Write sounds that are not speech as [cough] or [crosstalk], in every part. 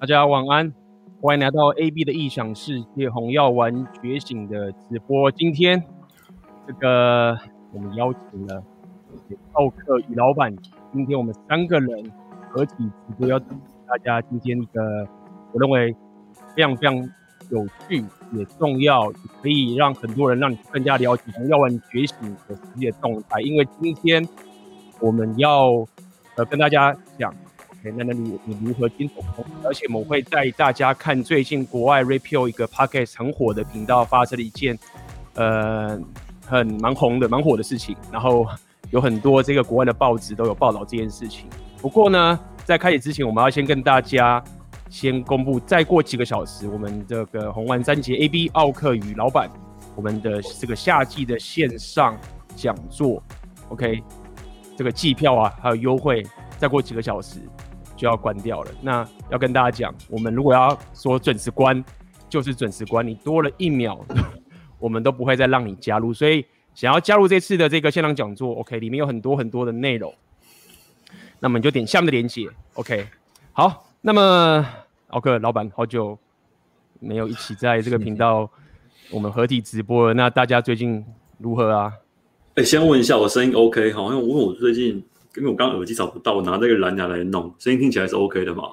大家晚安，欢迎来到 AB 的异想世界红药丸觉醒的直播。今天这个我们邀请了奥克与老板，今天我们三个人合体直播，要大家今天的我认为非常非常有趣也重要，可以让很多人让你更加了解红药丸觉醒的世界动态。因为今天我们要呃跟大家讲。那那你你如何听懂？而且我们会带大家看最近国外 Rapio 一个 Podcast 很火的频道发生了一件呃很蛮红的蛮火的事情，然后有很多这个国外的报纸都有报道这件事情。不过呢，在开始之前，我们要先跟大家先公布，再过几个小时，我们这个红丸三杰 AB 奥克与老板我们的这个夏季的线上讲座，OK，这个季票啊还有优惠，再过几个小时。就要关掉了。那要跟大家讲，我们如果要说准时关，就是准时关。你多了一秒，[laughs] 我们都不会再让你加入。所以想要加入这次的这个现场讲座，OK，里面有很多很多的内容。那么你就点下面的链接，OK。好，那么奥克老板好久没有一起在这个频道我们合体直播了。那大家最近如何啊？哎、欸，先问一下我声音 OK 好，因为我最近。因为我刚刚耳机找不到，我拿这个蓝牙来弄，声音听起来是 OK 的嘛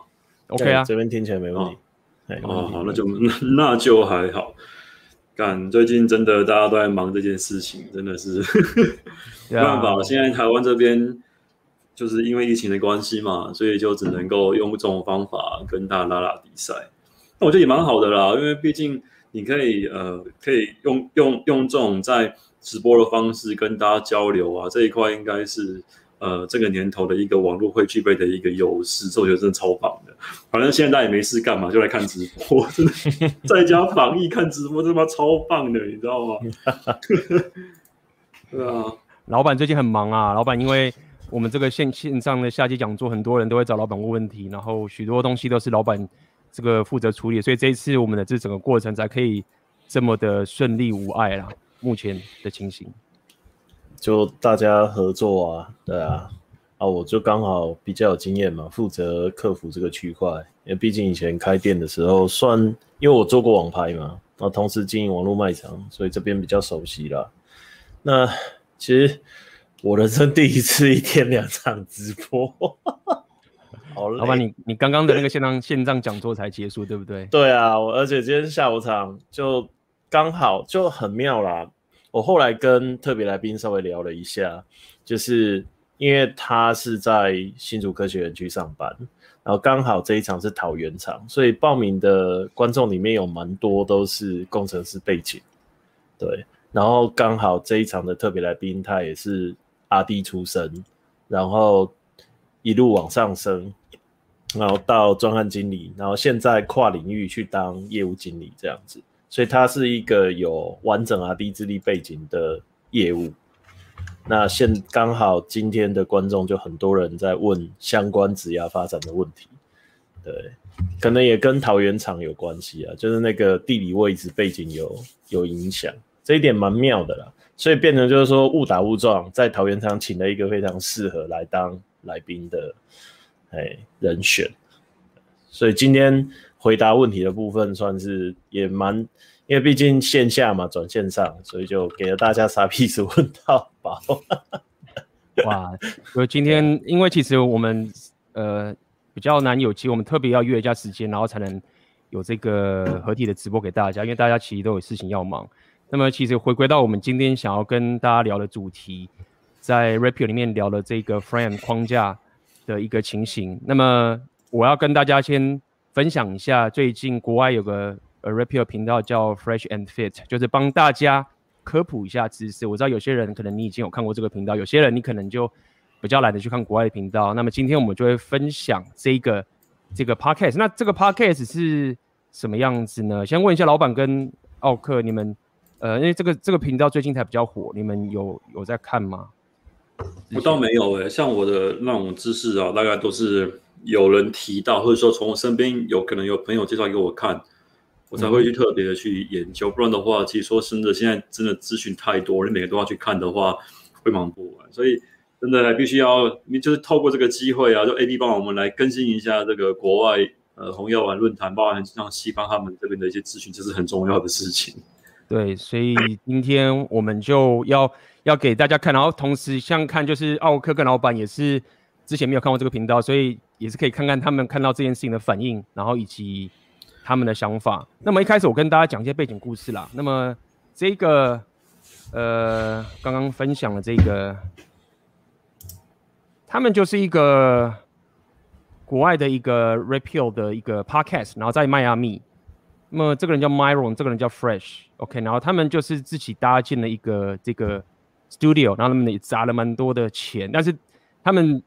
？OK 啊，这边听起来没问题。哦，好，那就那，[laughs] 那就还好。干，最近真的大家都在忙这件事情，真的是 [laughs] 没办法。现在台湾这边就是因为疫情的关系嘛，所以就只能够用这种方法跟大家拉拉比赛。那我觉得也蛮好的啦，因为毕竟你可以呃，可以用用用这种在直播的方式跟大家交流啊，这一块应该是。呃，这个年头的一个网络会具备的一个优势，所以我觉得真的超棒的。反正现在也没事干嘛，就来看直播，真的在家防疫看直播，他妈超棒的，你知道吗？[laughs] 对啊，老板最近很忙啊。老板因为我们这个线线上的夏季讲座，很多人都会找老板问问题，然后许多东西都是老板这个负责处理，所以这一次我们的这整个过程才可以这么的顺利无碍啦。目前的情形。就大家合作啊，对啊，啊，我就刚好比较有经验嘛，负责客服这个区块，因为毕竟以前开店的时候算，因为我做过网拍嘛，然后同时经营网络卖场，所以这边比较熟悉啦。那其实我人生第一次一天两场直播，[laughs] 好累。老板，你你刚刚的那个线上线上讲座才结束，对不对？对啊，我而且今天下午场就刚好就很妙啦。我后来跟特别来宾稍微聊了一下，就是因为他是在新竹科学园区上班，然后刚好这一场是桃园场，所以报名的观众里面有蛮多都是工程师背景，对，然后刚好这一场的特别来宾他也是阿弟出身，然后一路往上升，然后到专案经理，然后现在跨领域去当业务经理这样子。所以它是一个有完整 RD 智力背景的业务。那现刚好今天的观众就很多人在问相关职涯发展的问题，对，可能也跟桃园场有关系啊，就是那个地理位置背景有有影响，这一点蛮妙的啦。所以变成就是说误打误撞，在桃园场请了一个非常适合来当来宾的哎人选。所以今天。回答问题的部分算是也蛮，因为毕竟线下嘛转线上，所以就给了大家啥屁事问到饱。[laughs] 哇！所以今天因为其实我们呃比较难有机会，我们特别要约一下时间，然后才能有这个合体的直播给大家，因为大家其实都有事情要忙。那么其实回归到我们今天想要跟大家聊的主题，在 Rapio 里面聊的这个 Frame 框架的一个情形。那么我要跟大家先。分享一下，最近国外有个呃 Rapio 频道叫 Fresh and Fit，就是帮大家科普一下知识。我知道有些人可能你已经有看过这个频道，有些人你可能就比较懒得去看国外的频道。那么今天我们就会分享这个这个 Podcast。那这个 Podcast 是什么样子呢？先问一下老板跟奥克，你们呃，因为这个这个频道最近才比较火，你们有有在看吗？我倒没有诶、像我的那种知识啊，大概都是。有人提到，或者说从我身边有可能有朋友介绍给我看，我才会去特别的去研究。嗯、不然的话，其实说真的，现在真的资讯太多，你每个都要去看的话，会忙不完。所以真的必须要，你就是透过这个机会啊，就 AB 帮我们来更新一下这个国外呃红药丸论坛，包含像西方他们这边的一些资讯，这是很重要的事情。对，所以今天我们就要要给大家看，然后同时像看就是奥克跟老板也是之前没有看过这个频道，所以也是可以看看他们看到这件事情的反应，然后以及他们的想法。那么一开始我跟大家讲一些背景故事啦。那么这个呃刚刚分享了这个，他们就是一个国外的一个 Repeal 的一个 Podcast，然后在迈阿密。那么这个人叫 Myron，这个人叫 Fresh，OK，、然后他们就是自己搭建了一个这个 studio，然后他们也砸了蛮多的钱，但是他们，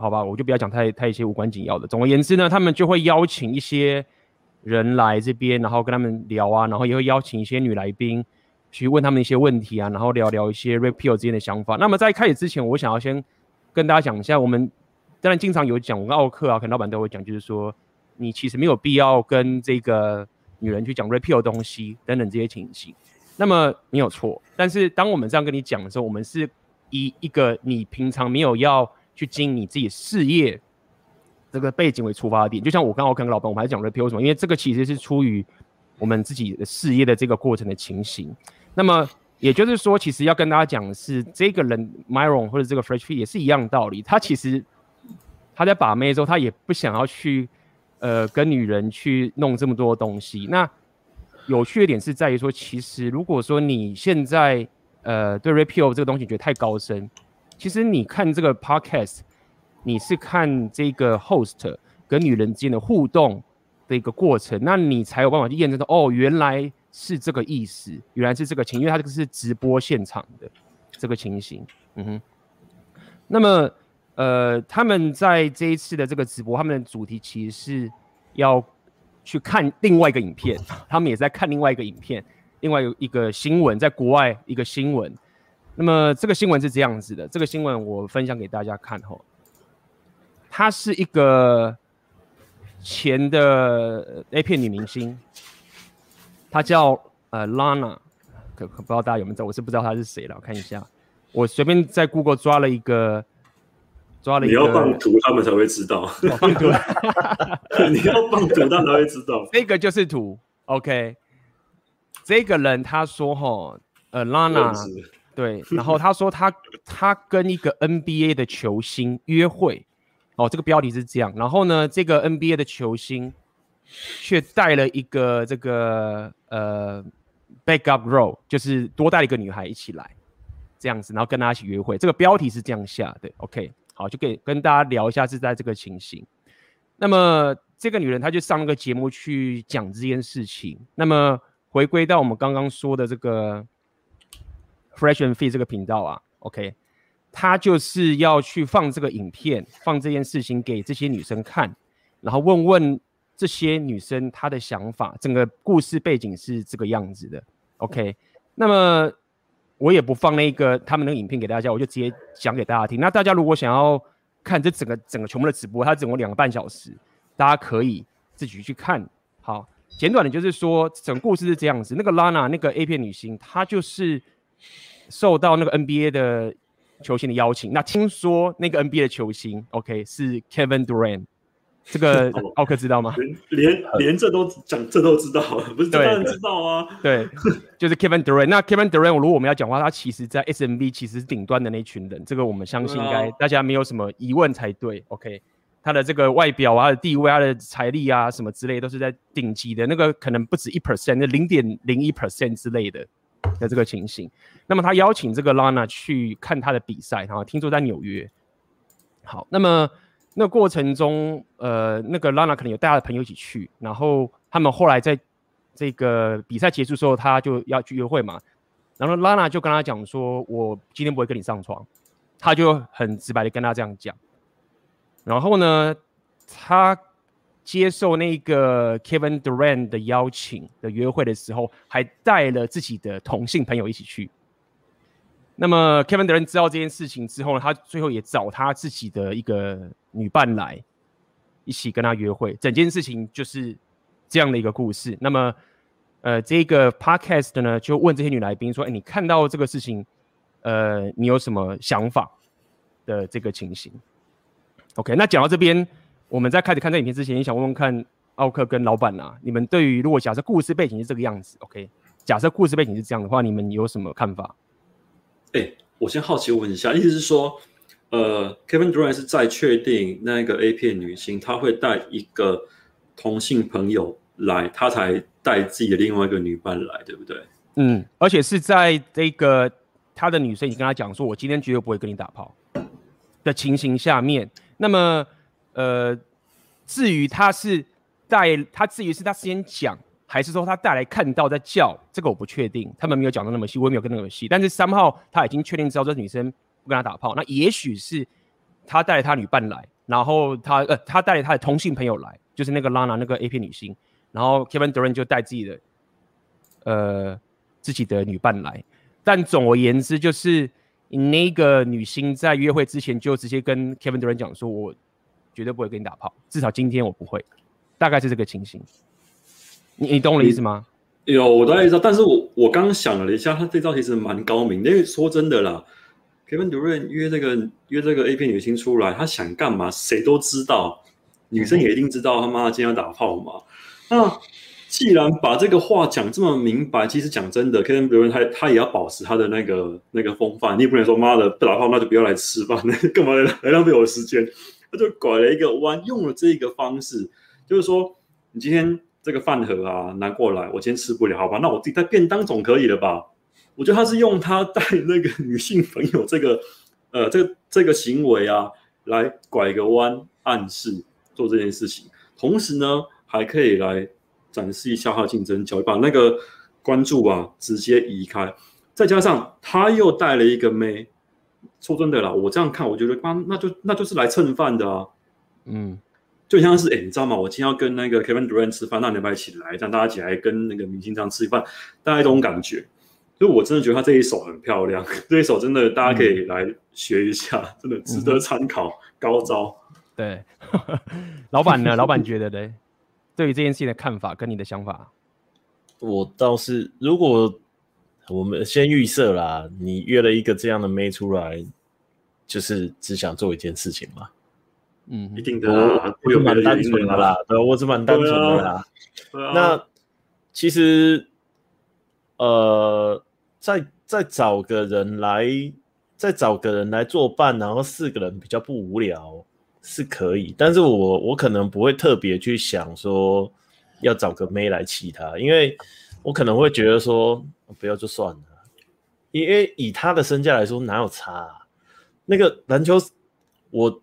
好吧，我就不要讲太太一些无关紧要的。总而言之呢，他们就会邀请一些人来这边，然后跟他们聊啊，然后也会邀请一些女来宾去问他们一些问题啊，然后聊聊一些 Repeal 之间的想法。那么在开始之前，我想要先跟大家讲一下，我们当然经常有讲，我跟奥克啊，可能老板都会讲，就是说。你其实没有必要跟这个女人去讲 repeal 东西等等这些情形，那么没有错。但是当我们这样跟你讲的时候，我们是以一个你平常没有要去经营你自己事业这个背景为出发点。就像我刚刚跟老板，我们还讲 repeal 什么？因为这个其实是出于我们自己的事业的这个过程的情形。那么也就是说，其实要跟大家讲的是，这个人 Myron 或者这个 Fresh Fit 也是一样道理。他其实他在把妹之后，他也不想要去。呃，跟女人去弄这么多东西，那有趣的点是在于说，其实如果说你现在呃对 Repeal 这个东西觉得太高深，其实你看这个 Podcast，你是看这个 Host 跟女人之间的互动的一个过程，那你才有办法去验证到，哦，原来是这个意思，原来是这个情，因为它这个是直播现场的这个情形，嗯哼，那么。呃，他们在这一次的这个直播，他们的主题其实是要去看另外一个影片，他们也在看另外一个影片，另外有一个新闻，在国外一个新闻。那么这个新闻是这样子的，这个新闻我分享给大家看吼，她是一个前的 A 片女明星，她叫呃 Lana，可可不知道大家有没有知道，我是不知道她是谁了，我看一下，我随便在 Google 抓了一个。抓了一个，你要放图，他们才会知道。放图，[laughs] 你要放图，他们才会知道。这个就是图，OK。这个人他说：“哈，呃，Lana，对，然后他说他他跟一个 NBA 的球星约会，哦，这个标题是这样。然后呢，这个 NBA 的球星却带了一个这个呃 backup role，就是多带了一个女孩一起来，这样子，然后跟他一起约会。这个标题是这样下的，OK。”好，就给跟大家聊一下是在这个情形。那么这个女人她就上那个节目去讲这件事情。那么回归到我们刚刚说的这个 Fresh and Free 这个频道啊，OK，他就是要去放这个影片，放这件事情给这些女生看，然后问问这些女生她的想法。整个故事背景是这个样子的，OK。那么。我也不放那个他们那个影片给大家，我就直接讲给大家听。那大家如果想要看这整个整个全部的直播，它整个两个半小时，大家可以自己去看。好，简短的就是说，整个故事是这样子。那个 Lana 那个 A 片女星，她就是受到那个 NBA 的球星的邀请。那听说那个 NBA 的球星，OK，是 Kevin Durant。这个 [laughs] 奥克知道吗？连连这都讲，这都知道，[laughs] 不是当然知道啊。对，就是 Kevin Durant。那 Kevin Durant，如果我们要讲话，他其实在 SMB 其实是顶端的那群人，这个我们相信应该大家没有什么疑问才对。OK，他的这个外表啊、他的地位、他的财力啊什么之类，都是在顶级的，那个可能不止一 percent，那零点零一 percent 之类的的这个情形。那么他邀请这个 Lana 去看他的比赛，然后听说在纽约。好，那么。那过程中，呃，那个 Lana 可能有带他的朋友一起去，然后他们后来在这个比赛结束之后，他就要去约会嘛，然后 Lana 就跟他讲说：“我今天不会跟你上床。”他就很直白的跟他这样讲。然后呢，他接受那个 Kevin Durant 的邀请的约会的时候，还带了自己的同性朋友一起去。那么 Kevin Durant 知道这件事情之后呢，他最后也找他自己的一个女伴来一起跟他约会。整件事情就是这样的一个故事。那么，呃，这个 Podcast 呢，就问这些女来宾说：“哎，你看到这个事情，呃，你有什么想法的这个情形？”OK，那讲到这边，我们在开始看这影片之前，也想问问看奥克跟老板啊，你们对于如果假设故事背景是这个样子，OK？假设故事背景是这样的话，你们有什么看法？哎、欸，我先好奇问一下，意思是说，呃，Kevin Durant 是在确定那个 A 片女星，她会带一个同性朋友来，他才带自己的另外一个女伴来，对不对？嗯，而且是在这个他的女生已经跟他讲说，我今天绝对不会跟你打炮的情形下面，那么呃，至于他是带他至于是他先讲，还是说他带来看到在叫，这个我不确定，他们没有讲到那么细，我也没有跟那么细，但是三号他已经确定知道这女生不跟他打炮，那也许是他带他女伴来，然后他呃他带了他的同性朋友来，就是那个 Lana 那个 A 片女星，然后 Kevin Durant 就带自己的呃。自己的女伴来，但总而言之，就是那个女星在约会之前就直接跟 Kevin Durant 讲说：“我绝对不会跟你打炮，至少今天我不会。”大概是这个情形。你你懂我的意思吗？有，我大概知道。但是我我刚想了一下，他这招其实蛮高明。因为说真的啦，Kevin 主任约这个约这个 A 片女星出来，他想干嘛？谁都知道，女生也一定知道他妈今天要打炮嘛。那既然把这个话讲这么明白，其实讲真的，Kevin 主任他他也要保持他的那个那个风范，你也不能说妈的不打炮那就不要来吃饭，[laughs] 干嘛来浪费我的时间？他就拐了一个弯，用了这个方式，就是说你今天这个饭盒啊拿过来，我今天吃不了，好吧？那我自己带便当总可以了吧？我觉得他是用他带那个女性朋友这个呃这个这个行为啊，来拐个弯，暗示做这件事情，同时呢还可以来。展示一下他的竞争角，把那个关注啊直接移开，再加上他又带了一个妹，说真的啦，我这样看，我觉得那那就那就是来蹭饭的啊，嗯，就像是哎、欸，你知道吗？我今天要跟那个 Kevin Durant 吃饭，那你要不要一起来？让大家一起来跟那个明星这样吃饭，大概这种感觉。所以我真的觉得他这一手很漂亮，[laughs] 这一手真的大家可以来学一下，嗯、真的值得参考，嗯、高招。对，[laughs] 老板呢？老板觉得呢？对于这件事情的看法跟你的想法，我倒是，如果我们先预设啦，你约了一个这样的妹出来，就是只想做一件事情嘛？嗯，一定的，我有蛮单纯的啦，对，我是蛮单纯的啦。那其实，呃，再再找个人来，再找个人来作伴，然后四个人比较不无聊。是可以，但是我我可能不会特别去想说要找个妹来气他，因为我可能会觉得说不要就算了，因为以他的身价来说哪有差啊？那个篮球，我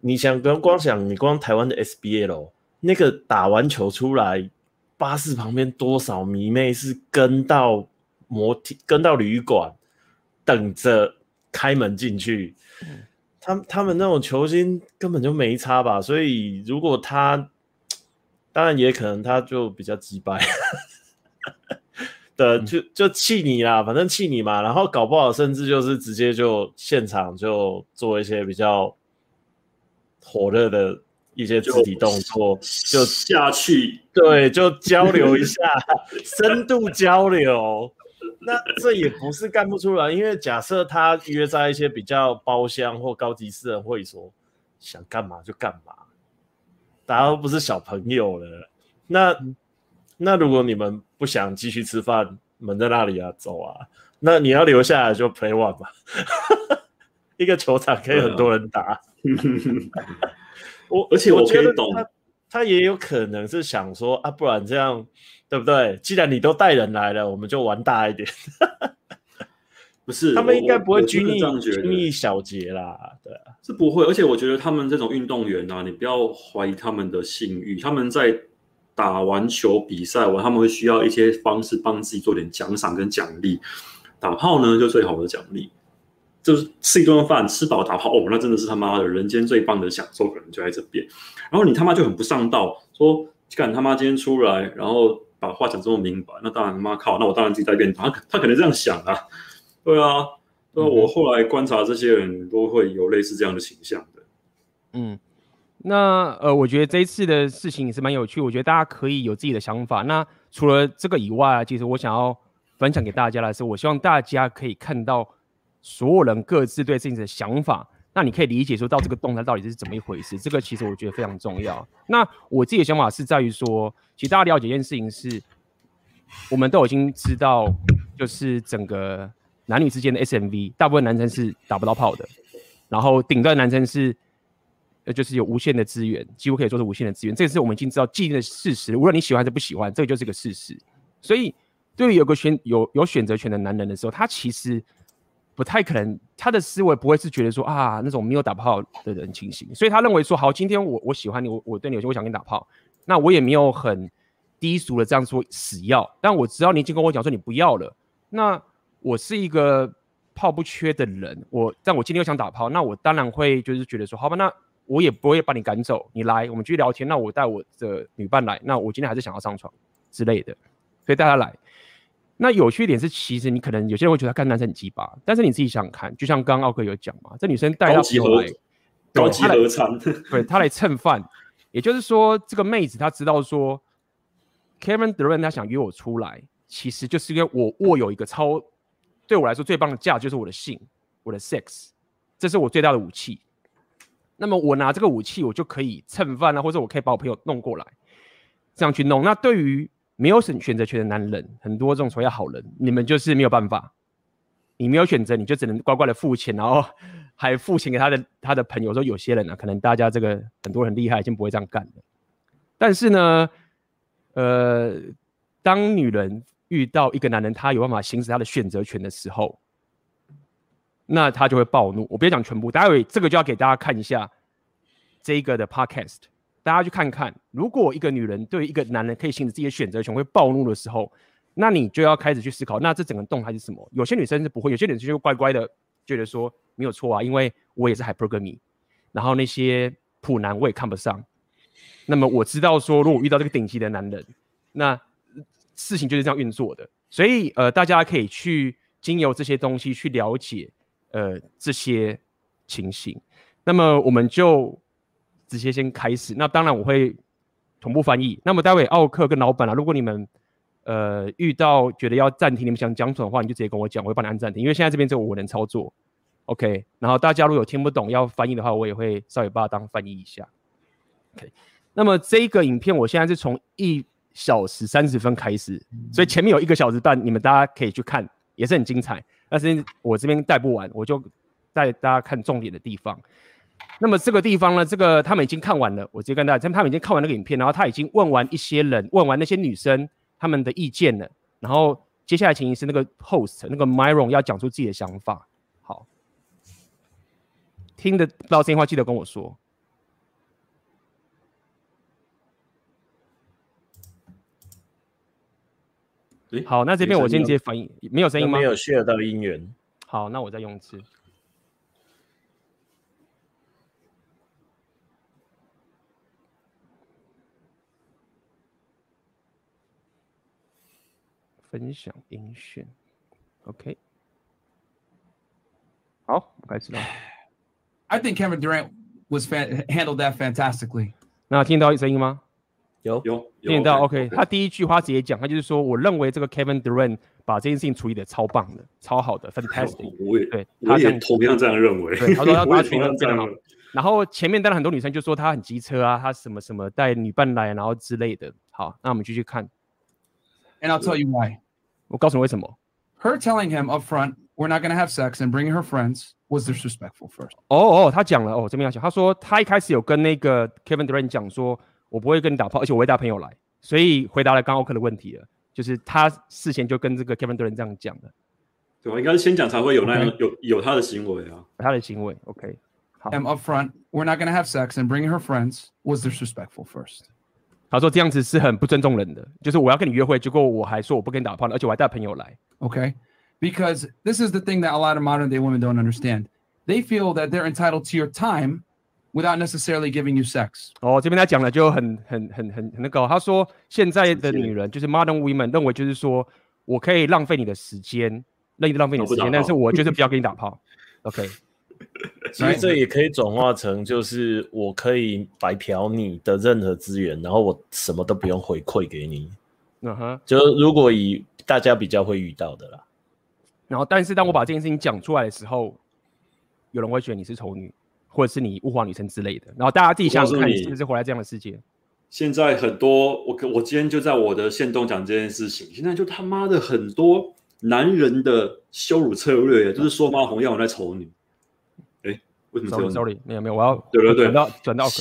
你想跟光想你光台湾的 SBL 那个打完球出来，巴士旁边多少迷妹是跟到摩天跟到旅馆等着开门进去。嗯他他们那种球星根本就没差吧，所以如果他，[tsk] 当然也可能他就比较鸡掰，[laughs] 对，就就气你啦，反正气你嘛，然后搞不好甚至就是直接就现场就做一些比较火热的一些肢体动作，就，就下去，对，就交流一下，[laughs] 深度交流。那这也不是干不出来，因为假设他约在一些比较包厢或高级私人会所，想干嘛就干嘛，大家都不是小朋友了。那那如果你们不想继续吃饭，门在那里啊，走啊。那你要留下来就 play one 吧，[laughs] 一个球场可以很多人打。[laughs] 我而且我可以懂，他他也有可能是想说啊，不然这样。对不对？既然你都带人来了，我们就玩大一点。[laughs] 不是，他们应该不会拘泥拘泥小节啦。对啊，是不会。而且我觉得他们这种运动员啊，你不要怀疑他们的信誉。他们在打完球比赛完，他们会需要一些方式帮自己做点奖赏跟奖励。打炮呢，就最好的奖励，就是吃一顿饭，吃饱打炮哦，那真的是他妈的人间最棒的享受，可能就在这边。然后你他妈就很不上道，说干他妈今天出来，然后。把话讲这么明白，那当然他妈靠，那我当然自己在变他，他可能这样想啊，对啊，对啊，我后来观察这些人都会有类似这样的倾向的。嗯，那呃，我觉得这一次的事情也是蛮有趣，我觉得大家可以有自己的想法。那除了这个以外，其实我想要分享给大家的是，我希望大家可以看到所有人各自对自己的想法那你可以理解说到这个动态到底是怎么一回事。这个其实我觉得非常重要。那我自己的想法是在于说，其实大家了解一件事情是，我们都已经知道，就是整个男女之间的 SMV，大部分男生是打不到炮的，然后顶端男生是。呃，就是有无限的资源，几乎可以说是无限的资源，这个是我们已经知道既定的事实。无论你喜欢还是不喜欢，这个就是个事实。所以，对于有个选有有选择权的男人的时候，他其实不太可能，他的思维不会是觉得说啊，那种没有打炮的人情形。所以他认为说，好，今天我我喜欢你，我我对你有些，我想跟你打炮，那我也没有很低俗的这样说死要，但我只要你已经跟我讲说你不要了，那我是一个炮不缺的人，我但我今天又想打炮，那我当然会就是觉得说，好吧，那。我也不会把你赶走，你来，我们继续聊天。那我带我的女伴来，那我今天还是想要上床之类的，所以带她来。那有趣一点是，其实你可能有些人会觉得他看男生很鸡巴，但是你自己想想看，就像刚刚奥克有讲嘛，这女生带她朋友来，高级合餐，[laughs] 对，她来蹭饭。也就是说，这个妹子她知道说，Kevin Durant 他想约我出来，其实就是因为我握有一个超对我来说最棒的价，就是我的性，我的 sex，这是我最大的武器。那么我拿这个武器，我就可以蹭饭啊，或者我可以把我朋友弄过来，这样去弄。那对于没有选选择权的男人，很多这种所谓好人，你们就是没有办法，你没有选择，你就只能乖乖的付钱，然后还付钱给他的他的朋友。说有些人呢、啊，可能大家这个很多人很厉害，已经不会这样干了。但是呢，呃，当女人遇到一个男人，他有办法行使他的选择权的时候。那他就会暴怒。我不要讲全部，待会这个就要给大家看一下这一个的 podcast，大家去看看。如果一个女人对一个男人可以行使自己的选择权会暴怒的时候，那你就要开始去思考，那这整个动态是什么？有些女生是不会，有些女生就乖乖的觉得说没有错啊，因为我也是 hypergamy，然后那些普男我也看不上。那么我知道说，如果遇到这个顶级的男人，那事情就是这样运作的。所以呃，大家可以去经由这些东西去了解。呃，这些情形，那么我们就直接先开始。那当然我会同步翻译。那么待会奥克跟老板啊，如果你们呃遇到觉得要暂停，你们想讲什么话，你就直接跟我讲，我会帮你按暂停。因为现在这边只有我能操作，OK。然后大家如果有听不懂要翻译的话，我也会稍微把它当翻译一下，OK。那么这个影片我现在是从一小时三十分开始，所以前面有一个小时半，你们大家可以去看，也是很精彩。但是我这边带不完，我就带大家看重点的地方。那么这个地方呢，这个他们已经看完了，我直接跟大家，他们已经看完那个影片，然后他已经问完一些人，问完那些女生他们的意见了。然后接下来请是那个 host 那个 Myron 要讲出自己的想法。好，听得到这些话记得跟我说。好，那这边我先直接反应，没有声音吗？没有 share 到音源。好，那我再用一次。分享音讯，OK。好，开始了。I think Kevin Durant was fan handled that fantastically。那听到声音吗？有有听到 OK，他第一句话直接讲，他就是说，我认为这个 Kevin Durant 把这件事情处理的超棒的，超好的，fantastic。我也对，他也同样这样认为。对他说他他处理的非常好。然后前面当然很多女生就说他很机车啊，他什么什么带女伴来，然后之类的。好，那我们继续看。And I'll tell you why。我告诉你为什么。Her telling him up front we're not gonna have sex and bringing her friends was disrespectful first。哦哦，他讲了哦，这边要讲，他说他一开始有跟那个 Kevin Durant 讲说。我不会跟你打炮，而且我会带朋友来，所以回答了刚奥克的问题了，就是他事先就跟这个 Kevin Durant 这样讲的，对我？应该是先讲才会有那样 Okay. 有有他的行为啊，他的行为，OK。好，I'm up front, we're not gonna have sex, and bringing her friends was disrespectful first。他说这样子是很不尊重人的，就是我要跟你约会，结果我还说我不跟你打炮，而且我还带朋友来，OK？Because this is the thing that a lot of modern day women don't understand. They feel that they're entitled to your time. Without necessarily giving you sex。哦，这边他讲了就很很很很很那个。他说现在的女人就是 modern women 认为就是说我可以浪费你的时间，任意浪费你的时间，但是我就是不要跟你打炮。[laughs] OK，其实这也可以转化成就是我可以白嫖你的任何资源，然后我什么都不用回馈给你。嗯哼，就如果以大家比较会遇到的啦。然后，但是当我把这件事情讲出来的时候，有人会觉得你是丑女。或者是你物化女生之类的。然后大家自己想想看，是不是活在这样的世界？现在很多，我我今天就在我的线动讲这件事情。现在就他妈的很多男人的羞辱策略，就是说妈红药丸在丑女。哎，为什么？Sorry，没有没有，我要对对对，转到转到可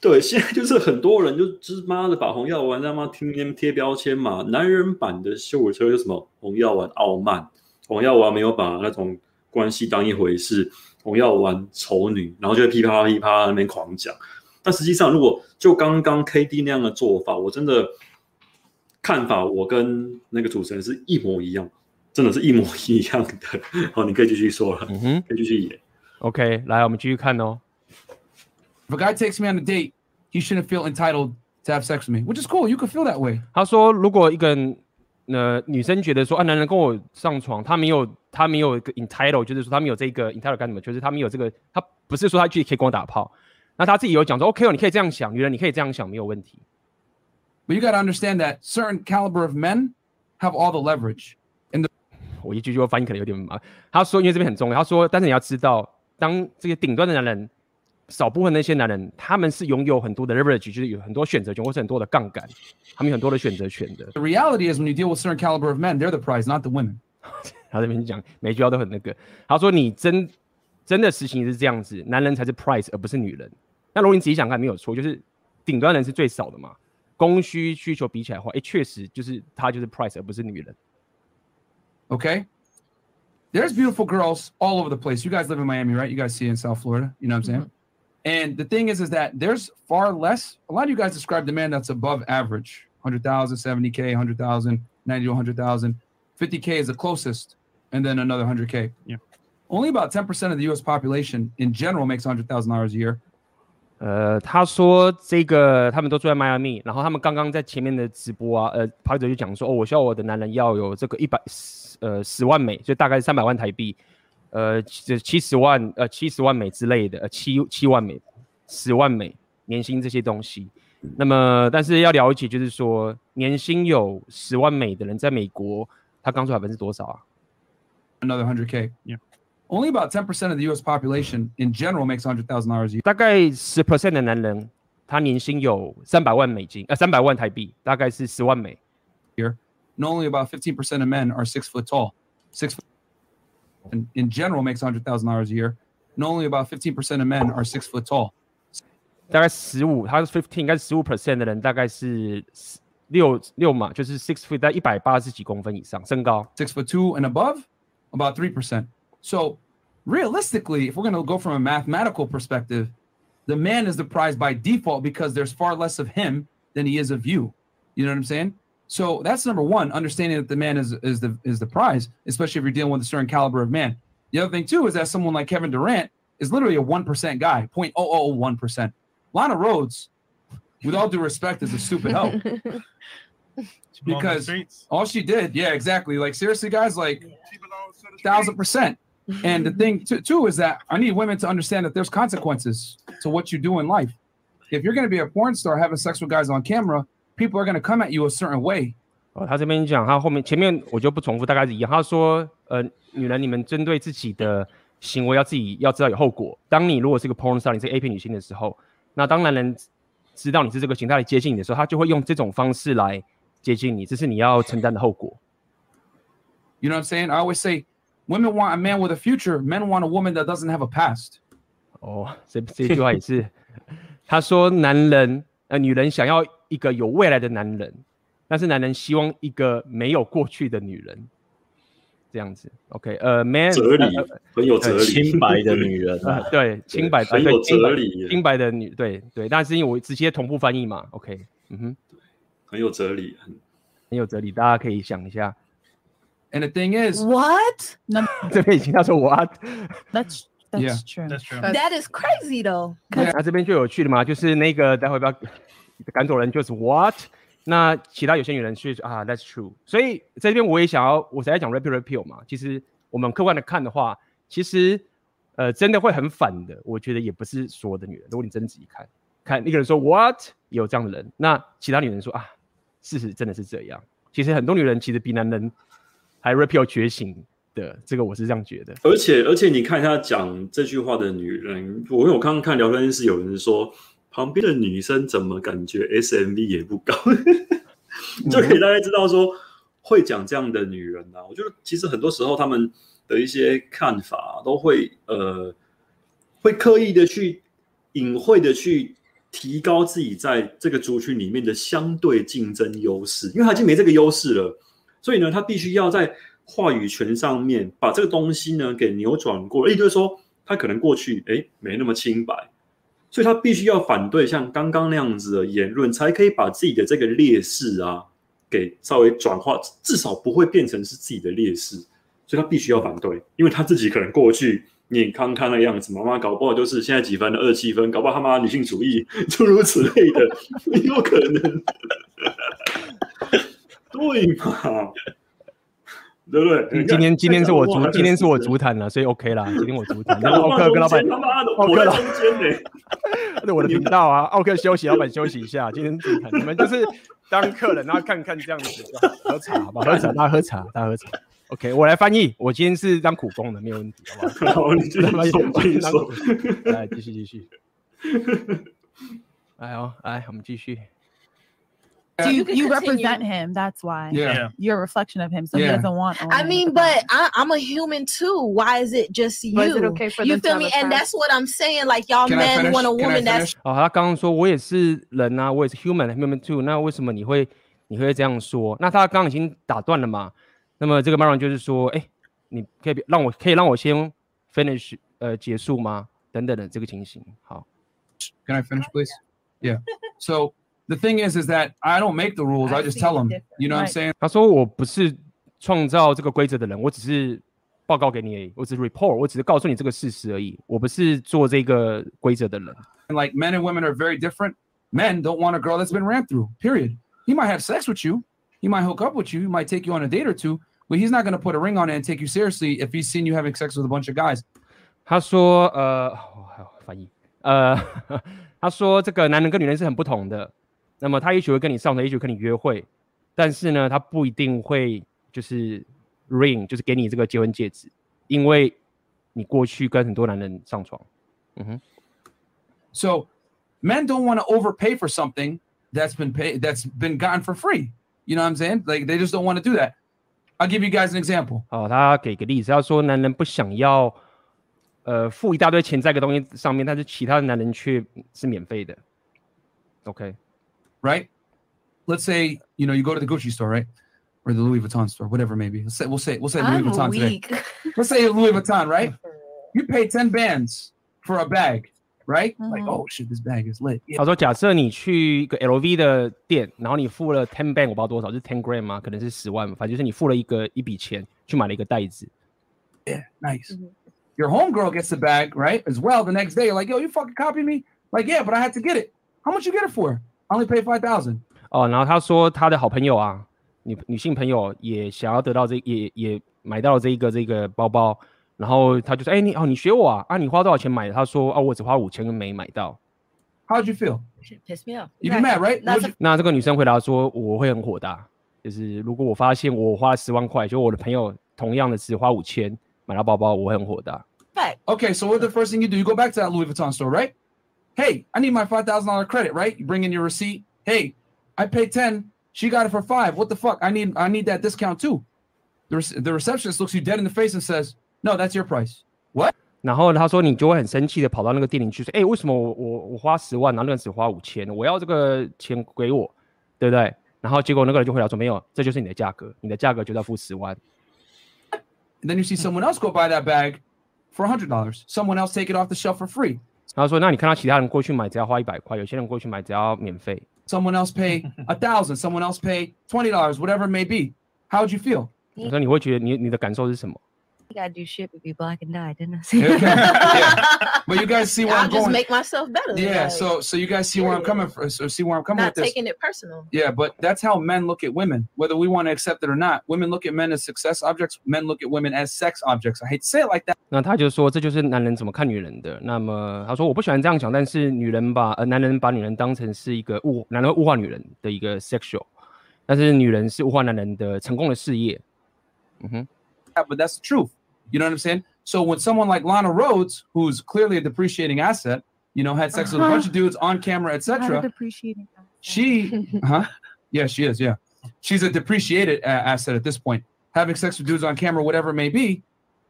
对，现在就是很多人就就是妈的把红药丸他妈天天贴标签嘛，男人版的羞辱策略是什么红药丸傲慢，红药丸没有把那种关系当一回事，红药丸丑女，然后就噼啪噼啪那边狂讲。但实际上，如果就刚刚 KD 那样的做法，我真的看法我跟那个主持人是一模一样，真的是一模一样的。好，你可以继续说了，嗯哼，可以继续演。OK，来，我们继续看哦。If a guy takes me on a date, he shouldn't feel entitled to have sex with me, which is cool. You could feel that way. 他说，如果一个呃女生觉得说啊，男人跟我上床，他没有他没有一个 entitled，就是说他没有这个 entitled 干什么，就是他没有这个，他不是说他去可以跟我打炮，那他自己有讲说 OK 哦，你可以这样想，女人你可以这样想，没有问题。But you got to understand that certain caliber of men have all the leverage. And the 我一句句话翻译可能有点麻。他说，因为这边很重要，他说，但是你要知道，当这些顶端的男人。少部分那些男人，他们是拥有很多的 leverage，就是有很多选择权，或是很多的杠杆，他们有很多的选择权的。The reality is when you deal with certain caliber of men, they're the prize, not the women. 他这边讲每句话都很那个。他说你真真的实情是这样子，男人才是 prize，而不是女人。那如果你仔细想看，没有错，就是顶端人是最少的嘛。供需需求比起来的话，哎，确实就是他就是 prize，而不是女人。Okay. There's beautiful girls all over the place. You guys live in Miami, right? You guys see in South Florida. You know what I'm saying? And the thing is, is that there's far less. A lot of you guys describe the man that's above average 100,000, 70K, 100,000, 90 to 100,000. 50K is the closest, and then another 100K. Yeah. Only about 10% of the US population in general makes $100,000 a year. 呃，他说这个他们都住在迈阿密，然后他们刚刚在前面的直播啊，呃，跑者就讲说，哦，我需要我的男人要有这个一百呃十万美，就大概是三百万台币。 呃，这七十万，呃，七十万美之类的，呃，七七万美，十万美年薪这些东西。那么，但是要了解，就是说，年薪有十万美的人，在美国，他刚出百分之多少啊？Another hundred K. Yeah. Only about ten percent of the U.S. population in general makes hundred thousand dollars a year. 大概十 percent 的男人，他年薪有三百万美金，呃，三百万台币，大概是十万美。Here, and only about fifteen percent of men are six foot tall. Six foot. in, in general makes $100,000 a year, and only about 15% of men are six foot tall. 大概十五，他是 fifteen，应该是十五 percent 的人，大概是六六码，就是 six foot，在一百八十几公分以上身高。Six foot two and above, about three percent. So realistically, if we're going to go from a mathematical perspective, the man is the prize by default because there's far less of him than he is of you. You know what I'm saying? So that's number one, understanding that the man is is the is the prize, especially if you're dealing with a certain caliber of man. The other thing too is that someone like Kevin Durant is literally a one percent guy, 0.001 percent. Lana Rhodes, with all due respect, is a stupid hoe. [laughs] because all she did, yeah, exactly. Like seriously, guys, like thousand percent. And the [laughs] thing too, too is that I need women to understand that there's consequences to what you do in life. If you're going to be a porn star having sex with guys on camera, people are going to come at you a certain way. 哦，他这边讲，他后面前面我就不重复，大概是一样。他说，呃，女人，你们针对自己的行为要自己要知道有后果。当你如果是个 porn star，你是 A 片女星的时候，那当男人知道你是这个形态来接近你的时候，他就会用这种方式来接近你，这是你要承担的后果。You know what I'm saying? I always say, women want a man with a future, men want a woman that doesn't have a past. 哦，这这句话也是，他说男人呃女人想要。一个有未来的男人，但是男人希望一个没有过去的女人，这样子。OK，呃，man，哲理很有哲理，清白的女人，[laughs] 对，清白很有哲理，清白的女，对对。但是因为我直接同步翻译嘛，OK，嗯哼，很有哲理，很很有哲理，大家可以想一下。And the thing is, what？[laughs] 这边已经他说 what？That's that's true. That's true. That is crazy though. 那这边就有趣了嘛，就是那个待会不要。赶走人就是 what？那其他有些女人去啊，that's true。所以在这边我也想要，我才在讲 repeal repeal 嘛。其实我们客观的看的话，其实呃真的会很反的。我觉得也不是所有的女人。如果你真仔细看，看一个人说 what，有这样的人。那其他女人说啊，事实真的是这样。其实很多女人其实比男人还 repeal 觉醒的，这个我是这样觉得。而且而且，你看他讲这句话的女人，我因为我刚刚看聊天室有人说，旁边的女生怎么感觉 SMV 也不高，[laughs] 就可以大概知道说会讲这样的女人啊。我觉得其实很多时候他们的一些看法都会呃，会刻意的去隐晦的去。提高自己在这个族群里面的相对竞争优势，因为他已经没这个优势了，所以呢，他必须要在话语权上面把这个东西呢给扭转过。也就是说，他可能过去哎没那么清白，所以他必须要反对像刚刚那样子的言论，才可以把自己的这个劣势啊给稍微转化，至少不会变成是自己的劣势。所以他必须要反对，因为他自己可能过去。你看看那个样子，妈妈搞不好就是现在几分的二七分，搞不好他妈女性主义诸如此类的，有可能，[laughs] 对嘛？对不对？今天今天是我主，今天是我主谈了，所以 OK 啦。今天我主谈，奥克跟老板，他妈的，我在中间呢，[laughs] 对我的频道啊，奥克休息，老板休息一下。今天主谈，你们就是当客人，然后看看这样子，喝茶好不好？喝茶，大家喝茶，大家喝茶。OK，我来翻译。我今天是当苦工的，没有问题，好不好？[laughs] 好，你继续说，继续说。来，继续，继续。[laughs] 来哦，来，我们继续。Do you, you represent him? That's why. Yeah. You're a reflection of him, so yeah. he doesn't want. I mean, but I, I'm a human too. Why is it just you? Is it okay for you feel me? And that's what I'm saying. Like y'all men want a woman that's. 哦，他刚刚说我也是人啊，我也是 human，human too。那为什么你会你会这样说？那他刚刚已经打断了嘛？那么这个 Maron 就是说，哎，你可以让我可以让我先 finish 呃结束吗？等等的这个情形。好，Can I finish, please? Yeah. [laughs] So the thing is, is that I don't make the rules. I just tell them. You know what I'm saying? 他说我不是创造这个规则的人，我只是报告给你而已，我只是 report，我只是告诉你这个事实而已，我不是做这个规则的人。And like men and women are very different. Men don't want a girl that's been ran through. Period. He might have sex with you. He might hook up with you. He might take you on a date or two. But he's not going to put a ring on it and take you seriously if he's seen you having sex with a bunch of guys. 他说，呃，翻译，呃，他说这个男人跟女人是很不同的。 [laughs] [laughs] 那么他也许会跟你上床，也许跟你约会，但是呢，他不一定会就是 ring，就是给你这个结婚戒指，因为你过去跟很多男人上床。嗯哼。So men don't want to overpay for something that's been paid, that's been gotten for free. You know what I'm saying? Like they just don't want to do that. I'll give you guys an example. 好，他给个例子，他说男人不想要，呃，付一大堆钱在一个东西上面，但是其他的男人却是免费的。OK, right? Let's say you know you go to the Gucci store, right, or the Louis Vuitton store, whatever it may be. Let's say we'll say we'll say Louis I'm Vuitton weak. today. [laughs] Let's say Louis Vuitton, right? [laughs] You pay ten bands for a bag. Right? Like, oh shit, this bag is lit. 他说，假设你去一个 LV 的店，然后你付了 ten band，我不知道多少，是 ten gram 吗？可能是十万，反正就是你付了一个一笔钱去买了一个袋子。Yeah, nice. Your homegirl gets the bag, right? As well. The next day, you're like, yo, you fucking copied me? Like, yeah, but I had to get it. How much you get it for? I only pay five thousand. 哦，然后他说他的好朋友啊，女女性朋友也想要得到这，也也买到了这一个这个包包。然后他就说：“哎，你哦，你学我啊？啊，你花多少钱买的？”他说：“哦，我只花五千，没买到。” How did you feel? Piss me off. You mad, right? 那这个女生回答说：“我会很火大，就是如果我发现我花了十万块，就我的朋友同样的只花五千买到包包，我会很火大。” But Okay, so what the first thing you do? You go back to that Louis Vuitton store, right? Hey, I need my five thousand dollar credit, right? You bring in your receipt. Hey, I paid ten. She got it for five. What the fuck? I need I need that discount too. The the receptionist looks you dead in the face and says. No, that's your price. What? 然后他说，你就会很生气的跑到那个店里去说，哎，为什么我我我花十万，然后那个人只花五千，我要这个钱给我，对不对？然后结果那个人就回答说，没有，这就是你的价格，你的价格就要付十万。And then you see someone else go buy that bag for a hundred dollars. Someone else take it off the shelf for free. 然后说，那你看到其他人过去买只要花一百块，有些人过去买只要免费。Someone else pay a thousand. Someone else pay twenty dollars. Whatever it may be. How would you feel? 我说你会觉得你你的感受是什么 ？You gotta do shit but be black and die, didn't I? [laughs] yeah. But you guys see where I'll I'm just going. make myself better. Yeah, like, so so you guys see where I'm coming from. So see where I'm coming not with this. taking it personal. Yeah, but that's how men look at women, whether we want to accept it or not. Women look at men as success objects. Men look at women as sex objects. I hate to say it like that. 那他就说，这就是男人怎么看女人的。那么他说，我不喜欢这样讲，但是女人把呃男人把女人当成是一个物，男人会物化女人的一个 sexual，但是女人是物化男人的成功的事业。嗯哼。 that, but that's the truth. You know what I'm saying? So when someone like Lana Rhodes, who's clearly a depreciating asset, you know, had sex uh-huh. with a bunch of dudes on camera, etc. Depreciating. She, [laughs] huh? Yeah, she is. Yeah, she's a depreciated uh, asset at this point. Having sex with dudes on camera, whatever it may be,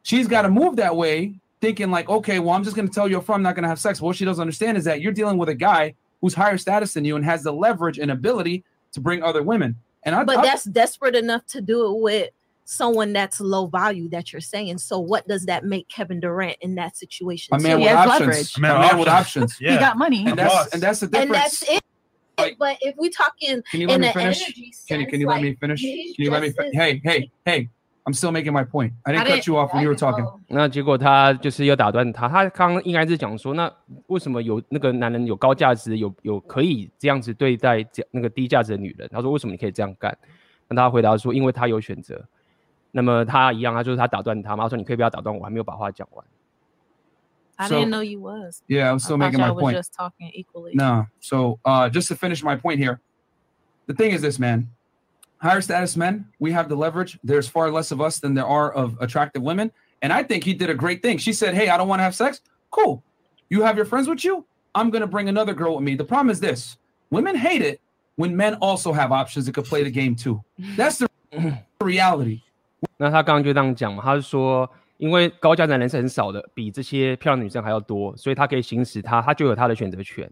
she's got to move that way, thinking like, okay, well, I'm just going to tell you up front, I'm not going to have sex. But what she doesn't understand is that you're dealing with a guy who's higher status than you and has the leverage and ability to bring other women. And I, but I, that's desperate enough to do it with someone that's low value that you're saying. So what does that make Kevin Durant in that situation? A man, with options. A man, a man with options. Yeah. He got money. And that's, and that's the difference. And that's it. Like, but if we talking can you let me finish? Sense, can you can you like, let me finish? Can you let me? Fi- hey hey hey! I'm still making my point. I didn't, I didn't cut you off when you were talking. 那结果他就是要打断他，他刚刚应该是讲说，那为什么有那个男人有高价值，有有可以这样子对待这那个低价值的女人？他说为什么你可以这样干？那他回答说，因为他有选择。 那么他一样，他就是他打断他嘛，他说你可以不要打断我，还没有把话讲完。I so, didn't know you was. Yeah, I'm still I making my point. just talking equally. No, so uh, just to finish my point here, the thing is this, man. Higher status men, we have the leverage. There's far less of us than there are of attractive women. And I think he did a great thing. She said, Hey, I don't want to have sex. Cool. You have your friends with you. I'm going to bring another girl with me. The problem is this women hate it when men also have options that could play the game too. That's the [laughs] reality. 那他刚刚就这样讲嘛，他是说，因为高价男人是很少的，比这些漂亮女生还要多，所以他可以行使他，他就有他的选择权。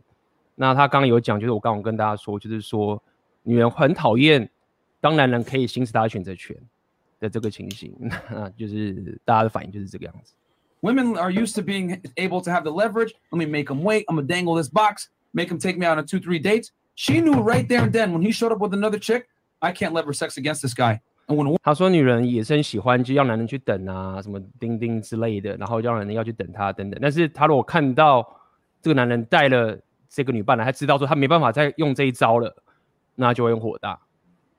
那他刚刚有讲，就是我刚刚跟大家说，就是说，女人很讨厌当男人可以行使他的选择权的这个情形，那就是大家的反应就是这个样子。Women are used to being able to have the leverage. Let me make them wait. I'm gonna dangle this box, make them take me out on two, three dates. She knew right there and then when he showed up with another chick, I can't lever sex against this guy. 他说：“女人也是很喜欢，就要男人去等啊，什么钉钉之类的，然后让男人要去等他等等。但是他如果看到这个男人带了这个女伴来，他知道说他没办法再用这一招了，那就会很火大。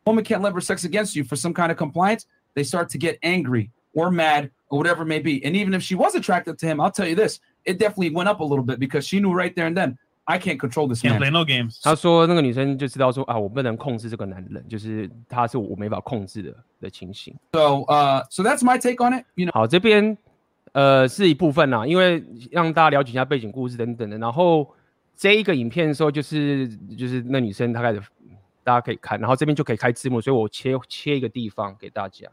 Woman can't lever sex against you for some kind of compliance. They start to get angry or mad or whatever it may be. And even if she was attracted to him, I'll tell you this: it definitely went up a little bit because she knew right there and then I can't control this can't man. play no games. 他说那个女生就知道说啊，我不能控制这个男人，就是他是我没法控制的的情形。So, uh, so that's my take on it. You know. 好，这边呃是一部分啦，因为让大家了解一下背景故事等等的。然后这一个影片的时候，就是就是那女生她开始，大家可以看，然后这边就可以开字幕，所以我切切一个地方给大家。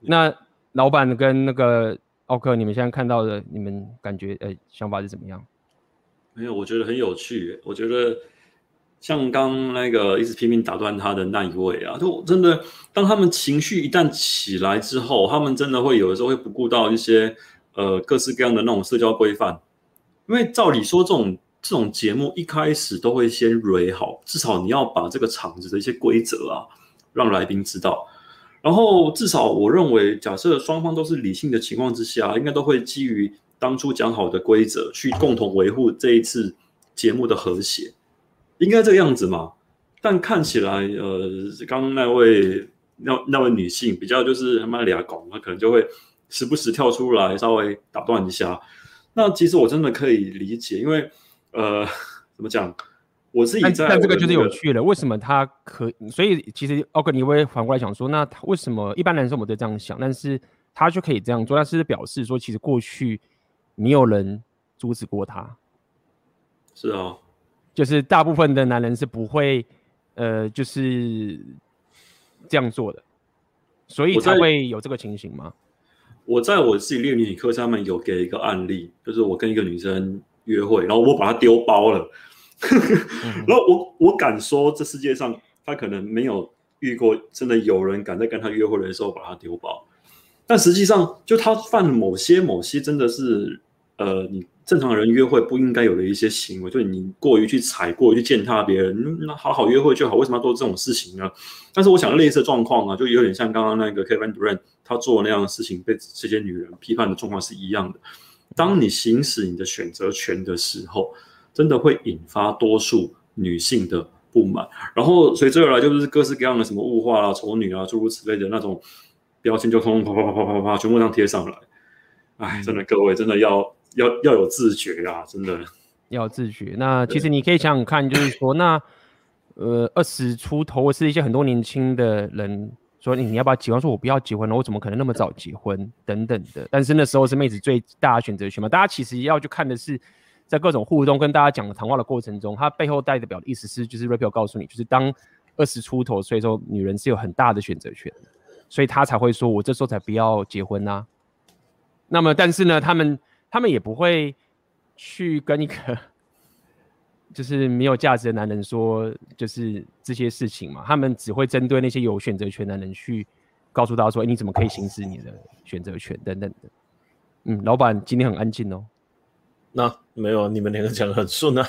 那老板跟那个奥克，你们现在看到的，你们感觉呃想法是怎么样？没有，我觉得很有趣。我觉得像刚那个一直拼命打断他的那一位啊，就真的，当他们情绪一旦起来之后，他们真的会有的时候会不顾到一些呃各式各样的那种社交规范。因为照理说，这种这种节目一开始都会先蕊好，至少你要把这个场子的一些规则啊，让来宾知道。然后至少我认为，假设双方都是理性的情况之下，应该都会基于。当初讲好的规则，去共同维护这一次节目的和谐，应该这个样子嘛？但看起来，呃，刚刚那位那那位女性比较就是他妈俩搞，她可能就会时不时跳出来稍微打断一下。那其实我真的可以理解，因为呃，[laughs] 怎么讲？我自己在、那個，但这个就是有趣了。为什么他可？所以其实奥克尼会反过来想说，那为什么一般男生我们都这样想，但是他就可以这样做？他是表示说，其实过去。没有人阻止过他，是啊，就是大部分的男人是不会，呃，就是这样做的，所以才会有这个情形吗？我在我自己练女课上面有给一个案例，就是我跟一个女生约会，然后我把她丢包了，[laughs] 然后我我敢说，这世界上她可能没有遇过，真的有人敢在跟她约会的时候把她丢包。但实际上，就他犯某些某些真的是，呃，你正常人约会不应该有的一些行为，就你过于去踩过于去践踏别人，那好好约会就好，为什么要做这种事情呢？但是我想类似的状况啊，就有点像刚刚那个 Kevin Durant 他做那样的事情，被这些女人批判的状况是一样的。当你行使你的选择权的时候，真的会引发多数女性的不满，然后随之而来就是各式各样的什么物化啊、丑女啊诸如此类的那种。标签就通通啪啪啪啪啪啪全部这样贴上来，哎，真的各位真的要要要有自觉啊，真的要自觉。那其实你可以想想看，就是说，那呃二十出头或是一些很多年轻的人说你你要不要结婚？说我不要结婚了，我怎么可能那么早结婚？等等的。但是那时候是妹子最大的选择权嘛。大家其实要去看的是，在各种互动跟大家讲的谈话的过程中，他背后代表的意思是，就是 Raphael 告诉你，就是当二十出头岁的时候，女人是有很大的选择权的，所以他才会说，我这时候才不要结婚呐、那么，但是呢，他们他们也不会去跟一个。[laughs] 就是没有价值的男人说，就是这些事情嘛，他们只会针对那些有选择权的人去告诉他说，欸，你怎么可以行使你的选择权等等的。嗯，老板今天很安静哦。那没有，你们两个讲得很顺啊。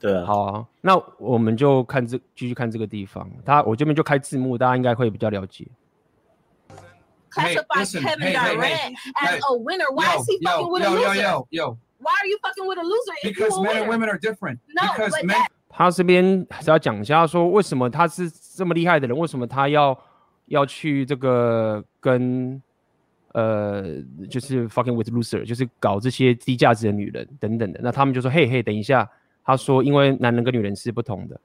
对啊，好啊，那我们就看这继续看这个地方，他我这边就开字幕，大家应该会比较了解。Classify Kevin Durant as a winner. Why is he fucking with a loser? Why are you fucking with a loser? Because men and women are different. No, because but men. that- 他这边还是要讲一下，说为什么他是这么厉害的人，为什么他要要去这个跟呃，就是 fucking with loser，就是搞这些低价值的女人等等的。那他们就说，嘿嘿，等一下，他说：“因为男人跟女人是不同的。”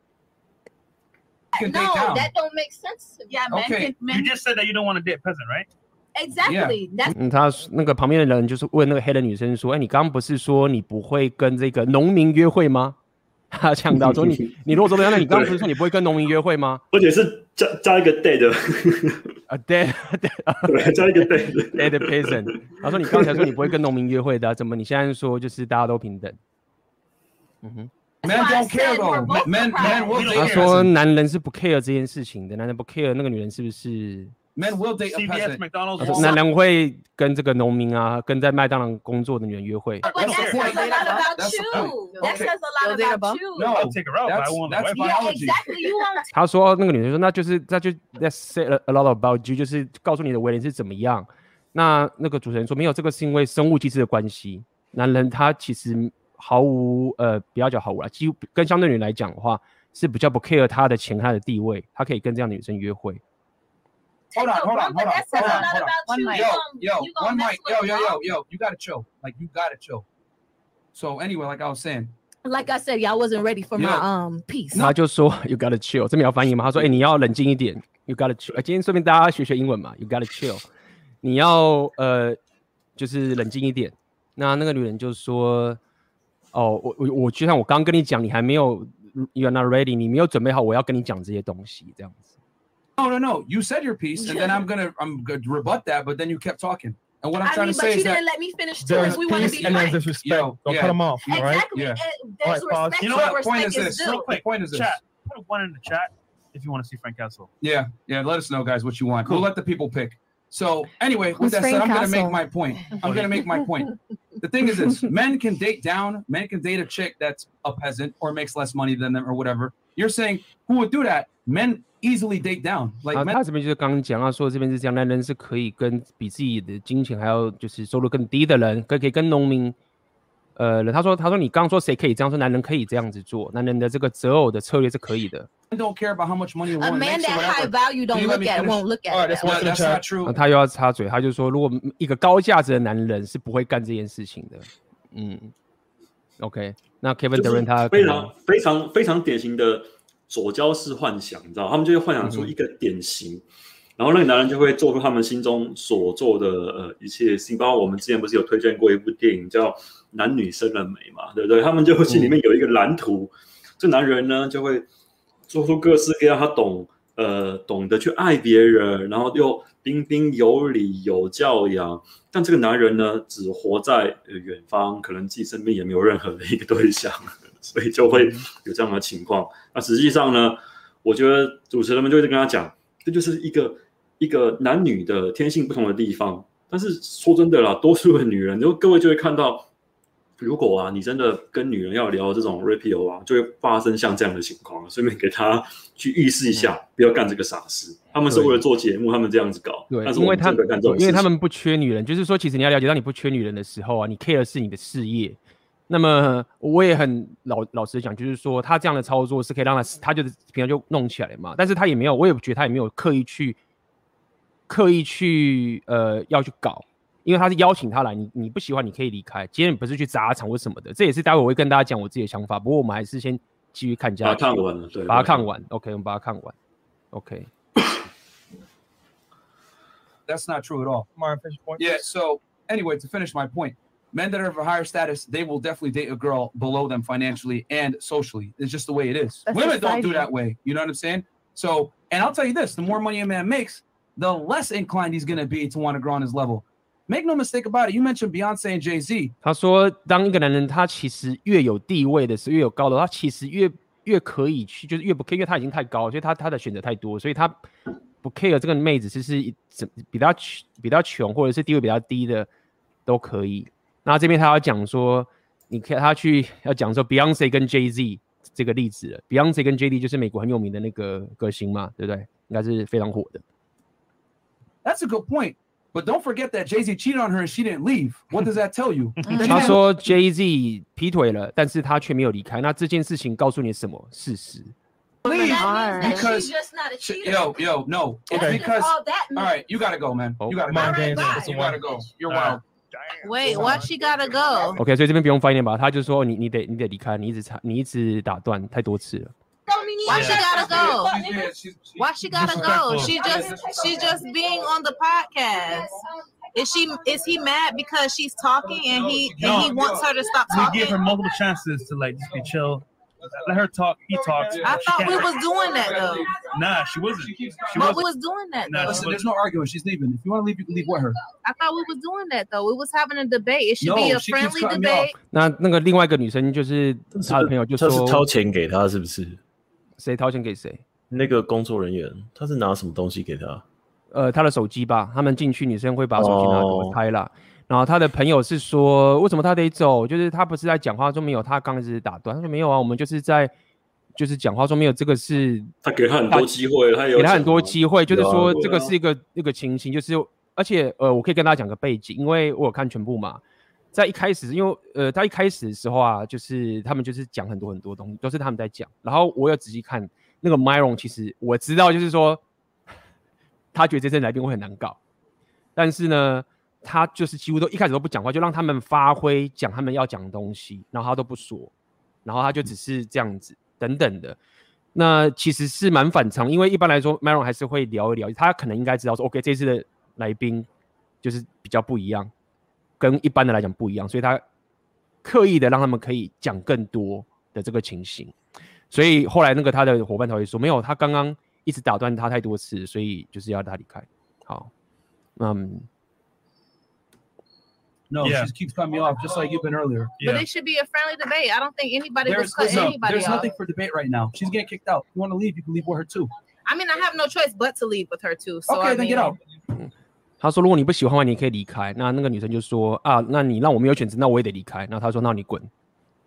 No, that don't make sense. Yeah, man. You just said that you don't want a dead person, right? Exactly. That 嗯，他那个旁边的人就是问那个黑人女生说：“哎，你刚刚不是说你不会跟这个农民约会吗？” [laughs] 他强到说：“你 [laughs] 你如果说这样，那你刚刚不是说你不会跟农民约会吗？” [laughs] 而且是加加一个 day 的啊，day day，加一个 day day person。他说：“你刚才说你不会跟农民约会的，怎么你现在说就是大家都平等？”嗯哼，Men don't care though. Men men will date 他说男人是不 care 这件事情的，男人不 care 那个女人是不是？Men will date a 说男人会跟这个农民啊，跟在麦当劳工作的女人约会。But that says a lot about you. That says a lot about you. No, I'll take her out, but I won't that's biology. exactly. You want 他说那个女人说，那就是那就 That say a lot about you，就是告诉你的为人是怎么样。那那个主持人说没有，这个是因为生物机制的关系。男人他其实毫无呃，不要讲毫无了，几乎跟相对女人来讲的话，是比较不 care 他的钱、他的地位，他可以跟这样的女生约会。Hold on, hold on, hold on, hold on, hold One mic. Yo, yo, one mic. Yo, yo, yo, yo. You gotta chill. Like you gotta chill. So anyway, like I was saying, Like I said, y'all wasn't ready for my um piece. 他就说 You gotta chill，这边要翻译吗？他说哎、欸，你要冷静一点，You gotta chill。今天顺便大家学学英文嘛，You gotta chill，你要呃就是冷静一点。那那个女人就说哦，我我我就像我刚刚跟你讲，你还没有 You are not ready，你没有准备好，我要跟你讲这些东西，这样子。 no, no, no. You said your piece, and then I'm gonna I'm gonna rebut that, but then you kept talking. And what I'm I trying mean, to but say you is that didn't let me finish too. There's If we want to peace be and there's frank. disrespect. Yo, Don't yeah. cut them off. All right. Exactly. Yeah. and All There's right, pause. respect You know where what? The point respect is is this. due. Real quick, The point is this. chat. Put one in the chat if you want to see Frank Castle. Yeah, yeah. Let us know, guys, what you want. Cool. We'll let the people pick. So anyway, with Who's that said, Frank I'm gonna Castle? make my point. I'm gonna make my point. [laughs] The thing is this: men [laughs] can date down. Men can date a chick that's a peasant or makes less money than them or whatever. You're saying who would do that? Men easily date down. Like 啊， men 他这边就是刚刚讲到说，这边是这样，男人是可以跟比自己的金钱还要就是收入更低的人，可以可以跟农民， 呃，他说他说你刚刚说谁可以这样说，男人可以这样子做，男人的这个择偶的策略是可以的。Don't care about how much money a man that high value don't look at won't look at. That's not true. 他又要插嘴，他就说如果一个高价值的男人是不会干这件事情的。嗯，OK，那 Kevin Durant 他非常非常非常典型的左交式幻想，你知道，他们就会幻想出一个典型。然后那个男人就会做出他们心中所做的呃一切事情，包括我们之前不是有推荐过一部电影叫男女生了美》嘛，对不对？他们就会心里面有一个蓝图，这男人呢就会做出各式各样，他懂呃懂得去爱别人，然后又彬彬有礼、有教养。但这个男人呢，只活在呃远方，可能自己身边也没有任何的一个对象，[laughs] 所以就会有这样的情况。那实际上呢，我觉得主持人们就会跟他讲，这就是一个一个男女的天性不同的地方。但是说真的啦，多数的女人，就各位就会看到，如果啊，你真的跟女人要聊这种 Rapio 啊，就会发生像这样的情况。顺便给他去预示一下，不要干这个傻事。他们是为了做节目，他们这样子搞。对，但是因为他因为他们不缺女人，就是说，其实你要了解到你不缺女人的时候啊，你 care 的是你的事业。那么我也很老老实讲，就是说他这样的操作是可以让他他就是平常就弄起来嘛，但是他也没有，我也觉得他也没有刻意去刻意去呃要去搞，因为他是邀请他来，你你不喜欢你可以离开，今天你不是去砸场或什么的，这也是待会我会跟大家讲我自己的想法。不过我们还是先继续看下去，把它看完了，对，把它看完。OK，我们把它看完。OK， that's not true at all. Martin, finish point. Yeah. So anyway, to finish my point, men that are of a higher status, they will definitely date a girl below them financially and socially. It's just the way it is. That's Women don't society. do that way. You know what I'm saying? So, and I'll tell you this: the more money a man makes, the less inclined he's gonna be to want to grow on his level. Make no mistake about it. You mentioned Beyonce and Jay Z. 他说，当一个男人他其实越有地位的时候，越有高的，他其实越越可以去，就是越不 care，因为他已经太高了，所以他他的选择太多，所以他不 care 这个妹子是是怎比较比较穷或者是地位比较低的都可以。那这边他要讲说，你看他去要讲说 Beyonce 跟 Jay Z 这个例子了，Beyonce 跟 Jay Z 就是美国很有名的那个歌星嘛，对不对？应该是非常火的。That's a good point. But don't forget that Jay Z cheated on her and she didn't leave. What does that tell you? [laughs] 他说 [laughs] Jay Z 劈腿了，但是他却没有离开。那这件事情告诉你什么事实？ leave That means that because she's just not a Sh- cheater. yo, yo, no. It's That's because all that all means. right, you gotta go, man. Oh. You gotta Come on, go. James. Bye. It's a You one. gotta go. You're All right. wild. Wait, why she gotta go? OK，所以这边不用翻译吧？他就说你你得你得离开，你一直插你一直打断太多次了。 Don't mean Why you she gotta gotta go? Yeah, she's- she's- Why she gotta go? She just she just being on the podcast. Is she is he mad because she's talking and he and he wants her to stop We give her talking? multiple chances to like just be chill. Let her talk. He talks. I She thought can't- we was doing that though. Nah, she wasn't. She But we wasn't. was doing that Nah, though. Listen, there's no arguing. She's leaving. If you want to leave, you can leave with her. I thought we was doing that though. We was having a debate. It should No, be a she keeps friendly cutting me off. debate. 那那个另外一个女生就是他的朋友就他是掏说，钱给他，是不是？ 谁掏钱给谁？那个工作人员他是拿什么东西给他？呃，他的手机吧，他们进去女生会把手机拿给我开了。然后他的朋友是说，为什么他得走？就是他不是在讲话，中没有，他刚刚是打断。他说没有啊，我们就是在就是讲话中没有，这个是他给他很多机会，他有给他很多机会，就是说这个是一个一个情形，就是而且呃，我可以跟大家讲个背景，因为我有看全部嘛。在一开始，因为呃，他一开始的时候啊，就是他们就是讲很多很多东西，都是他们在讲。然后我有仔细看那个 Myron，其实我知道，就是说他觉得这次来宾会很难搞，但是呢，他就是几乎都一开始都不讲话，就让他们发挥讲他们要讲的东西，然后他都不说，然后他就只是这样子等等的。那其实是蛮反常，因为一般来说，Myron 还是会聊一聊，他可能应该知道说，OK，这次的来宾就是比较不一样，跟一般的来讲不一样，所以他刻意的让他们可以讲更多的这个情形。所以后来那个他的伙伴才会说，没有，他刚刚一直打断他太多次，所以就是要他离开。好，嗯，No, Yeah. she keeps cutting me off, just like you've been earlier. But it should be a friendly debate. I don't think anybody was There's, cutting anybody there's off. nothing for debate right now. She's getting kicked out. If you want to leave, you can leave with her too. I mean, I have no choice but to leave with her too. So okay, I then mean, get out. 他说如果你不喜欢的话，你可以离开。那那个女生就说啊，那你让我没有选择，那我也得离开。然后他说那你滚，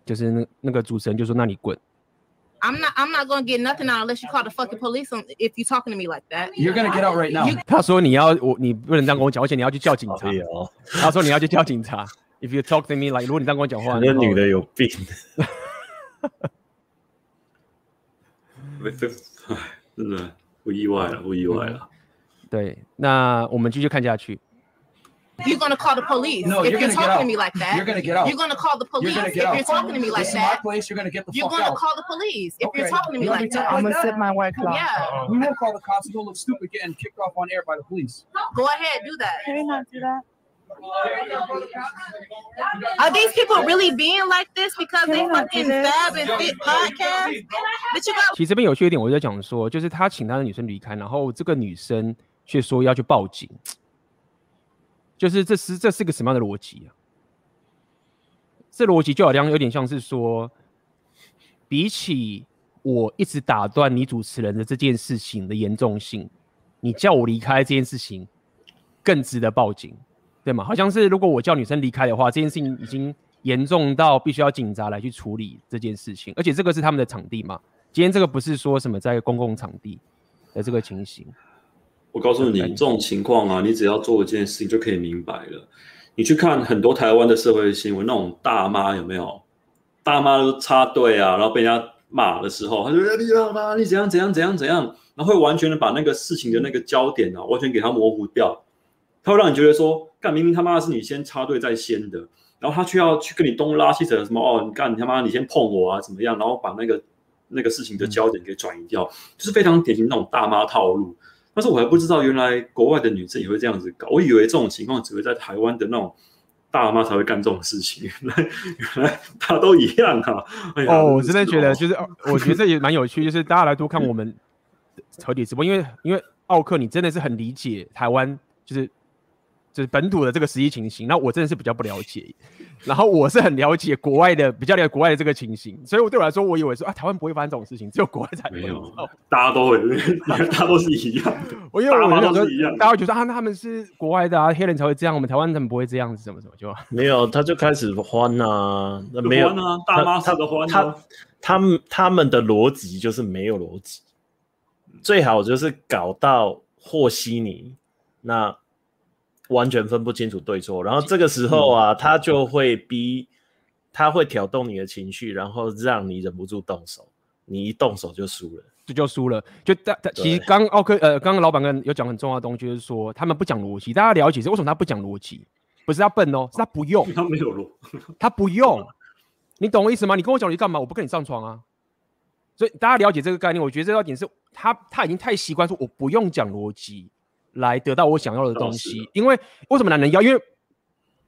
就是那那个主持人就说那你滚。I'm not. I'm not gonna get nothing out unless you call the fucking police on if you talking to me like that. You're gonna get out right now. 他说你要我你不能这样跟我讲，而且你要去叫警察他说你要去叫警察。If you talk to me like，如果你这样跟我讲话，那女的有病。真的不意外了，不意外了。对，那我们继续看下去。You're gonna call the police No, if you're talking out. to me like that. You're gonna get out. You're gonna call the police if out. you're talking to me like this is my that. place. You're gonna get the You're fuck gonna out. call the police if Okay. you're talking to me like that. I'm gonna that? sip my white claw. Yeah, We won't call the cops. You don't look stupid getting kicked off on air by the police. go ahead, do that. Can we not do that? Are these people really being like this because they fucking fab and fit podcast? But you got 其实这边有趣一点，我就在讲说，就是他请他的女生离开，然后这个女生却说要去报警，就是这是这是个什么样的逻辑啊？这逻辑就好像有点像是说，比起我一直打断你主持人的这件事情的严重性，你叫我离开这件事情更值得报警，对吗？好像是如果我叫女生离开的话，这件事情已经严重到必须要警察来去处理这件事情，而且这个是他们的场地嘛。今天这个不是说什么在公共场地的这个情形，我告诉你，这种情况啊，你只要做一件事情就可以明白了。你去看很多台湾的社会新闻，那种大妈有没有？大妈都插队啊，然后被人家骂的时候，他就说：“你老妈，你怎样怎样怎样怎样。”然后会完全的把那个事情的那个焦点啊，完全给它模糊掉。他会让你觉得说，干明明他妈的是你先插队在先的，然后他却要去跟你东拉西扯什么哦，你干你他妈你先碰我啊，怎么样？然后把那个那个事情的焦点给转移掉，就是非常典型那种大妈套路。但是我还不知道原来国外的女生也会这样子搞，我以为这种情况只会在台湾的那种大妈才会干这种事情，原来原来大家都一样啊！哎、哦，我真的觉得就是，我觉得这也蛮有趣，就是大家来多看我们合体直播，因为因为奥克你真的是很理解台湾，就是。就是本土的这个实际情形，那我真的是比较不了解。然后我是很了解国外的，比较了解国外的这个情形，所以我对我来说，我以为说啊，台湾不会发生这种事情，只有国外才会有。大家都会，大家都是一样的。我因为我想说，大家会觉得啊，那他们是国外的啊，黑人才会这样，我们台湾人不会这样子，什么什么就没有，他就开始欢啊，那没有啊，大妈他的欢、啊，他他们他们的逻辑就是没有逻辑，最好就是搞到和稀泥那。完全分不清楚对错，然后这个时候啊，嗯、他就会逼，他会挑动你的情绪，然后让你忍不住动手，你一动手就输了，这就输了。就大大其实刚奥克呃，刚刚老板跟有讲很重要的东西，就是说他们不讲逻辑，大家了解是为什么他不讲逻辑？不是他笨哦，是他不用，他没有逻，他不用，你懂我意思吗？你跟我讲你干嘛？我不跟你上床啊。所以大家了解这个概念，我觉得这道点是他他已经太习惯说我不用讲逻辑。来得到我想要的东西，因为为什么男人要？因为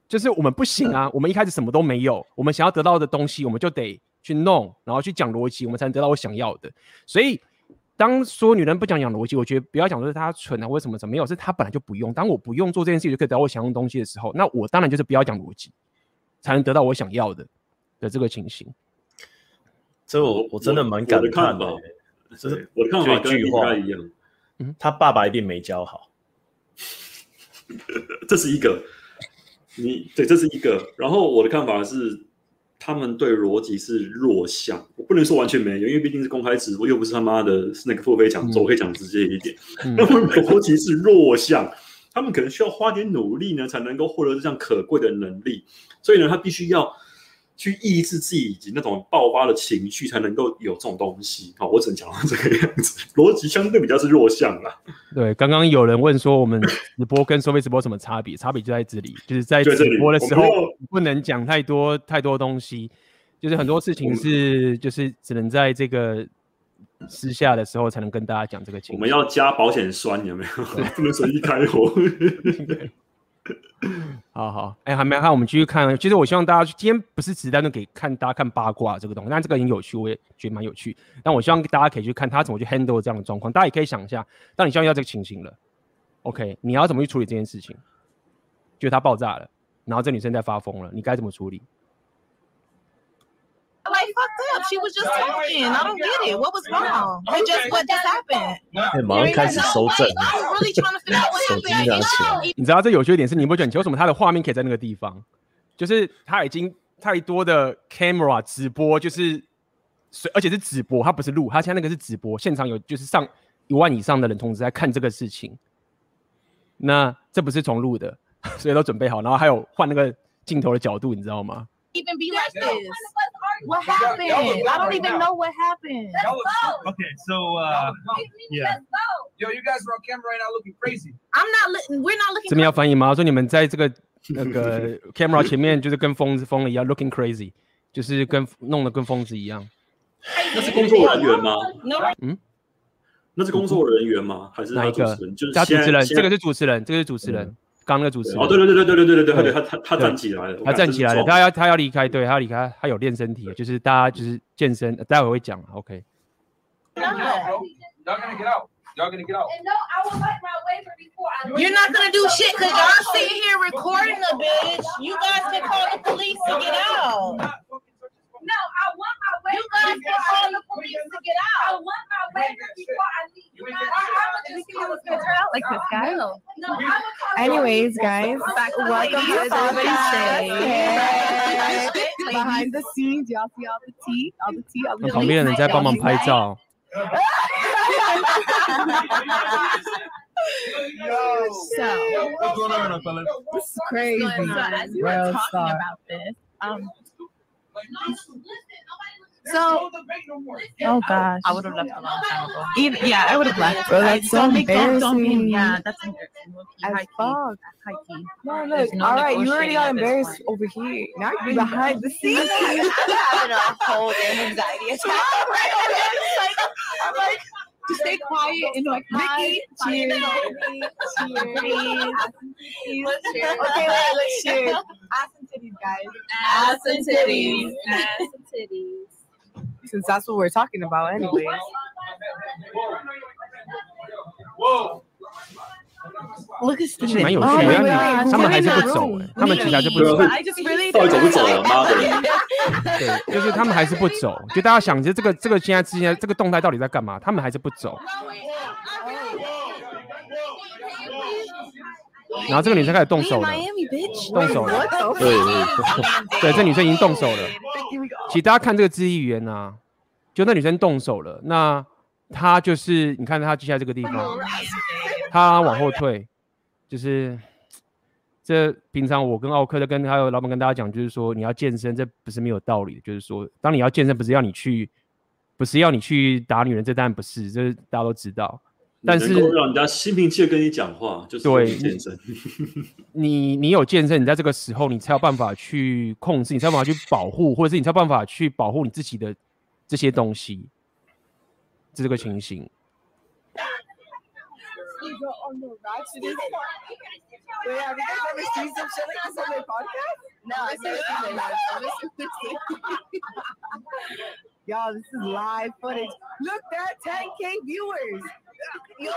就是我们不行啊，[laughs] 我们一开始什么都没有，我们想要得到的东西，我们就得去弄，然后去讲逻辑，我们才能得到我想要的。所以，当说女人不讲讲逻辑，我觉得不要讲说是她蠢啊，为什么怎么没有？是她本来就不用。当我不用做这件事情就可以得到我想要的东西的时候，那我当然就是不要讲逻辑，才能得到我想要的的这个情形。这我我真的蛮感叹的，就是我的看法跟你不一样。嗯，他爸爸一定没教好。[laughs] 这是一个，你对，这是一个。然后我的看法是，他们对逻辑是弱项。我不能说完全没有，因为毕竟是公开直播，又不是他妈的是那个付费讲座，我可以讲直接一点。他们逻辑是弱项，他们可能需要花点努力呢，才能够获得这项可贵的能力。所以呢，他必须要。去抑制自己以及那种爆发的情绪，才能够有这种东西。好，我只能讲到这个样子，[laughs] 逻辑相对比较是弱项啦。对，刚刚有人问说，我们直播跟收费直播什么差别？差别就在这里，就是在直播的时候不能讲太多太多东西，就是很多事情是就是只能在这个私下的时候才能跟大家讲这个情况。我们要加保险栓，有没有？[laughs] 不能随意开火。[laughs] 好好，哎、还没看，我们继续看。其实我希望大家今天不是只单纯给看大家看八卦这个东西，但这个很有趣，我也觉得蛮有趣。但我希望大家可以去看他怎么去 handle 这样的状况。大家也可以想一下，当你遇到这个情形了，OK，你要怎么去处理这件事情？就是他爆炸了，然后这女生在发疯了，你该怎么处理？Like fucked up. She was just talking. I don't get it. What was wrong? It just what just happened. 马上开始收证。手机拿起来。你知道这有趣的点是，你不觉得为什么他的画面可以在那个地方？就是他已经太多的 camera 直播，就是而且是直播，他不是录，他现在那个是直播，现场有就是上一万以上的人同时在看这个事情。那这不是重录的，[laughs] 所以都准备好，然后还有换那个镜头的角度，你知道吗 ？even be like this? What happened? I don't even know what happened. Okay, so uh, yeah. Yo, you guys are on camera right now looking crazy. I'm not looking. We're not looking. 这边要翻译吗？说你们在这个那个 [laughs] camera 前面就是跟疯子疯了一样，looking crazy，就是跟弄得跟疯子一样。那是工作人员吗？嗯，那是工作人员吗？还是哪一个？就是加主持人，这个是主持人，这个是主持人。 刚那个主持人哦，对对对对对对对对对，他他他站起来了，他站起来了，他要他要离开，对，他要离开，他有练身体，就是大家就是健身，待会会讲，OK。You're not gonna do shit because y'all sit here recording the bitch. You guys can call the police to get out. No, I want my waiver. You guys can call the police to get out. I want my waiver before I leave. You guys, you think it was gonna turn out like this guy? No. no Anyways, guys, welcome to everybody's day. Behind the scenes, y'all see all the tea, all the tea, all the 旁边的人在帮忙拍照。Yo, [laughs] [laughs] so, what's going on, fellas? This is crazy. So, as we were talking about this, um, so, oh gosh, I would have left a long time ago. Even, yeah, I would have left. Bro, that's so embarrassing. Don't, don't yeah, that's embarrassing. As fuck. No, look, no all right, you already got embarrassed over here. Now you're behind the [laughs] scenes. I'm having a whole damn anxiety [laughs] attack. I'm like, just stay quiet. and in like Mickey. Cheers. Cheers. Cheers. Okay, wait, let's cheers. Ass and titties, guys. Ass and titties. Ass and titties. Since that's what we're talking about, anyways. Look at 其实 Steven. 蛮有 Oh 趣他们还是不走.哎，他们其实还是不对啊走，I [laughs] just really 到底走不走了？妈的！对，就是他们还是不走。就大家想，着这个这个现在之间这个动态到底在干嘛？他们还是不走。然后这个女生开始动手了，动手了对对，[laughs] 对，这女生已经动手了。其实大家看这个肢体语言啊，就那女生动手了，那她就是你看他接下来这个地方，[laughs] 他往后退，就是这平常我跟奥克的跟还有老板跟大家讲，就是说你要健身，这不是没有道理的，就是说当你要健身，不是要你去，不是要你去打女人，这当然不是，这大家都知道。但是能够让人家心平气和跟你讲话，就是对健身。[laughs] 你你有健身，你在这个时候，你才有办法去控制，你才有办法去保护，或者是你才有办法去保护你自己的这些东西，这个情形。You go on the ratchetest part. Wait, have you guys ever seen some shit like this on their podcast? No, I've never seen it. I've never seen this. Y'all, this is live footage. Look, that 10k viewers. Yo,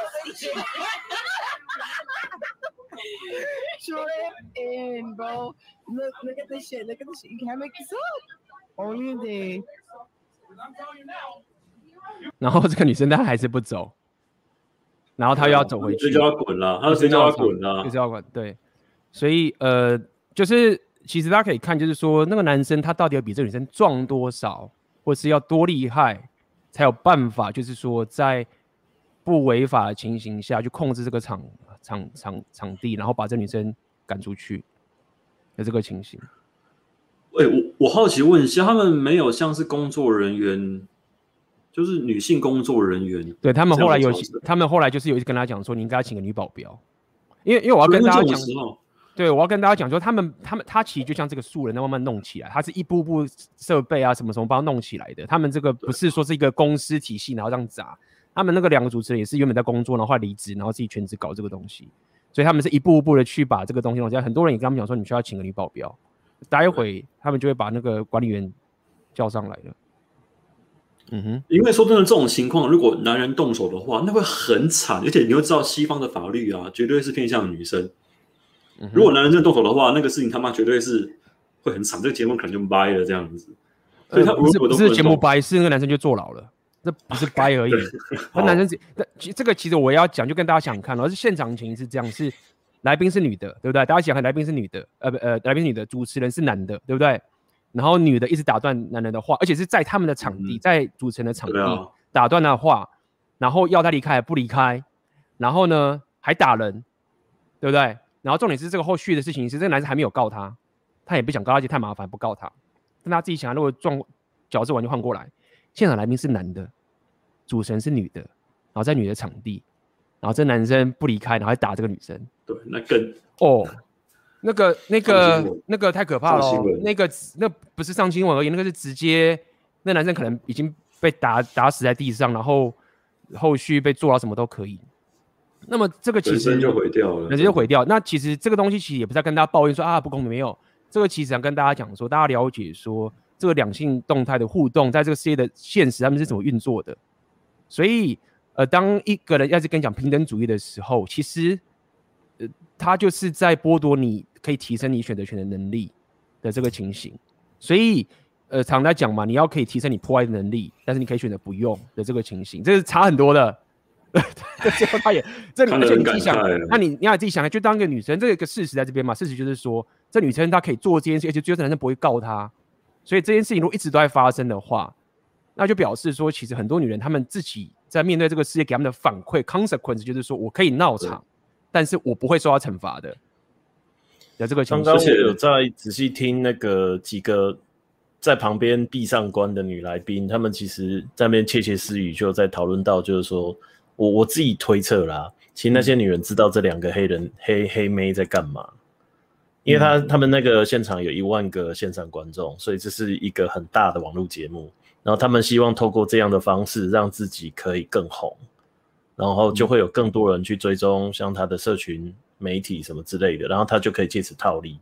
Shrimp in, bro. Look, look at this shit. Look at this shit. You can't make this up. Only a day. 然后这个女生她还是不走，然后她又要走回去，就叫她滚了，她就直接叫她滚了就叫她滚。对，所以呃，就是其实大家可以看，就是说那个男生他到底要比这个女生壮多少，或是要多厉害，才有办法，就是说在不违法的情形下去控制这个场场场场地，然后把这女生赶出去的这个情形。哎、我我好奇问一下，他们没有像是工作人员，就是女性工作人员，对他们后来有他们后来就是有一次跟他讲说，你应该要请个女保镖，因为因为我要跟大家讲，候对我要跟大家讲说，他们他们他其实就像这个素人，在慢慢弄起来，他是一步步设备啊什么什么帮他弄起来的。他们这个不是说是一个公司体系，然后这样砸。他们那个两个主持人也是原本在工作，然后离职，然后自己全职搞这个东西。所以他们是一步步的去把这个东西弄起来。很多人也跟他们讲说，你需要请个女保镖。待会他们就会把那个管理员叫上来了。嗯哼，因为说真的，这种情况如果男人动手的话，那会很惨，而且你又知道西方的法律啊，绝对是偏向女生。嗯、如果男人真的动手的话，那个事情他妈绝对是会很惨，这个节目可能就掰了这样子。所以他呃、不是不是节目掰，是那个男生就坐牢了。这不是掰而已，[laughs] 那男生是那这个其实我也要讲，就跟大家想看，而是现场情是这样，是来宾是女的，对不对？大家想看来宾是女的，呃不呃来宾是女的，主持人是男的，对不对？然后女的一直打断男人的话，而且是在他们的场地，嗯、在主持人的场地、啊、打断他的话，然后要他离开不离开，然后呢还打人，对不对？然后重点是这个后续的事情是这个男生还没有告他，他也不想告他，而且太麻烦不告他。但他自己想，如果撞角色完就换过来。现场来宾是男的，主持人是女的，然后在女的场地，然后这男生不离开，然后还打这个女生。对，那更哦，那个那个那个太可怕了，那个那不是上新闻而已，那个是直接那男生可能已经被打打死在地上，然后后续被坐牢什么都可以。那么这个其实人生就毁掉了，人生就毁掉。那其实这个东西其实也不是在跟大家抱怨说啊不公平，没有，这个其实想跟大家讲说，大家了解说。这个两性动态的互动，在这个世界的现实，他们是怎么运作的？所以，呃，当一个人要是跟你讲平等主义的时候，其实，呃，他就是在剥夺你可以提升你选择权的能力的这个情形。所以，呃，常在讲嘛，你要可以提升你破坏的能力，但是你可以选择不用的这个情形，这是差很多的。[laughs] 最后他也这里，而且你自己想，那你你要自己想，就当一个女生，这个事实在这边嘛，事实就是说，这、女生她可以做这件事，而且最后这男生不会告她。所以这件事情如果一直都在发生的话，那就表示说，其实很多女人她们自己在面对这个世界给他们的反馈 consequence，就是说我可以闹场，但是我不会受到惩罚的。有这个情况。刚刚我有在仔细听那个几个在旁边闭上关的女来宾，他们其实在那边窃窃私语，就在讨论到，就是说我我自己推测啦，其实那些女人知道这两个黑人、嗯、黑黑妹在干嘛。因为他他们那个现场有一万个线上观众，所以这是一个很大的网络节目。然后他们希望透过这样的方式让自己可以更红，然后就会有更多人去追踪，像他的社群媒体什么之类的，然后他就可以借此套利。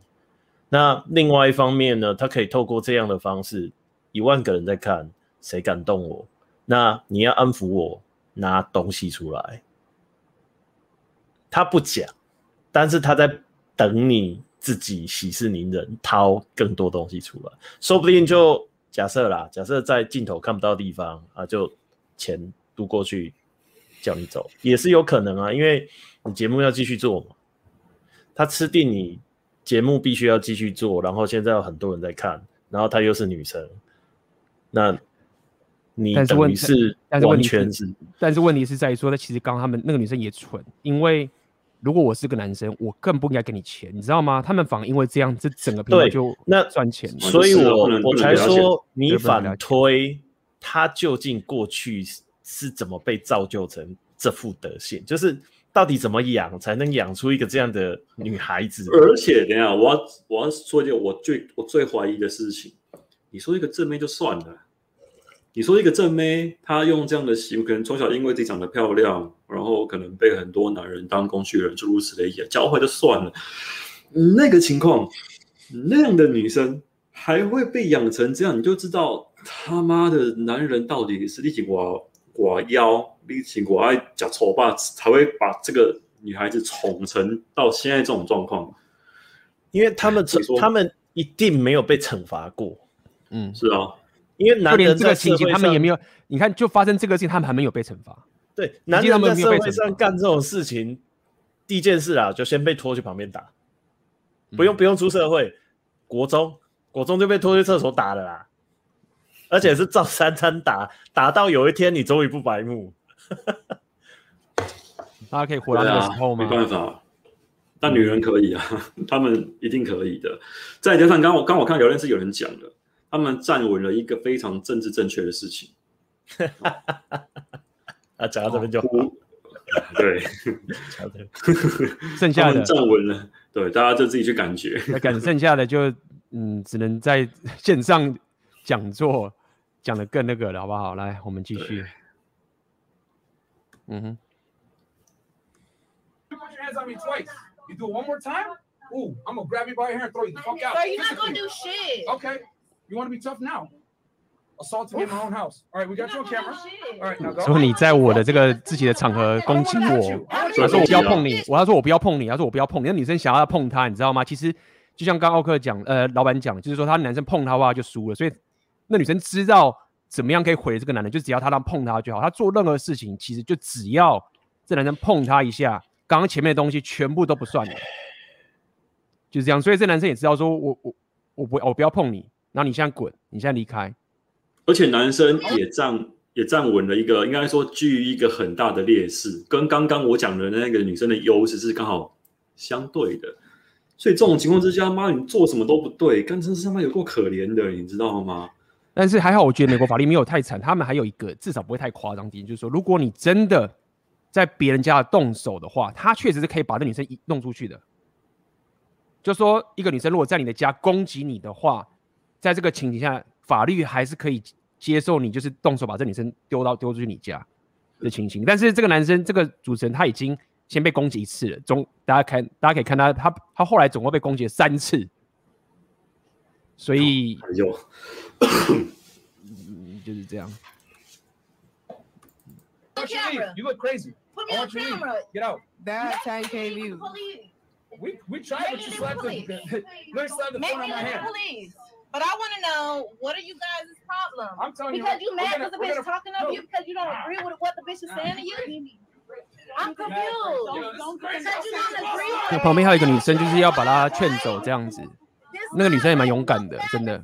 那另外一方面呢，他可以透过这样的方式，一万个人在看，谁敢动我？那你要安抚我，拿东西出来。他不讲，但是他在等你自己息事宁人，掏更多东西出来，说不定就假设啦，假设在镜头看不到地方啊，就钱渡过去。叫你走也是有可能啊，因为你节目要继续做嘛。他吃定你节目必须要继续做，然后现在有很多人在看，然后她又是女生，那你等于是完全是，但是问题是在于说，那其实刚刚他们那个女生也蠢，因为如果我是个男生，我更不应该给你钱，你知道吗？他们反而因为这样，这整个平台就那赚钱，所以我我才说你反推他究竟过去。是怎么被造就成这副德行？就是到底怎么养才能养出一个这样的女孩子？而且，等下，我要我要说一件我最我最怀疑的事情。你说一个正妹就算了，你说一个正妹，她用这样的行为，可能从小因为自己长得漂亮，然后可能被很多男人当工具人，诸如此类，教坏就算了。那个情况，那样的女生还会被养成这样，你就知道他妈的男人到底是立起我。我要比起我爱讲丑话，才会把这个女孩子宠成到现在这种状况。因为他们他们一定没有被惩罚过。嗯，是啊，因为男人这个情形他们也没有。你看，就发生这个事情，他们还没有被惩罚。对，男人在社会上干这种事情，第一件事啊，就先被拖去旁边打，不用不用出社会，国中国中就被拖去厕所打了啦。而且是照三餐打，打到有一天你终于不白目，[laughs] 大家可以活到那个时候吗？啊？没办法，但女人可以啊，[laughs] 他们一定可以的。再加上刚我刚我看聊天室有人讲了，他们站稳了一个非常政治正确的事情。[laughs] 啊，讲到这边就好，对，剩下的站稳了，对，大家就自己去感觉。那感剩下的就嗯，只能在线上讲座。讲的更那个了，好不好？来，我们继续。嗯哼。You put your hands on me twice. You do it one more time. Ooh, I'm gonna grab you by your hair and throw you the fuck out. Bro, you're not gonna do shit. Okay. You want to be tough now? Assault me in my own house. All right, we got you on camera. All right, now go. 说你在我的这个自己的场合攻击我，他说我不要碰你，我他说我不要碰你，他说我不要碰你。那女生想要碰他，你知道吗？其实就像刚奥克讲，呃，老板讲，就是说他男生碰他的话就输了，所以。那女生知道怎么样可以毁这个男人，就只要他让碰他就好。他做任何事情，其实就只要这男生碰他一下，刚刚前面的东西全部都不算了，就是这样。所以这男生也知道说，我我我不我不要碰你，然后你现在滚，你现在离开。而且男生也站也站稳了一个，应该说居于一个很大的劣势，跟刚刚我讲的那个女生的优势是刚好相对的。所以这种情况之下，妈，你做什么都不对，干真是他妈有够可怜的，你知道吗？但是还好，我觉得美国法律没有太惨，他们还有一个至少不会太夸张点，就是说，如果你真的在别人家动手的话，他确实是可以把那女生弄出去的。就说一个女生如果在你的家攻击你的话，在这个情景下，法律还是可以接受你就是动手把这女生丢到丢出去你家的情形。但是这个男生这个主持人他已经先被攻击一次了，总大家看大家可以看他他他后来总共被攻击了三次，所以。[coughs] 就是这样。You look crazy. Put me on camera. Get out. That's 10k views. We we tried, but you slapped the let [laughs] me slap the phone on my hand. Police. But I want to know what are you guys' problem? I'm telling because you. you mad because the bitch gonna, talking of no. you because you don't agree with what the bitch is saying to you. I'm confused. Don't, don't, because you don't agree with. 那旁边还有一个女生，就是要把她劝走这样子。 那个女生也蛮勇敢的真的。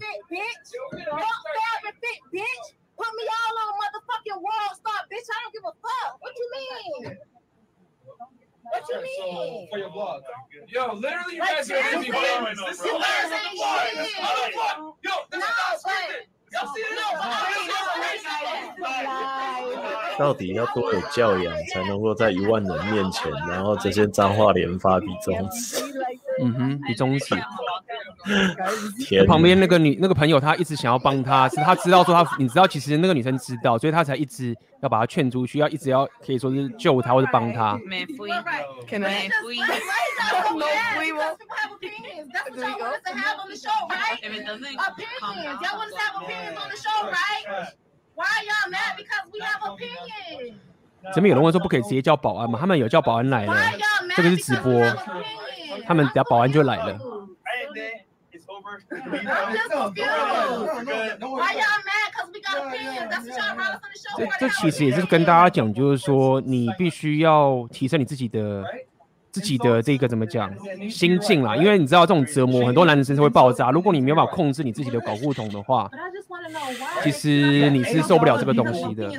到底要多有教养才能够在一万人面前然后这些脏话连发比中。嗯哼，比中指。旁边那个女那个朋友，她一直想要帮他，是她知道说她，你知道其实那个女生知道，所以她才一直要把她劝出去，要一直要可以说是救她或者帮她。Me fui. Can I? No, we won't. That's what y'all want us to have on the show, right? Opinions. want to have opinions on the show, right? Why y'all mad? Because we have opinions. 这边有人问说不可以直接叫保安吗？他们有叫保安来了?这个是直播.他们等下保安就来了。这这其实也是跟大家讲，就是说你必须要提升你自己的。自己的这个怎么讲心境啦？因为你知道这种折磨，很多男生是会爆炸。如果你没有办法控制你自己的搞不同的话，其实你是受不了这个东西的。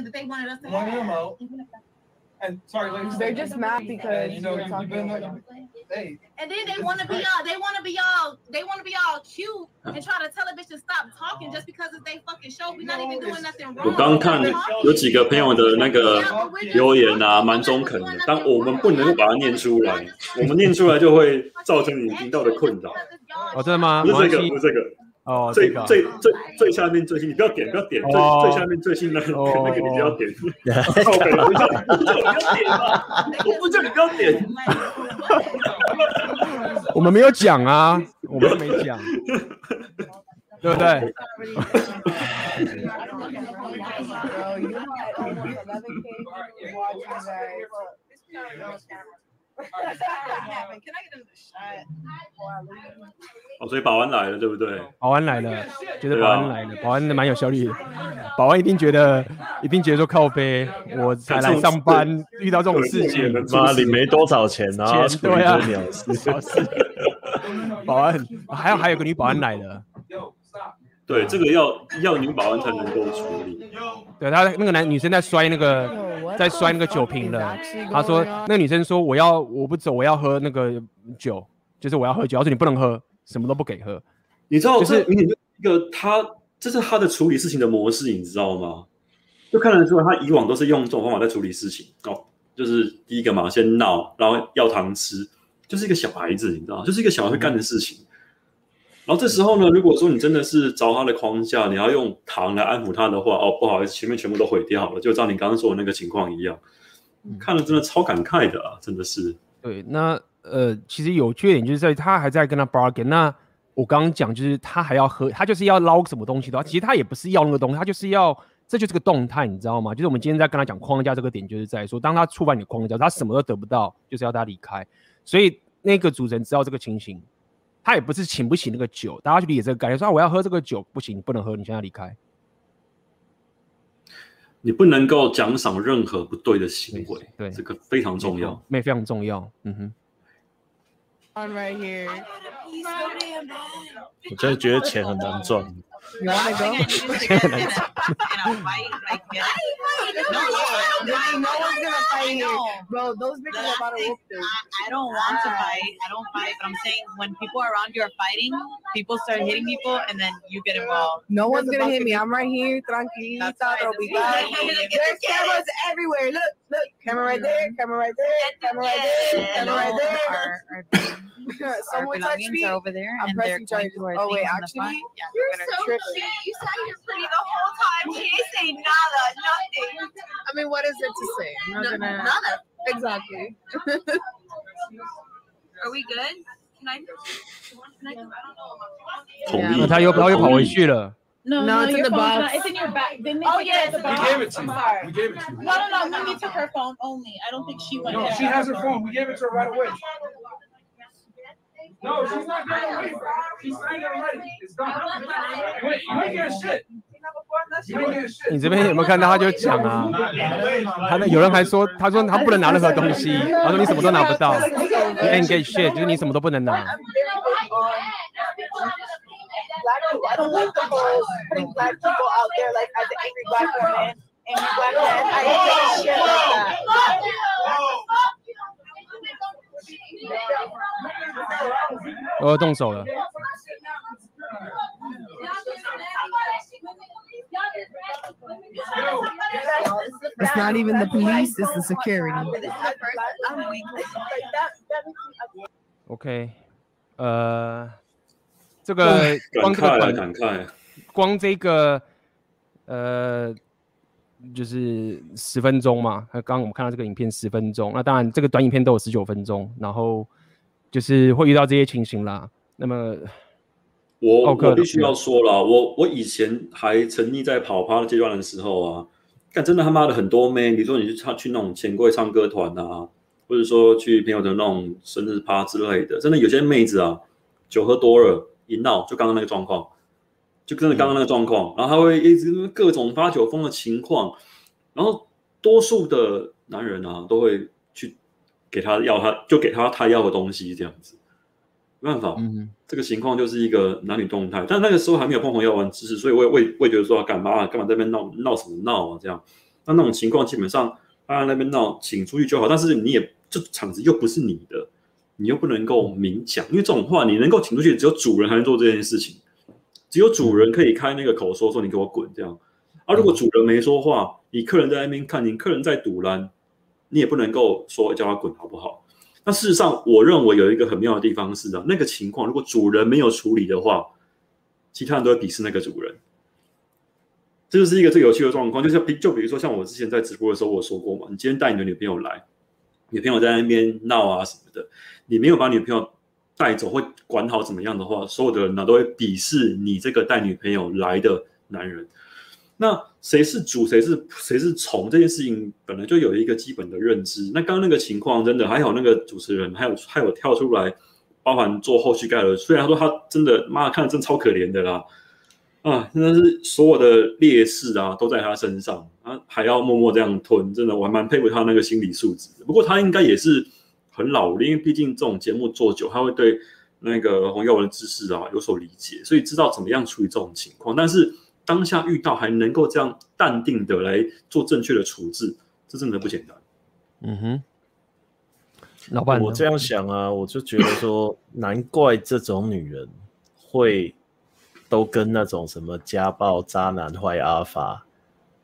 And sorry, ladies. They're just mad because you know, you've been like, hey, And then they want to be all, they want to be all, they want to be all cute and try to tell a bitch to stop talking just because it's they fucking show. We're not even doing nothing wrong. 我刚看有几个朋友的那个留言啊，蛮中肯的，但我们不能够把它念出来，我们念出来就会造成你频道的困扰。哦，真的吗？不是这个，不是这个，哦，最这个最最最下面最新，你不要点，不要点，最哦最下面最新的那个哦那个你不要点。[laughs] 靠北，我不叫你不要点嘛，我不叫你不要点。我们没有讲啊，我们都没讲，对不对？Bro, you had almost 11k people watching that. Can I get another shot? 哦，所以保安来了，对不对？保安来了，觉得保安来了，保安蛮有效率的。保安一定觉得，一定觉得说靠背，我才来上班，遇到这种事情，妈，你没多少钱啊，钱对啊。保安，还有还有个女保安来了，对，这个要要女保安才能够处理。对他那个男女生在摔那个在摔那个酒瓶了，他说那个女生说我要我不走，我要喝那个酒，就是我要喝酒，他说你不能喝，什么都不给喝。你知道，就是这明显就是一个他，这是他的处理事情的模式，你知道吗？就看得出来，他以往都是用这种方法在处理事情哦。就是第一个嘛，先闹，然后要糖吃，就是一个小孩子，你知道，就是一个小孩会干的事情。然后这时候呢，如果说你真的是着他的框架，你要用糖来安抚他的话，哦，不好意思，前面全部都毁掉了，就照你刚刚说的那个情况一样。看了真的超感慨的啊，真的是。对，那呃，其实有缺点就是在于他还在跟他 bargain。那我刚刚讲就是他还要喝，他就是要捞什么东西的话，其实他也不是要那个东西，他就是要，这就是个动态，你知道吗？就是我们今天在跟他讲框架这个点，就是在说，当他触犯你的框架，他什么都得不到，就是要他离开。所以那个主人知道这个情形，他也不是请不起那个酒，大家去理解这个概念，说啊我要喝这个酒，不行，你不能喝，你现在离开。你不能够奖赏任何不对的行为，对，这个非常重要，那非常重要。嗯哼。On right here. 我真的觉得钱很难赚。You wanna go? In a fight like this. No, no one's gonna fight here. Bro, those bitches are about to whoop this. I, I don't want to ah. fight. I don't fight, but I'm saying when people around you are fighting, people start hitting people, and then you get involved. No one's gonna hit me. I'm right here. Tranquilita, That's we why got this- [laughs] There's cameras everywhere. Look, look. Camera right there. Camera right there. Camera right there. Camera right there. Our, our, [laughs] things- Someone touched me. over there, I'm pressing going charges. to Oh wait, things in the front. actually, Yeah, you're so trip. cute. You sat here pretty the whole time. She ain't say nada, nothing. I mean, what is it to say? I'm not No- gonna. nada. Exactly. [laughs] Are we good? Can I? Can I go? 同啊意。那他又他又跑回去了。 No, No, it's in your the phone's box. not- It's in your bag. Didn't they oh, yeah, the box. We gave it to I'm you. sorry. We gave it to you. No, no, no. Mimi took her phone only. I don't think she went No, there. she has her phone. We gave it to her right away. No, she's not getting away. She's not getting ready. It's done. Wait, you ain't getting shit. You ain't getting shit. 你这边有没有看到？他就讲啊，他那有人还说，他说他不能拿任何东西，他说你什么都拿不到，你 ain't get shit，就是你什么都不能拿。Black people. I don't like the whole putting black people out there like as an angry black woman, angry black man. I hate shit like that. 我要动手了。It's not even the police, it's the security. OK，呃，这个光这个光这个呃，就是十分钟嘛。刚刚我们看到这个影片十分钟，那当然这个短影片都有十九分钟，然后就是会遇到这些情形啦。那么我我必须要说了，我我以前还沉溺在跑趴的阶段的时候啊，但真的他妈的很多妹，比如说你去唱去那种钱柜唱歌团啊，或者说去朋友的那种生日趴之类的，真的有些妹子啊，酒喝多了。一闹就刚刚那个状况，就真的刚刚那个状况，嗯、然后他会一直各种发酒疯的情况，然后多数的男人啊都会去给他要他，就给他他要的东西这样子，没办法，嗯，这个情况就是一个男女动态，但那个时候还没有碰红药丸知识，所以我也我也我也觉得说要干嘛啊，干嘛在那边闹闹什么闹啊这样，那那种情况基本上他在那边闹，请出去就好，但是你也这场子又不是你的。你又不能够明讲，因为这种话你能够请出去，只有主人才能做这件事情，只有主人可以开那个口说说你给我滚这样。啊、如果主人没说话，你客人在那边看，你客人在赌烂，你也不能够说叫他滚好不好？那事实上，我认为有一个很妙的地方是啊，那个情况如果主人没有处理的话，其他人都会鄙视那个主人。这就是一个最有趣的状况，就是比就比如说像我之前在直播的时候我说过嘛，你今天带你的女朋友来。女朋友在那边闹啊什么的，你没有把女朋友带走或管好怎么样的话，所有的人呢都会鄙视你这个带女朋友来的男人。那谁是主，谁是谁是从这件事情本来就有一个基本的认知。那刚刚那个情况真的还好，那个主持人还有还有跳出来，包含做后续盖了。虽然他说他真的妈看着真超可怜的啦。啊，真的是所有的劣势啊都在他身上，啊，还要默默这样吞，真的我还蛮佩服他那个心理素质。不过他应该也是很老练，因为毕竟这种节目做久，他会对那个红药丸的知识啊有所理解，所以知道怎么样处理这种情况。但是当下遇到还能够这样淡定的来做正确的处置，这真的不简单。嗯哼，老板，我这样想啊，我就觉得说，难怪这种女人会。都跟那种什么家暴、渣男、坏阿法，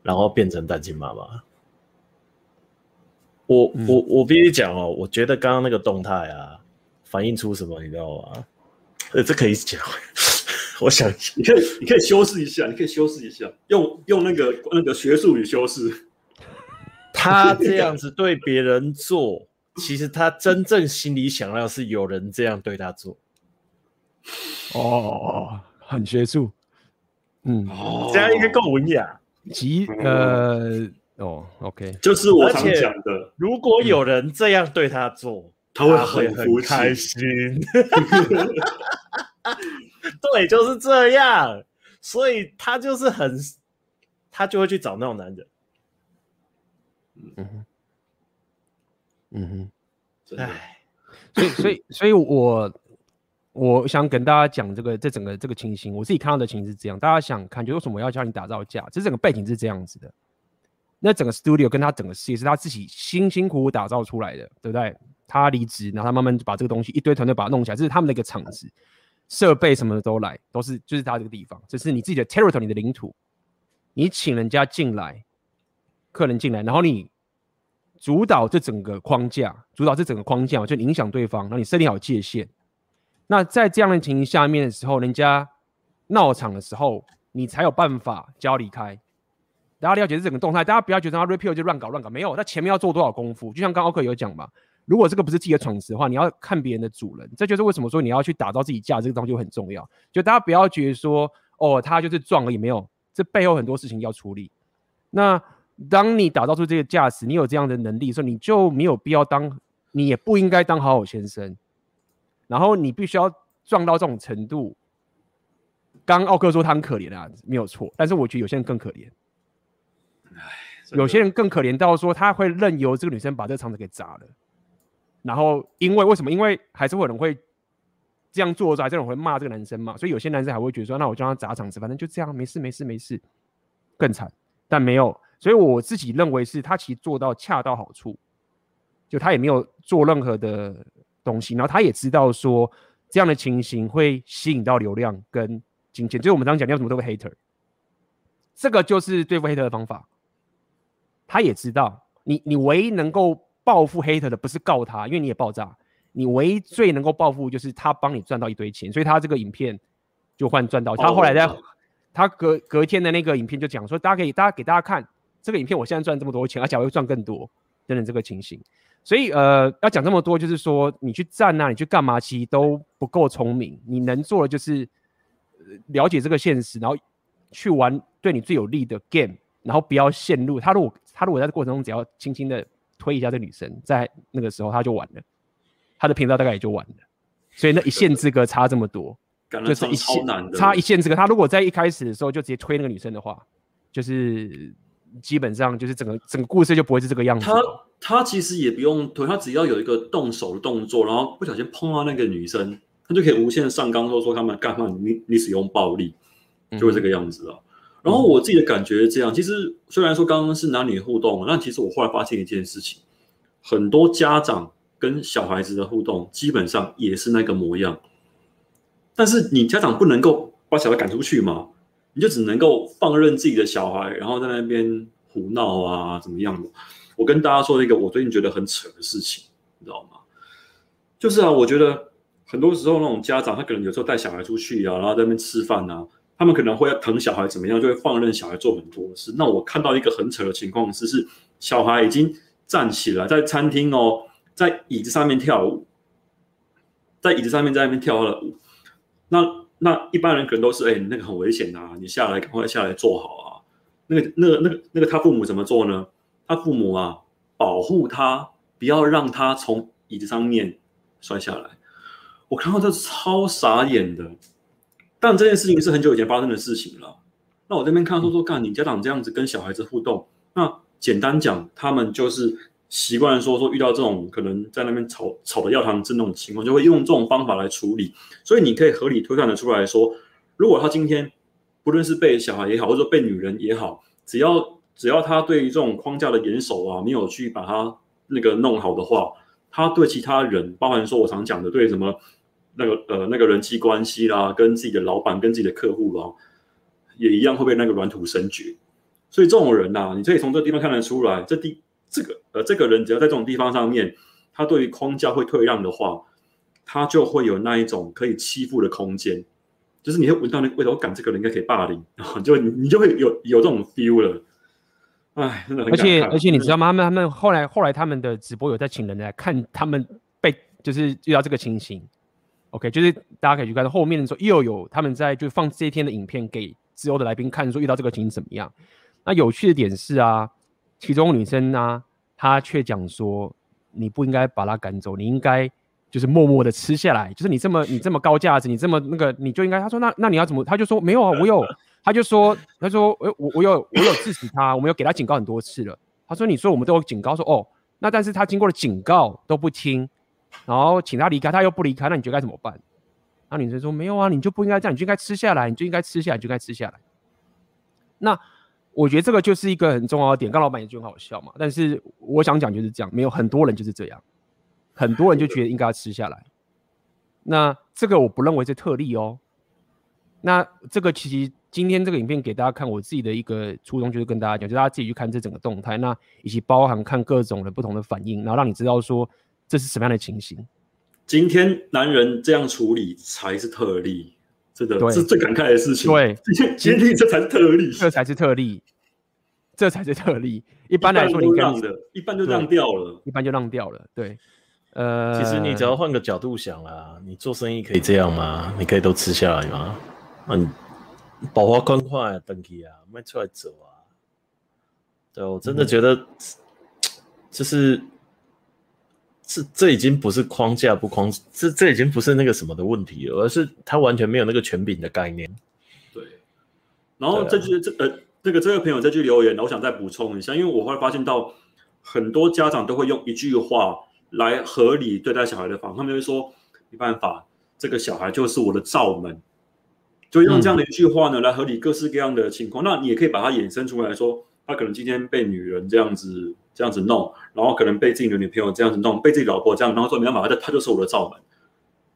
然后变成单亲妈妈。我、嗯、我我必须讲哦，我觉得刚刚那个动态啊，反映出什么，你知道吗？呃，这可以讲。[laughs] 我想你可以你可以修饰一下，你可以修饰一下，用用那个那个学术语修饰。[laughs] 他这样子对别人做，其实他真正心里想要是有人这样对他做。哦。很学术，嗯，哦、这样应该够文雅。及呃，哦，OK，就是我常讲的，如果有人这样对他做，嗯、他会很开心。[laughs] 对，就是这样，所以他就是很，他就会去找那种男人。嗯哼，嗯哼，哎，所以，所以，所以我。我想跟大家讲这个，这整个这个情形，我自己看到的情形是这样。大家想看，就为什么我要叫你打造架？这整个背景是这样子的。那整个 studio 跟他整个事业是他自己辛辛苦苦打造出来的，对不对？他离职，然后他慢慢把这个东西一堆团队把它弄起来，这是他们的一个场子，设备什么的都来，都是就是他这个地方，这是你自己的 territory，你的领土。你请人家进来，客人进来，然后你主导这整个框架，主导这整个框架，就影响对方，然后你设定好界限。那在这样的情形下面的时候，人家闹场的时候，你才有办法交离开。大家了解这整个动态，大家不要觉得他 repeal 就乱搞乱搞，没有，他前面要做多少功夫。就像刚刚奥克有讲嘛，如果这个不是自己的场子的话，你要看别人的主人。这就是为什么说你要去打造自己架，这个东西就很重要。就大家不要觉得说，哦，他就是撞而已，没有，这背后很多事情要处理。那当你打造出这个架势，你有这样的能力的时候，你就没有必要当，你也不应该当好好先生。然后你必须要撞到这种程度。刚刚奥克说他很可怜啊，没有错。但是我觉得有些人更可怜。有些人更可怜到说他会任由这个女生把这个场子给砸了。然后因为为什么？因为还是会有人会这样做，还是有人会骂这个男生嘛。所以有些男生还会觉得说，那我叫他砸场子，反正就这样，没事没事没事。更惨，但没有。所以我自己认为是他其实做到恰到好处，就他也没有做任何的。东西，然后他也知道说这样的情形会吸引到流量跟金钱，就是我们刚刚讲要怎么对付 hater，这个就是对付 hater 的方法。他也知道，你你唯一能够报复 hater 的不是告他，因为你也爆炸，你唯一最能够报复就是他帮你赚到一堆钱，所以他这个影片就换赚到。他后来在他隔隔天的那个影片就讲说，大家可以大家给大家看这个影片，我现在赚这么多钱，而且还会赚更多等等这个情形。所以呃，要讲这么多，就是说你去站啊，你去干嘛，其实都不够聪明。你能做的就是了解这个现实，然后去玩对你最有利的 game，然后不要陷入他。如果他如果在这过程中只要轻轻的推一下这女生，在那个时候他就完了，他的频道大概也就完了。所以那一线之隔差这么多，[laughs] 就是一线差一线之隔。他如果在一开始的时候就直接推那个女生的话，就是。基本上就是整个整个故事就不会是这个样子。他他其实也不用推，他只要有一个动手的动作，然后不小心碰到那个女生，他就可以无限上纲，说说他们干嘛你你使用暴力，就会这个样子啊。嗯、然后我自己的感觉是这样，其实虽然说刚刚是男女互动，但其实我后来发现一件事情，很多家长跟小孩子的互动基本上也是那个模样。但是你家长不能够把小孩赶出去嘛？你就只能够放任自己的小孩，然后在那边胡闹啊，怎么样的？我跟大家说一个我最近觉得很扯的事情，你知道吗？就是啊，我觉得很多时候那种家长，他可能有时候带小孩出去啊，然后在那边吃饭啊，他们可能会要疼小孩怎么样，就会放任小孩做很多事。那我看到一个很扯的情况是，是小孩已经站起来在餐厅哦，在椅子上面跳舞，在椅子上面在那边跳了舞，那。那一般人可能都是，哎、那个很危险啊，你下来赶快下来坐好啊。那个、那个、那个、那个，他父母怎么做呢？他父母啊，保护他，不要让他从椅子上面摔下来。我看到这超傻眼的。但这件事情是很久以前发生的事情了。那我这边看到说说，干你家长这样子跟小孩子互动，那简单讲，他们就是。习惯说说遇到这种可能在那边吵吵的要糖汁那种情况，就会用这种方法来处理。所以你可以合理推断的出来说，如果他今天不论是被小孩也好，或者说被女人也好，只要只要他对于这种框架的严守啊，没有去把它那个弄好的话，他对其他人，包含说我常讲的对什么那个呃那个人际关系啦，跟自己的老板、跟自己的客户啦，也一样会被那个软土生绝。所以这种人呐、啊，你可以从这个地方看得出来，这地。这个呃，这个人只要在这种地方上面，他对于框架会退让的话，他就会有那一种可以欺负的空间，就是你会闻到那个味道，我感这个人应该可以霸凌，然后就你你就会有有这种 feel 了。哎，真的很。而且而且你知道吗？他们他们后来后来他们的直播有在请人来看他们被就是遇到这个情形。OK，就是大家可以去看后面的时候又有他们在就放这一天的影片给之后的来宾看，说遇到这个情形怎么样？那有趣的点是啊。其中女生呢、啊，她却讲说：“你不应该把她赶走，你应该就是默默的吃下来。就是你这么你这么高价值，你这么那个，你就应该。”她说：“那那你要怎么？”她就说：“没有啊，我有。”她就说：“她说，我我我有我有制止他，我们有给他警告很多次了。”她说：“你说我们都有警告说哦，那但是他经过了警告都不听，然后请他离开，他又不离开，那你觉得该怎么办？”那女生说：“没有啊，你就不应该这样，你就应该吃下来，你就应该吃下来，你就该吃下来。”那。我觉得这个就是一个很重要的点，刚老板也觉得很好笑嘛。但是我想讲就是这样，没有很多人就是这样，很多人就觉得应该要吃下来。那这个我不认为是特例哦。那这个其实今天这个影片给大家看，我自己的一个初衷就是跟大家讲，就大家自己去看这整个动态，那以及包含看各种的不同的反应，然后让你知道说这是什么样的情形。今天男人这样处理才是特例。真的，是最感慨的事情。对，今天这才是特例，这才是特例，这才是特例。一般来说，你让的，一般就让掉了，一般就让掉了。对，呃，其实你只要换个角度想啦，你做生意可以这样吗？你可以都吃下来吗？嗯，保花宽快，登记啊，卖出来走啊。对，我真的觉得，[tsk] 就是。这这已经不是框架不框，这这已经不是那个什么的问题了，而是他完全没有那个权柄的概念。对。然后这句、啊、这呃这个这位朋友这句留言，我想再补充一下，因为我会发现到很多家长都会用一句话来合理对待小孩的方，他们会说没办法，这个小孩就是我的罩门，就用这样的一句话呢、嗯、来合理各式各样的情况。那你也可以把它衍生出来说，他可能今天被女人这样子。这样子弄，然后可能被自己的女朋友这样子弄，被自己老婆这样，然后说没办法，他他就是我的罩门。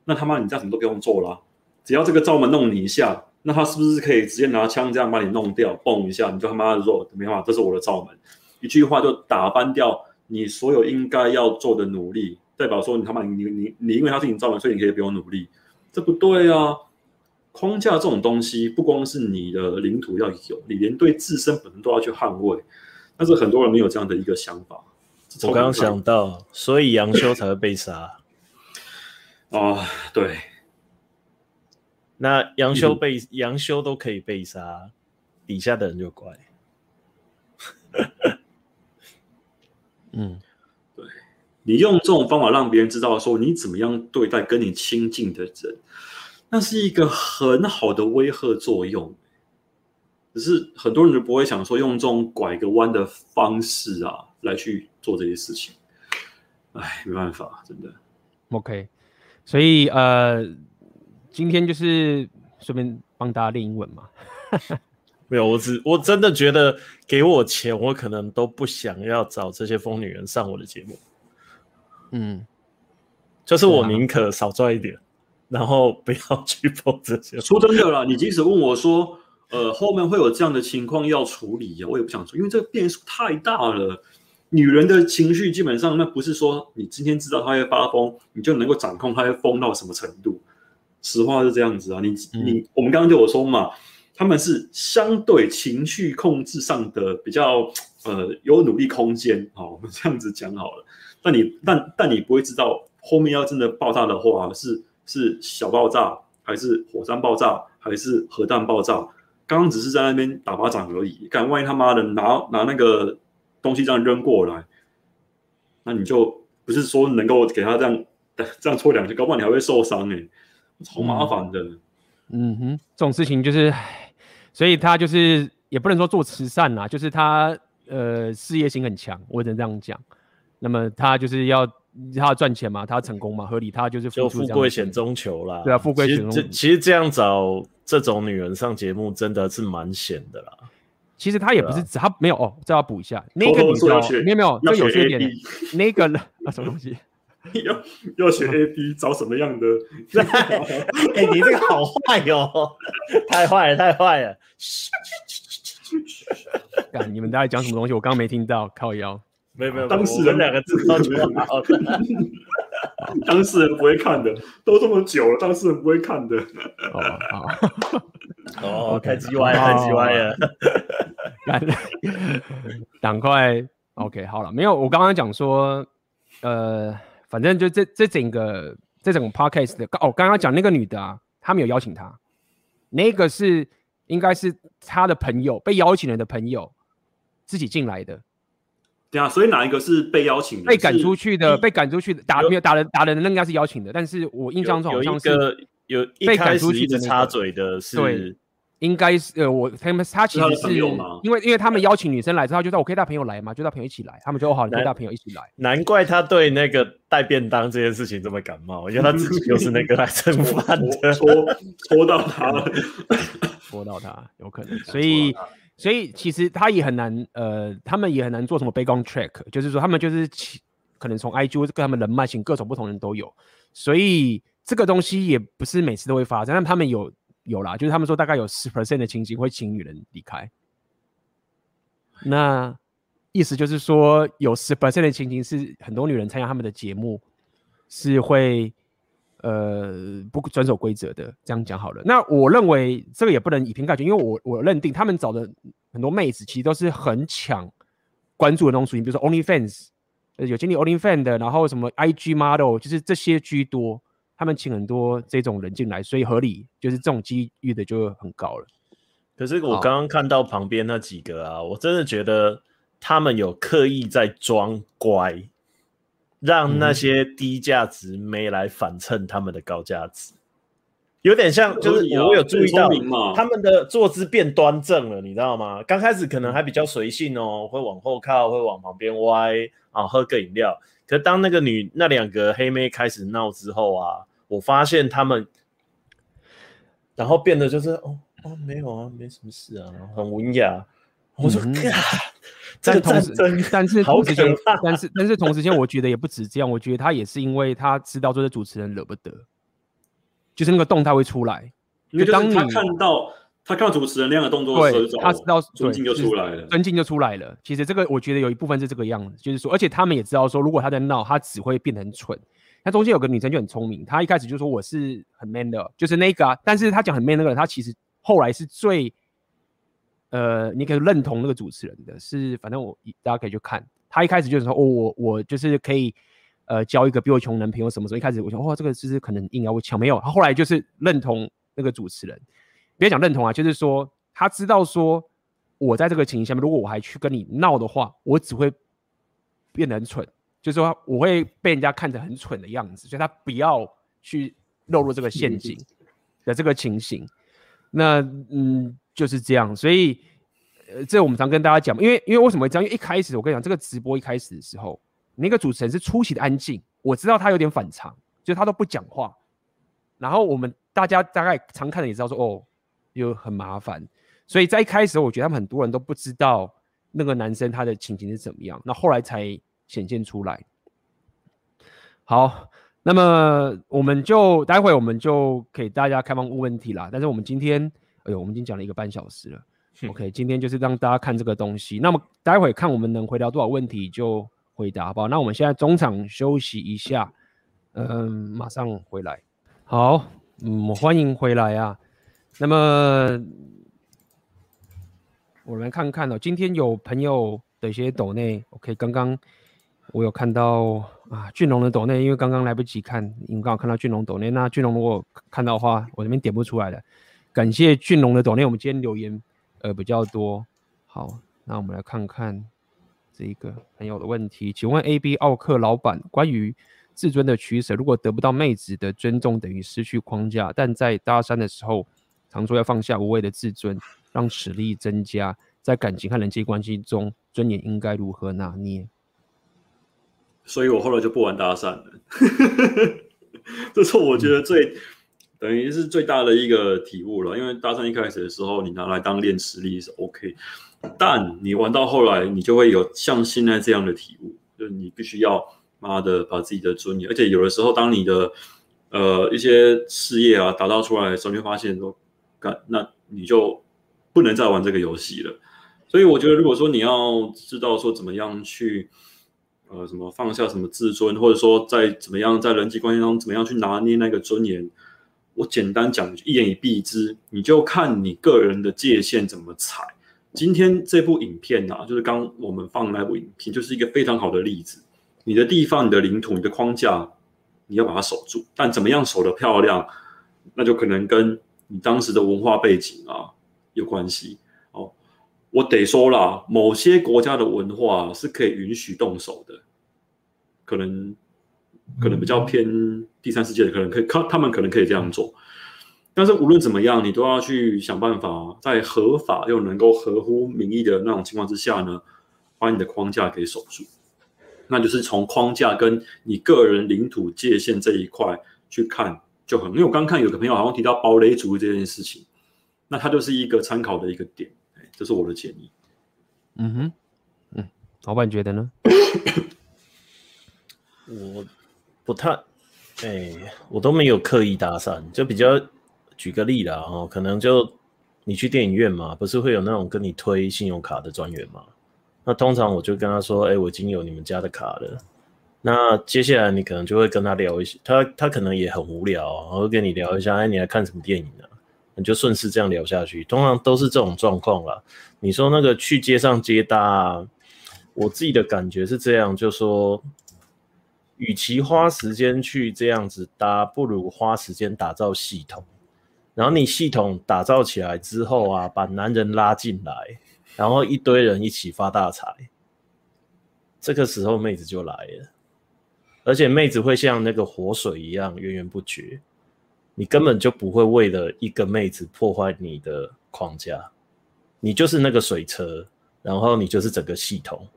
那他妈你这样什么都不用做了，只要这个罩门弄你一下，那他是不是可以直接拿枪这样把你弄掉，嘣一下，你就他妈的说没办法，这是我的罩门，一句话就打翻掉你所有应该要做的努力，代表说你他妈你你你，因为他是你罩门，所以你可以不用努力，这不对啊。框架这种东西，不光是你的领土要有，你连对自身本身都要去捍卫。但是很多人没有这样的一个想法。我刚刚想到，所以杨修才会被杀。哦，对。那杨修被杨修都可以被杀，底下的人就怪。嗯，对。你用这种方法让别人知道说你怎么样对待跟你亲近的人，那是一个很好的威吓作用。只是很多人就不会想说用这种拐个弯的方式啊来去做这些事情。哎，没办法，真的。OK，所以呃，今天就是顺便帮大家练英文嘛。[laughs] 没有，我只我真的觉得给我钱，我可能都不想要找这些疯女人上我的节目。嗯，就是我宁可少赚一点，啊、然后不要去碰这些。说真的啦，你即使问我说，呃，后面会有这样的情况要处理呀，我也不想说，因为这个变数太大了。女人的情绪基本上，那不是说你今天知道她会发疯，你就能够掌控她会疯到什么程度。实话是这样子啊，你你、嗯、我们刚刚就有说嘛。他们是相对情绪控制上的比较呃有努力空间，啊，我们这样子讲好了。但你但但你不会知道后面要真的爆炸的话，是是小爆炸还是火山爆炸还是核弹爆炸？刚刚只是在那边打巴掌而已。干，万一他妈的拿拿那个东西这样扔过来，那你就不是说能够给他这样 [laughs] 这样戳两下，搞不好你还会受伤哎、欸，超麻烦的。嗯哼，这种事情就是。所以他就是也不能说做慈善啦，就是他呃事业心很强，我只能这样讲。那么他就是要他要赚钱嘛，他要成功嘛，合理。他就是就富贵险中求啦。对啊，富贵险中求。其实这样找这种女人上节目真的是蛮险的啦。其实他也不是，他没有哦，这要补一下。那个女的没有没有，这有缺点。那个呢？[laughs] 啊，什么东西？[laughs] 要要学 [laughs] A B 找什么样的？哎、欸，你这个好坏哟、喔，太坏了，太坏了！干，你们大概讲什么东西？我刚刚没听到，靠腰。没有没有，当事人两个字好的。当事人不会看的，都这么久了，当事人不会看的。哦哦，太鸡歪了，太鸡歪了。赶快，OK，好了，没有，我刚刚讲说，呃。反正就这这整个这整个 podcast 的哦，刚刚讲那个女的啊，他没有邀请她，那个是应该是他的朋友被邀请人的朋友自己进来的。对啊，所以哪一个是被邀请的？被赶出去的，被赶出去的打没有打人打人的那应该是邀请的，但是我印象中好像是有被赶出去的插嘴的是。对。应该是呃，我他们他其实是因为因为他们邀请女生来之后，就说我可以带朋友来嘛，就带朋友一起来，他们就好，你可以带朋友一起来。难怪他对那个带便当这件事情这么感冒，因为他自己就是那个来 [laughs] 蹭饭的，戳戳到他了，[laughs] 戳到他有可能。所以所以其实他也很难呃，他们也很难做什么 background check，就是说他们就是请可能从 IG 跟他们人脉型各种不同人都有，所以这个东西也不是每次都会发生，但他们有。有啦，就是他们说大概有十 percent 的情形会请女人离开，那意思就是说有十 percent 的情形是很多女人参加他们的节目是会呃不遵守规则的，这样讲好了。那我认为这个也不能以偏概全，因为我我认定他们找的很多妹子其实都是很抢关注的那种属性，比如说 OnlyFans，呃有经历 OnlyFans 的，然后什么 IG model，就是这些居多。他们请很多这种人进来，所以合理就是这种机遇的就很高了。可是我刚刚看到旁边那几个啊，我真的觉得他们有刻意在装乖，让那些低价值没来反衬他们的高价值，有点像就是我有注意到他们的坐姿变端正了，你知道吗？刚开始可能还比较随性哦，会往后靠，会往旁边歪啊，喝个饮料。可当那个女那两个黑妹开始闹之后啊。我发现他们，然后变得就是哦哦没有啊，没什么事啊，很文雅。我说，嗯、[laughs] 这个战争，但是同时间，但是但是同时间，我觉得也不止这样。我觉得他也是因为他知道这些主持人惹不得，就是那个动态会出来。就当你他看到他看到主持人那样的动作的时候，他知道尊敬就出来了，尊敬就出来了。其实这个我觉得有一部分是这个样子，就是说，而且他们也知道说，如果他在闹，他只会变得很蠢。那中间有个女生就很聪明，她一开始就说我是很 man 的，就是那个啊。但是她讲很 man 那个人，她其实后来是最，呃，你可以认同那个主持人的，是反正我大家可以去看。他一开始就是说，哦，我我就是可以，呃，交一个比我穷男朋友什么时候？一开始我想，哇，这个是不是可能硬要我抢？没有，他后来就是认同那个主持人。别讲认同啊，就是说他知道说，我在这个情形下面，如果我还去跟你闹的话，我只会变得很蠢。就是说，我会被人家看着很蠢的样子，所以他不要去落入这个陷阱的这个情形。那嗯，就是这样。所以，呃，这我们常跟大家讲，因为因为为什么会这样？因为一开始我跟你讲，这个直播一开始的时候，那个主持人是出奇的安静。我知道他有点反常，就他都不讲话。然后我们大家大概常看的也知道说，哦，又很麻烦。所以在一开始，我觉得他们很多人都不知道那个男生他的情形是怎么样。那后来才。显现出来。好，那么我们就待会我们就给大家开放问问题啦。但是我们今天，哎呦，我们已经讲了一个半小时了。OK，今天就是让大家看这个东西。那么待会看我们能回答多少问题就回答，好不好？那我们现在中场休息一下，嗯，马上回来。好，嗯，欢迎回来啊。那么我们来看看哦，今天有朋友的一些抖内，OK，刚刚。我有看到啊，俊龙的抖内，因为刚刚来不及看，因为刚好看到俊龙抖内。那俊龙如果看到的话，我这边点不出来了。感谢俊龙的抖内，我们今天留言呃比较多。好，那我们来看看这一个朋友的问题，请问 AB 奥克老板，关于自尊的取舍，如果得不到妹子的尊重，等于失去框架，但在搭讪的时候，常说要放下无谓的自尊，让实力增加，在感情和人际关系中，尊严应该如何拿捏？所以我后来就不玩搭讪了，[laughs] 这是我觉得最、等于是最大的一个体悟了。因为搭讪一开始的时候，你拿来当练实力是 OK，但你玩到后来，你就会有像现在这样的体悟，就是你必须要妈的把自己的尊严，而且有的时候，当你的呃一些事业啊打造出来的时候，你会发现说，干那你就不能再玩这个游戏了。所以我觉得，如果说你要知道说怎么样去。呃，什么放下什么自尊，或者说在怎么样在人际关系中怎么样去拿捏那个尊严？我简单讲，一言以蔽之，你就看你个人的界限怎么踩。今天这部影片啊，就是刚我们放那部影片，就是一个非常好的例子。你的地方、你的领土、你的框架，你要把它守住。但怎么样守得漂亮，那就可能跟你当时的文化背景啊有关系。哦我得说啦，某些国家的文化是可以允许动手的，可能可能比较偏第三世界的，可能可以，他他们可能可以这样做。但是无论怎么样，你都要去想办法，在合法又能够合乎民意的那种情况之下呢，把你的框架给守住。那就是从框架跟你个人领土界限这一块去看就很。因为我刚看有个朋友好像提到堡垒主义这件事情，那它就是一个参考的一个点。这是我的建议。嗯哼，嗯，老板觉得呢？[coughs] 我不太，哎、我都没有刻意搭讪，就比较举个例啦，哦，可能就你去电影院嘛，不是会有那种跟你推信用卡的专员嘛？那通常我就跟他说，哎、我已经有你们家的卡了。那接下来你可能就会跟他聊一些，他他可能也很无聊，然后跟你聊一下，哎，你来看什么电影呢？你就顺势这样聊下去，通常都是这种状况啦。你说那个去街上接搭，我自己的感觉是这样，就说，与其花时间去这样子搭，不如花时间打造系统。然后你系统打造起来之后啊，把男人拉进来，然后一堆人一起发大财，这个时候妹子就来了，而且妹子会像那个活水一样源源不绝。你根本就不会为了一个妹子破坏你的框架，你就是那个水车，然后你就是整个系统，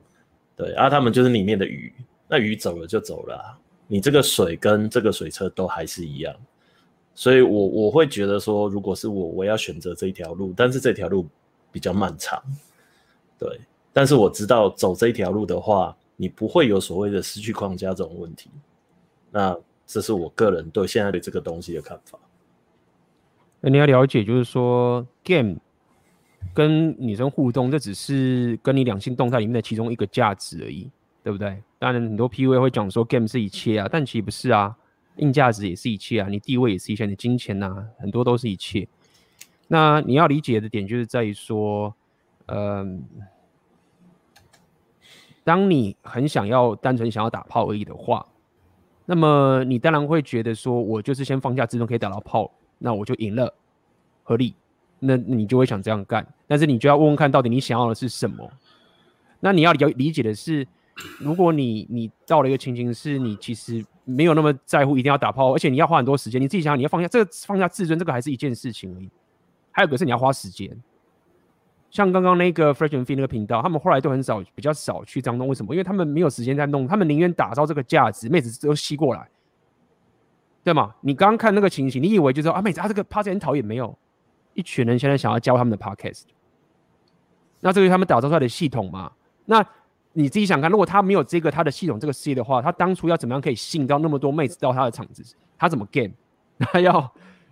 对啊，他们就是里面的鱼，那鱼走了就走了，你这个水跟这个水车都还是一样，所以我我会觉得说，如果是我，我要选择这一条路，但是这条路比较漫长，对，但是我知道走这一条路的话，你不会有所谓的失去框架这种问题，那。这是我个人对现在的这个东西的看法。那你要了解，就是说，game 跟女生互动，这只是跟你两性动态里面的其中一个价值而已。对不对？当然很多 PUA 会讲说 game 是一切啊，但其实不是啊，硬价值也是一切啊，你地位也是一切，你金钱呐、很多都是一切。那你要理解的点就是在于说，嗯、当你很想要单纯想要打炮而已的话，那么你当然会觉得说，我就是先放下自尊可以打到炮，那我就赢了，合理。那你就会想这样干，但是你就要问问看到底你想要的是什么。那你要理理解的是，如果你你到了一个情形，是你其实没有那么在乎一定要打炮，而且你要花很多时间，你自己想想，你要放下这个放下自尊，这个还是一件事情而已。还有个是你要花时间，像刚刚那个 Fresh and Fit 那个频道，他们后来都很少比较少去这样弄，为什么？因为他们没有时间在弄，他们宁愿打造这个价值，妹子都吸过来，对吗？你刚刚看那个情形，你以为就是说啊，妹子、啊、这个 Podcast 很讨厌，没有。一群人现在想要教他们的 podcast，那这个是他们打造出来的系统嘛？那你自己想看，如果他没有这个他的系统这个事业的话，他当初要怎么样可以吸引到那么多妹子到他的场子？他怎么 game？他要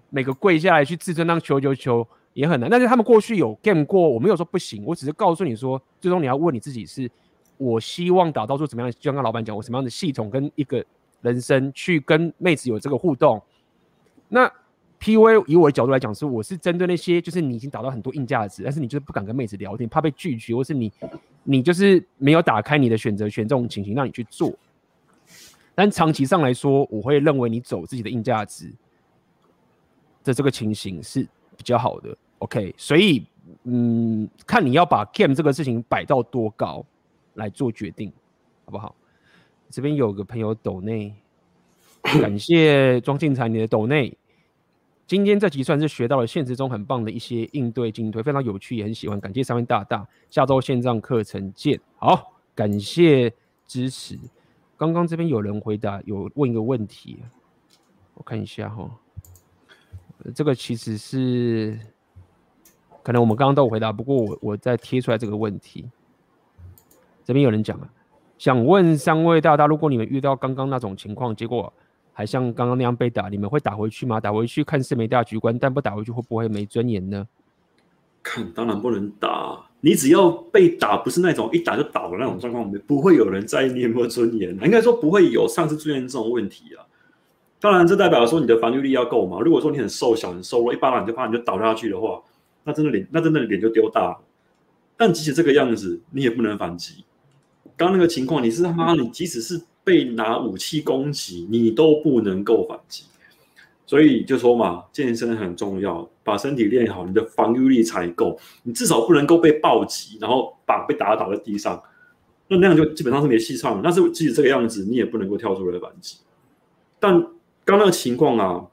每个跪下来去自尊当求求求也很难。但是他们过去有 game 过，我没有说不行，我只是告诉你说，最终你要问你自己是：我希望打造出怎么样？就像跟老板讲，我什么样的系统跟一个人生去跟妹子有这个互动？那。PUA 以我的角度来讲，是我是针对那些就是你已经达到很多硬价值，但是你就是不敢跟妹子聊天，怕被拒绝，或是你你就是没有打开你的选择权这种情形，让你去做。但长期上来说，我会认为你走自己的硬价值的这个情形是比较好的。OK，所以嗯，看你要把 game 这个事情摆到多高来做决定，好不好？这边有个朋友抖内，感谢庄进才你的抖内。今天这集算是学到了现实中很棒的一些应对进退，非常有趣，也很喜欢。感谢三位大大，下周线上课程见。好，感谢支持。刚刚这边有人回答，有问一个问题，我看一下哈。这个其实是可能我们刚刚都有回答，不过我我再贴出来这个问题。这边有人讲了，想问三位大大，如果你们遇到刚刚那种情况，结果。还像刚刚那样被打，你们会打回去吗？打回去看似没大局观，但不打回去会不会没尊严呢？看，当然不能打。你只要被打，不是那种一打就倒的那种状况，不会有人在意你有没有尊严。应该说不会有上次出现这种问题啊。当然，这代表说你的防御力要够嘛。如果说你很瘦小、很瘦弱，一巴掌就怕你就倒下去的话，那真的脸，那真的脸就丢大。但即使这个样子，你也不能反击。刚那个情况，你是他妈，你即使是。被拿武器攻击，你都不能够反击，所以就说嘛，健身很重要，把身体练好，你的防御力才够。你至少不能够被暴击，然后把被打倒在地上，那那样就基本上是没戏唱了。但是即使这个样子，你也不能够跳出来反击。但刚那个情况啊，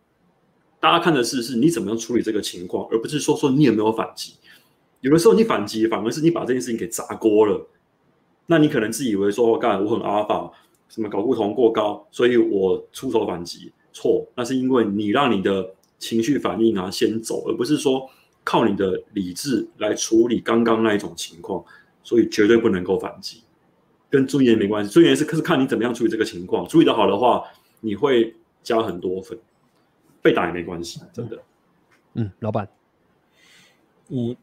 大家看的是是你怎么样处理这个情况，而不是说说你有没有反击。有的时候你反击，反而是你把这件事情给砸锅了。那你可能自以为说我干，我很阿法。什么睾固酮过高，所以我出手反击，错，那是因为你让你的情绪反应啊先走，而不是说靠你的理智来处理刚刚那一种情况，所以绝对不能够反击，跟尊严没关系，尊严是是看你怎么样处理这个情况，处理得好的话，你会加很多分，被打也没关系，真的。嗯，老板，我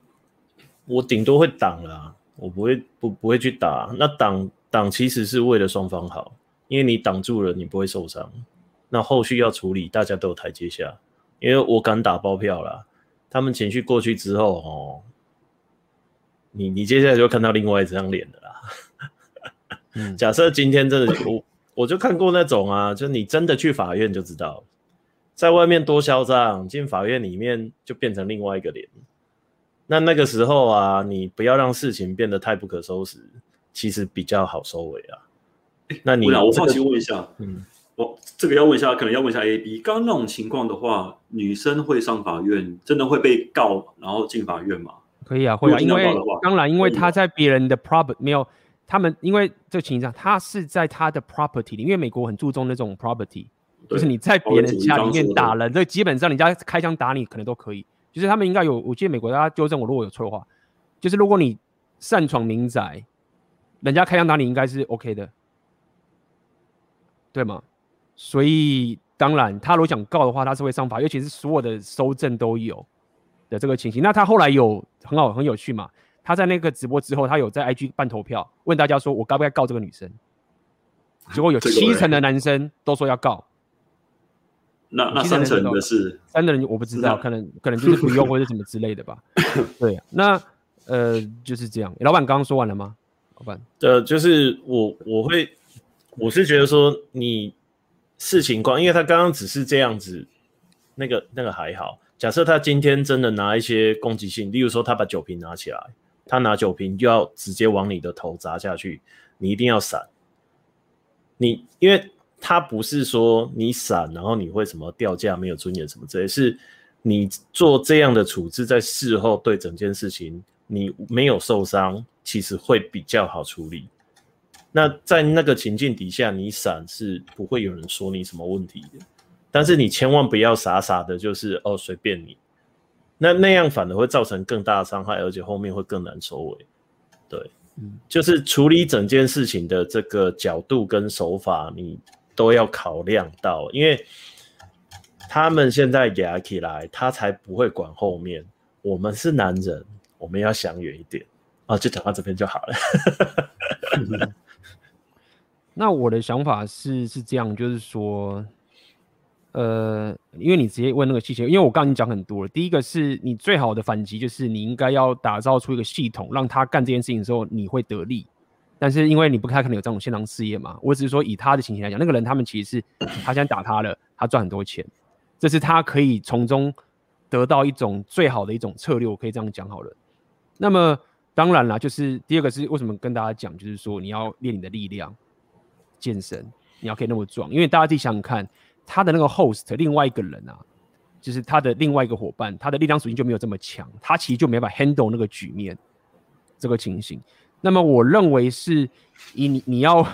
我顶多会挡了，我不会不不会去打，那挡。挡其实是为了双方好，因为你挡住了，你不会受伤。那后续要处理，大家都有台阶下。因为我敢打包票啦，他们情绪过去之后，哦，你你接下来就看到另外一张脸的啦。嗯，[laughs] 假设今天真的我我就看过那种啊，就你真的去法院就知道，在外面多嚣张，进法院里面就变成另外一个脸。那那个时候啊，你不要让事情变得太不可收拾。其实比较好收尾啊。那你，我好奇问一下，嗯，我这个要问一下，可能要问一下 A B。刚刚那种情况的话，女生会上法院，真的会被告，然后进法院吗？可以啊，会啊，因为当然，因为他在别人的 property 没有，他们因为这个情况下，他是在他的 property 里，因为美国很注重那种 property，就是你在别人家里面打人，这基本上人家开枪打你可能都可以。就是他们应该有，我记得美国大家纠正我，如果有错的话，就是如果你擅闯民宅。人家开枪打你应该是 OK 的，对吗？所以当然，他如果想告的话，他是会上法，尤其是所有的收证都有的这个情形。那他后来有很好很有趣嘛？他在那个直播之后，他有在 IG 办投票，问大家说我该不该告这个女生？结果有七成的男生都说要告。那那三成的是三的人我不知道，可能可能就是不用或者什么之类的吧。[laughs] 对，那呃就是这样。老板刚刚说完了吗？老板，呃，就是我我会我是觉得说你视情况，因为他刚刚只是这样子，那个那个还好。假设他今天真的拿一些攻击性，例如说他把酒瓶拿起来，他拿酒瓶就要直接往你的头砸下去，你一定要闪。你因为。他不是说你闪，然后你会什么掉价没有尊严什么之类，是你做这样的处置，在事后对整件事情你没有受伤，其实会比较好处理。那在那个情境底下，你闪是不会有人说你什么问题的。但是你千万不要傻傻的，就是哦随便你，那那样反而会造成更大的伤害，而且后面会更难收尾。对，嗯，就是处理整件事情的这个角度跟手法，你。都要考量到，因为他们现在压起来，他才不会管后面。我们是男人，我们要想远一点啊，就讲到这边就好了。[laughs] 那我的想法是是这样，就是说，呃，因为你直接问那个细节，因为我刚刚已经讲很多了。第一个是你最好的反击，就是你应该要打造出一个系统，让他干这件事情的时候，你会得利。但是因为你不太可能有这种线上事业嘛，我只是说以他的情形来讲，那个人他们其实是他现在打他了，他赚很多钱，这是他可以从中得到一种最好的一种策略，我可以这样讲好了。那么当然啦，就是第二个是为什么跟大家讲，就是说你要练你的力量，健身，你要可以那么壮，因为大家自己想想看，他的那个 host 另外一个人啊，就是他的另外一个伙伴，他的力量属性就没有这么强，他其实就没法 handle 那个局面，这个情形。那么我认为是以你你要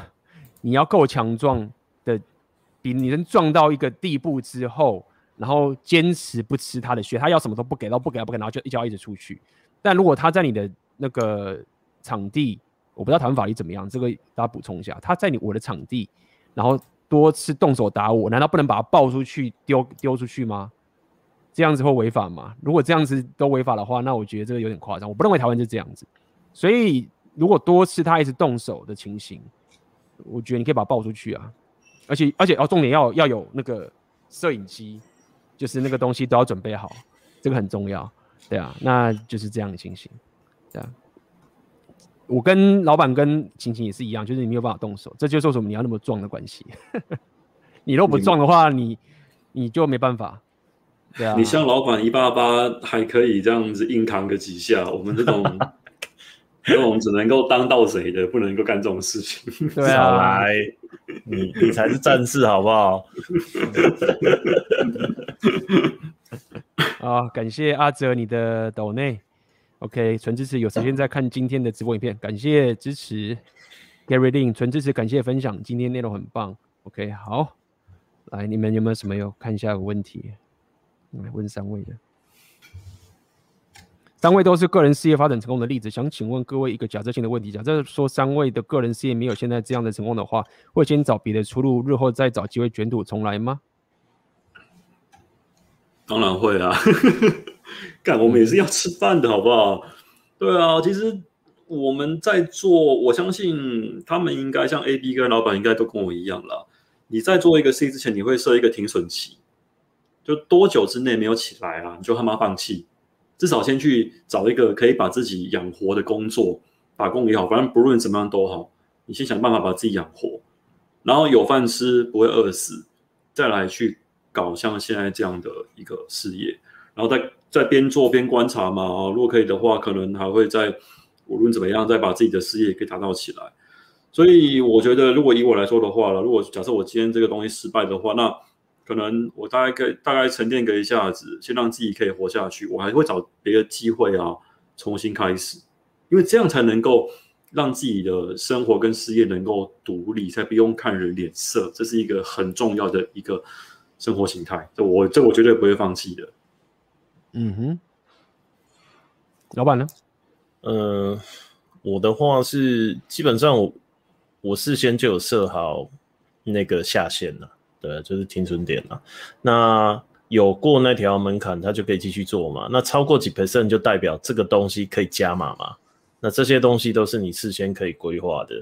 你要够强壮的，比你能壮到一个地步之后，然后坚持不吃他的血，他要什么都不给，都不给，不给，然后就一脚一直出去。但如果他在你的那个场地，我不知道台湾法律怎么样，这个大家补充一下。他在你我的场地，然后多次动手打我，难道不能把他抱出去丢丢出去吗？这样子会违法吗？如果这样子都违法的话，那我觉得这个有点夸张。我不认为台湾是这样子，所以。如果多次他一直动手的情形，我觉得你可以把他抱出去啊，而且而且哦，重点要要有那个摄影机，就是那个东西都要准备好，这个很重要，对啊，那就是这样的情形，对啊。我跟老板跟晴晴也是一样，就是你没有办法动手，这就是为什么你要那么壮的关系。[laughs] 你如果不壮的话，你你就没办法，对啊。你像老板一八八还可以这样子硬扛个几下，我们这种。因为我们只能够当盗贼的，不能够干这种事情。对啊，来，[laughs] 你你才是战士，好不好？[laughs] 啊，感谢阿哲你的抖内，OK，纯支持，有时间再看今天的直播影片，感谢支持，Gary Lin，纯支持，感谢分享，今天内容很棒，OK，好，来，你们有没有什么要看一下有问题？来问三位的。三位都是个人事业发展成功的例子，想请问各位一个假设性的问题：假设说三位的个人事业没有现在这样的成功的话，会先找别的出路，日后再找机会卷土重来吗？当然会啊，[laughs] 干我们也是要吃饭的好不好？对啊，其实我们在做，我相信他们应该像 A、B 跟老板应该都跟我一样啦。你在做一个事业之前，你会设一个停损期，就多久之内没有起来啊，你就他妈放弃。至少先去找一个可以把自己养活的工作，打工也好，反正不论怎么样都好，你先想办法把自己养活，然后有饭吃，不会饿死，再来去搞像现在这样的一个事业，然后再再边做边观察嘛。如果可以的话，可能还会再无论怎么样，再把自己的事业给打造起来。所以我觉得，如果以我来说的话了，如果假设我今天这个东西失败的话，那可能我大概可以大概沉淀个一下子，先让自己可以活下去。我还会找别的机会啊，重新开始，因为这样才能够让自己的生活跟事业能够独立，才不用看人脸色。这是一个很重要的一个生活形态。这我这我绝对不会放弃的。嗯哼，老板呢？呃，我的话是基本上我我事先就有设好那个下限了。对，就是停损点了。那有过那条门槛，它就可以继续做嘛。那超过几 percent 就代表这个东西可以加码嘛。那这些东西都是你事先可以规划的。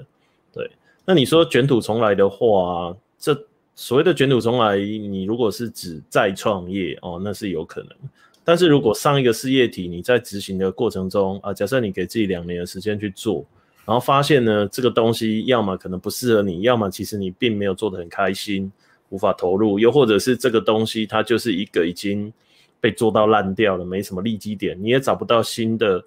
对，那你说卷土重来的话，这所谓的卷土重来，你如果是指再创业哦，那是有可能。但是如果上一个事业体你在执行的过程中啊，假设你给自己两年的时间去做，然后发现呢，这个东西要么可能不适合你，要么其实你并没有做得很开心，无法投入，又或者是这个东西它就是一个已经被做到烂掉了，没什么利基点，你也找不到新的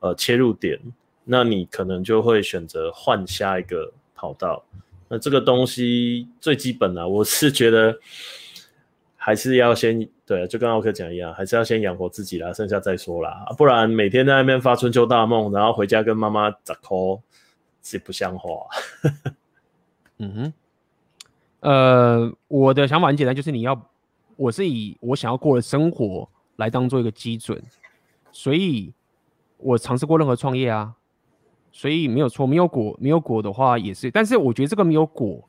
呃切入点，那你可能就会选择换下一个跑道。那这个东西最基本的，我是觉得。还是要先对，就跟奥克讲一样，还是要先养活自己啦，剩下再说啦。不然每天在那边发春秋大梦，然后回家跟妈妈砸抠，是不像话。[laughs] 嗯哼，呃，我的想法很简单，就是你要，我是以我想要过的生活来当做一个基准，所以我尝试过任何创业啊，所以没有错，没有果，没有果的话也是，但是我觉得这个没有果。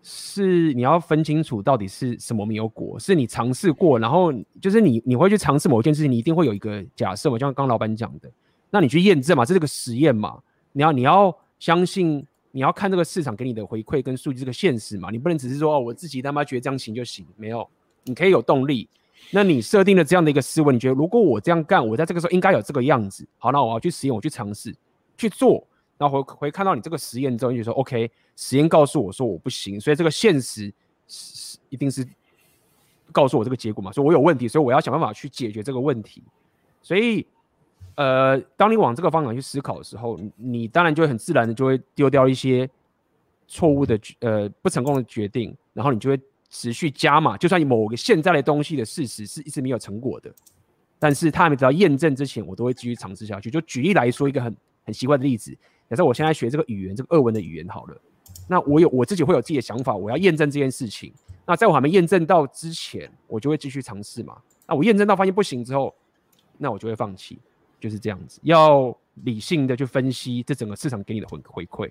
是你要分清楚到底是什么没有果，是你尝试过，然后就是你你会去尝试某件事情，你一定会有一个假设嘛，就像刚老板讲的，那你去验证嘛，这是个实验嘛，你要你要相信，你要看这个市场给你的回馈跟数据这个现实嘛，你不能只是说哦，我自己他妈觉得这样行就行，没有，你可以有动力。那你设定了这样的一个思维，你觉得如果我这样干，我在这个时候应该有这个样子，好，那我要去实验，我去尝试去做。然后回回看到你这个实验之后，你就说 OK，实验告诉我说我不行，所以这个现实是一定是告诉我这个结果嘛，所以我有问题，所以我要想办法去解决这个问题。所以，呃，当你往这个方向去思考的时候，你，你当然就会很自然的就会丢掉一些错误的呃不成功的决定，然后你就会持续加码，就算你某个现在的东西的事实是一直没有成果的，但是他还没得到验证之前，我都会继续尝试下去。就举例来说，一个很很奇怪的例子。假设我现在学这个语言，这个俄文的语言好了，那我有我自己会有自己的想法，我要验证这件事情。那在我还没验证到之前，我就会继续尝试嘛。那我验证到发现不行之后，那我就会放弃，就是这样子。要理性的去分析这整个市场给你的回回馈。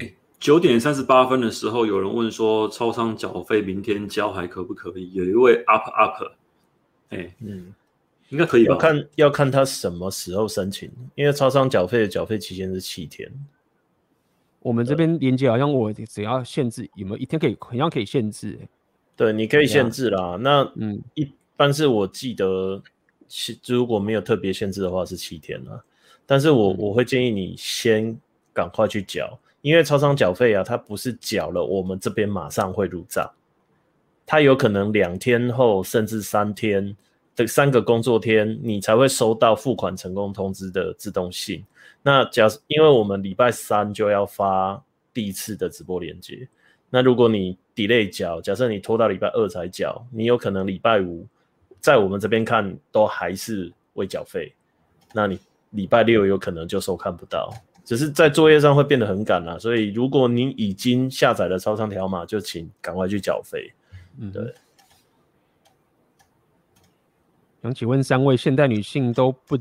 哎，九点三十八分的时候，有人问说，超商缴费明天交还可不可以？有一位 up up，哎，嗯。应该可以吧？要看要看他什么时候申请，因为超商缴费的缴费期限是七天。我们这边连接好像我只要限制有没有一天可以，好像可以限制。对，你可以限制啦。那嗯，一般是我记得，如果没有特别限制的话是七天啦。但是我我会建议你先赶快去缴，因为超商缴费啊，它不是缴了，我们这边马上会入账，它有可能两天后甚至三天。的三个工作天，你才会收到付款成功通知的自动信。那假设，因为我们礼拜三就要发第一次的直播链接，那如果你 delay 缴，假设你拖到礼拜二才缴，你有可能礼拜五在我们这边看都还是未缴费，那你礼拜六有可能就收看不到，只是在作业上会变得很赶啊。所以如果你已经下载了超商条码，就请赶快去缴费。嗯，对。想请问三位，现代女性都不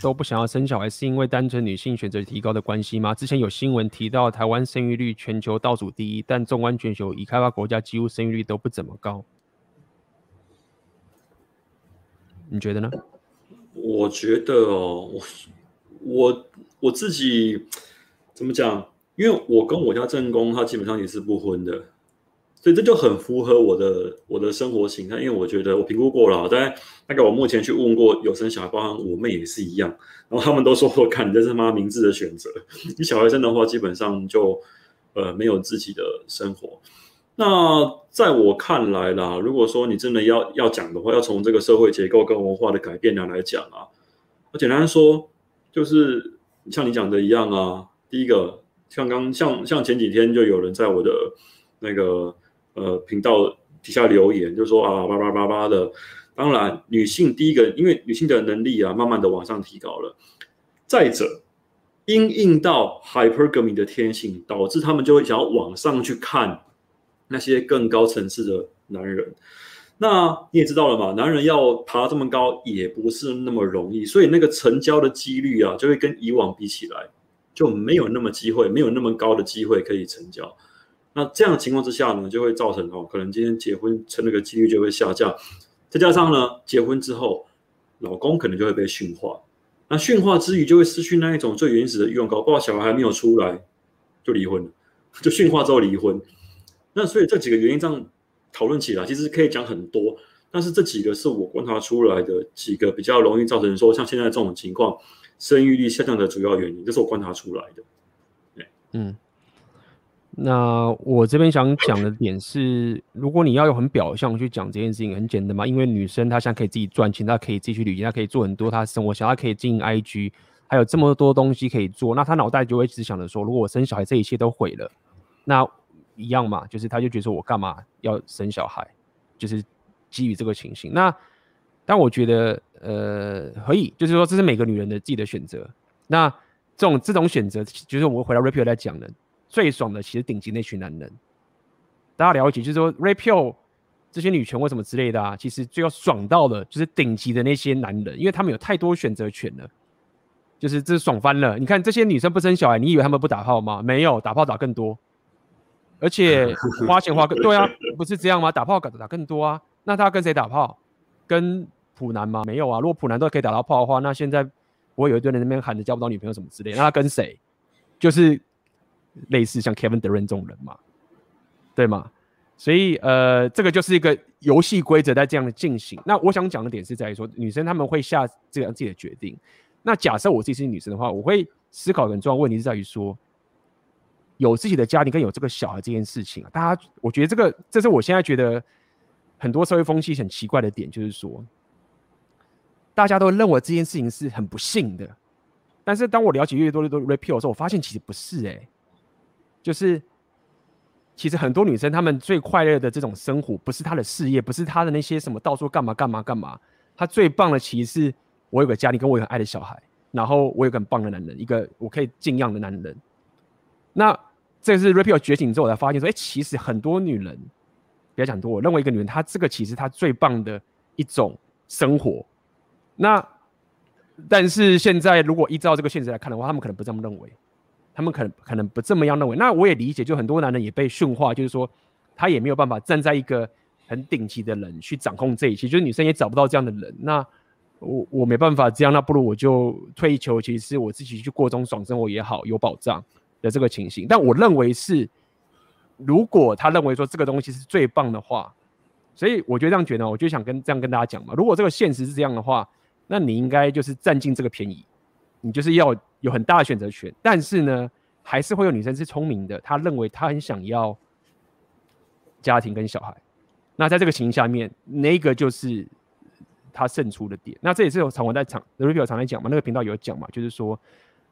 都不想要生小孩，是因为单纯女性选择提高的关系吗？之前有新闻提到，台湾生育率全球倒数第一，但纵观全球，已开发国家几乎生育率都不怎么高。你觉得呢？我觉得哦，我我我自己怎么讲？因为我跟我家正宫，他基本上也是不婚的。所以这就很符合我的我的生活形态，因为我觉得我评估过了，但大概我目前去问过有生小孩，包含我妹也是一样，然后他们都说我看你这是妈明智的选择，你小孩生的话，基本上就呃没有自己的生活。那在我看来啦，如果说你真的要要讲的话，要从这个社会结构跟文化的改变来来讲啊，我简单说就是像你讲的一样啊，第一个像刚像像前几天就有人在我的那个。呃，频道底下留言就说啊，叭叭叭叭的。当然，女性第一个，因为女性的能力啊，慢慢的往上提高了。再者，因应到 hypergamy 的天性，导致他们就会想要往上去看那些更高层次的男人。那你也知道了嘛，男人要爬这么高也不是那么容易，所以那个成交的几率啊，就会跟以往比起来就没有那么机会，没有那么高的机会可以成交。那这样的情况之下呢，就会造成哦，可能今天结婚成那个几率就会下降，再加上呢，结婚之后，老公可能就会被驯化，那驯化之余就会失去那一种最原始的欲望，搞不好小孩还没有出来就离婚了，就驯化之后离婚。那所以这几个原因这样讨论起来，其实可以讲很多。但是这几个是我观察出来的几个比较容易造成说像现在这种情况，生育率下降的主要原因，这是我观察出来的。嗯，那我这边想讲的点是，如果你要有很表象去讲这件事情，很简单嘛，因为女生她现在可以自己赚钱，她可以自己去旅行，她可以做很多她生活想，她可以经营 IG，还有这么多东西可以做，那她脑袋就会一直想着说，如果我生小孩，这一切都毁了，那一样嘛，就是她就觉得说我干嘛要生小孩，就是。基于这个情形，那但我觉得，呃，可以，就是说，这是每个女人的自己的选择。那这种这种选择，就是我回到 Rapio 来讲的，最爽的其实顶级那群男人，大家了解，就是说 Rapio 这些女权或什么之类的啊，其实最要爽到的，就是顶级的那些男人，因为他们有太多选择权了，就是这爽翻了。你看这些女生不生小孩，你以为他们不打炮吗？没有，打炮打更多，而且 [laughs] 花钱花更对啊，不是这样吗？打炮打打更多啊。那他跟谁打炮？跟普男吗？没有啊。如果普男都可以打到炮的话，那现在不会有一堆人那边喊着交不到女朋友什么之类的。那他跟谁？就是类似像 Kevin Durant 这种人嘛，对吗？所以呃，这个就是一个游戏规则在这样的进行。那我想讲的点是在于说，女生他们会下这样自己的决定。那假设我自己是女生的话，我会思考很重要问题是在于说，有自己的家庭跟有这个小孩这件事情啊，大家我觉得这个这是我现在觉得。很多社会风气很奇怪的点，就是说，大家都认为这件事情是很不幸的。但是当我了解越多越多 Rapio 的时候，我发现其实不是诶、欸，就是其实很多女生她们最快乐的这种生活，不是她的事业，不是她的那些什么到处干嘛干嘛干嘛，她最棒的其实是我有个家庭，跟我很爱的小孩，然后我有个很棒的男人，一个我可以敬仰的男人。那这是 Rapio 觉醒之后，我才发现说，哎、其实很多女人。不要讲多，我认为一个女人，她这个其实她最棒的一种生活。那但是现在如果依照这个现实来看的话，他们可能不这么认为，他们可能可能不这么样认为。那我也理解，就很多男人也被驯化，就是说他也没有办法站在一个很顶级的人去掌控这一切，就是女生也找不到这样的人。那我我没办法这样，那不如我就退一球，其实我自己去过中爽生活也好，有保障的这个情形。但我认为是。如果他认为说这个东西是最棒的话，所以我觉得这样觉得，我就想跟这样跟大家讲嘛。如果这个现实是这样的话，那你应该就是占尽这个便宜，你就是要有很大的选择权。但是呢，还是会有女生是聪明的，她认为她很想要家庭跟小孩。那在这个情形下面，那个就是他胜出的点。那这也是有常我在场 Rapio 常来讲嘛，那个频道有讲嘛，就是说，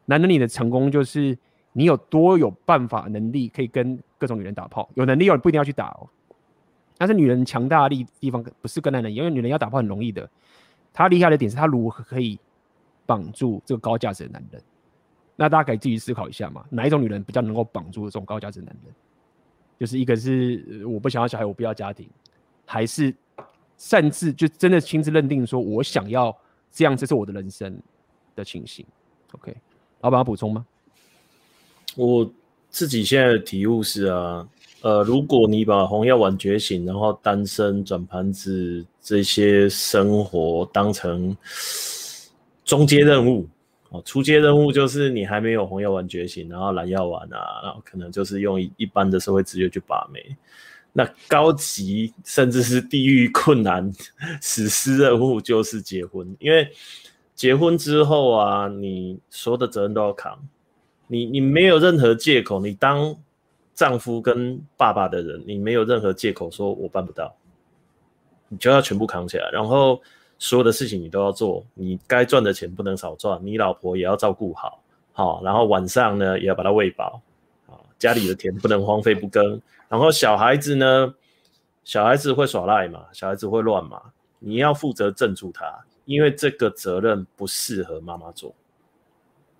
男人你的成功就是。你有多有办法、能力可以跟各种女人打炮？有能力有人不一定要去打哦。但是女人强大的地地方不是跟男人，因为女人要打炮很容易的。她厉害的点是她如何可以绑住这个高价值的男人。那大家可以自己思考一下嘛，哪一种女人比较能够绑住这种高价值的男人？就是一个是我不想要小孩，我不要家庭，还是擅自就真的亲自认定说我想要这样，这是我的人生的情形。OK，老板要补充吗？我自己现在的体悟是啊，呃，如果你把红药丸觉醒，然后单身转盘子这些生活当成中阶任务哦，初阶任务就是你还没有红药丸觉醒，然后蓝药丸啊，然后可能就是用一般的社会资源去把妹。那高级甚至是地狱困难史诗任务就是结婚，因为结婚之后啊，你所有的责任都要扛。你你没有任何借口，你当丈夫跟爸爸的人，你没有任何借口说我办不到，你就要全部扛起来，然后所有的事情你都要做，你该赚的钱不能少赚，你老婆也要照顾好，好，然后晚上呢也要把她喂饱，啊，家里的田不能荒废不耕，然后小孩子呢，小孩子会耍赖嘛，小孩子会乱嘛，你要负责镇住他，因为这个责任不适合妈妈做。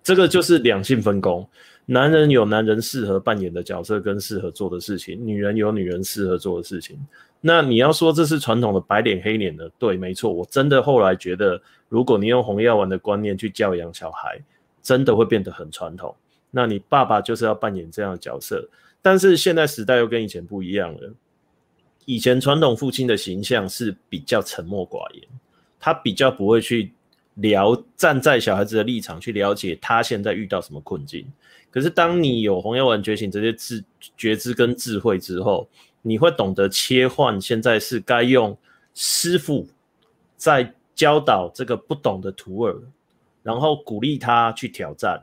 这个就是两性分工，男人有男人适合扮演的角色跟适合做的事情，女人有女人适合做的事情。那你要说这是传统的白脸黑脸的，对，没错。我真的后来觉得，如果你用红药丸的观念去教养小孩，真的会变得很传统。那你爸爸就是要扮演这样的角色，但是现在时代又跟以前不一样了。以前传统父亲的形象是比较沉默寡言，他比较不会去。聊站在小孩子的立场去了解他现在遇到什么困境。可是当你有红药丸觉醒这些智觉知跟智慧之后，你会懂得切换，现在是该用师傅在教导这个不懂的徒儿，然后鼓励他去挑战，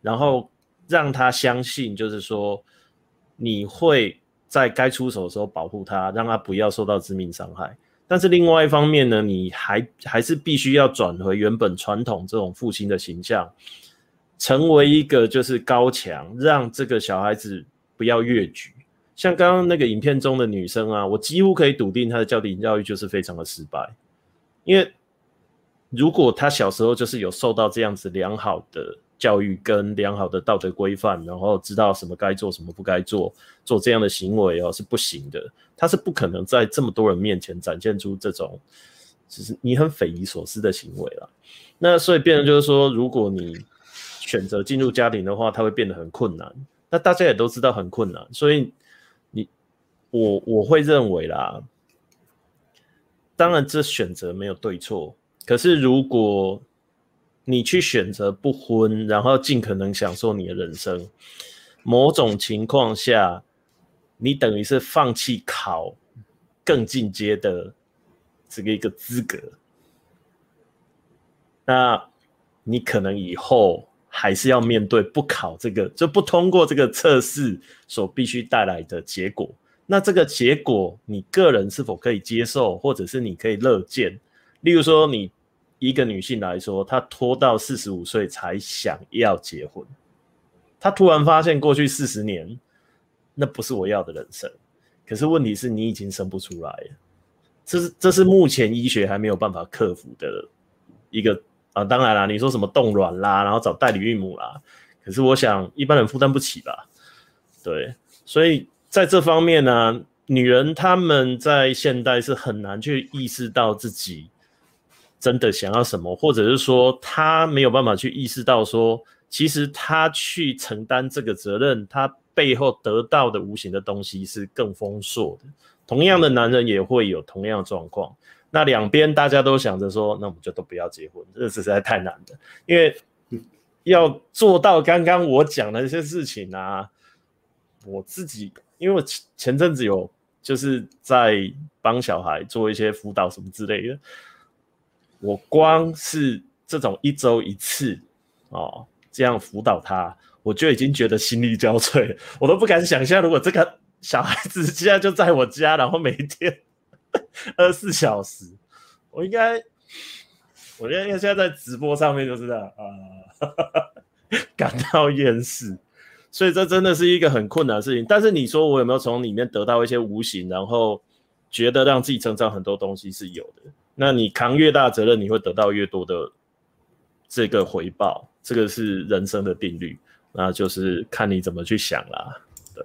然后让他相信，就是说你会在该出手的时候保护他，让他不要受到致命伤害。但是另外一方面呢，你还还是必须要转回原本传统这种父亲的形象，成为一个就是高墙，让这个小孩子不要越矩。像刚刚那个影片中的女生啊，我几乎可以笃定她的家庭教育就是非常的失败，因为如果她小时候就是有受到这样子良好的教育跟良好的道德规范，然后知道什么该做什么不该做，做这样的行为哦是不行的，他是不可能在这么多人面前展现出这种就是你很匪夷所思的行为了。那所以变成就是说，如果你选择进入家庭的话，他会变得很困难。那大家也都知道很困难，所以你。我我会认为啦，当然这选择没有对错，可是如果你去选择不婚，然后尽可能享受你的人生，某种情况下，你等于是放弃考更进阶的这个一个资格，那你可能以后还是要面对不考这个，就不通过这个测试所必须带来的结果。那这个结果，你个人是否可以接受，或者是你可以乐见？例如说，你一个女性来说，她拖到四十五岁才想要结婚，她突然发现过去四十年，那不是我要的人生。可是问题是你已经生不出来了，这是这是目前医学还没有办法克服的一个啊。当然啦，你说什么冻卵啦，然后找代理孕母啦，可是我想一般人负担不起吧？对，所以。在这方面呢、女人她们在现代是很难去意识到自己真的想要什么，或者是说他没有办法去意识到说，其实他去承担这个责任，他背后得到的无形的东西是更丰硕的。同样的男人也会有同样的状况，那两边大家都想着说，那我们就都不要结婚，这实在太难了，因为要做到刚刚我讲的一些事情啊，我自己。因为我前前阵子有就是在帮小孩做一些辅导什么之类的，我光是这种一周一次哦，这样辅导他，我就已经觉得心力交瘁，[laughs] 我都不敢想象，如果这个小孩子现在就在我家，然后每天 [laughs] 二十四小时，我应该，我应该现在在直播上面就是这样啊，[laughs] 感到厌世。所以这真的是一个很困难的事情，但是你说我有没有从里面得到一些无形，然后觉得让自己成长很多东西是有的。那你扛越大责任，你会得到越多的这个回报，这个是人生的定律，那就是看你怎么去想啦。对。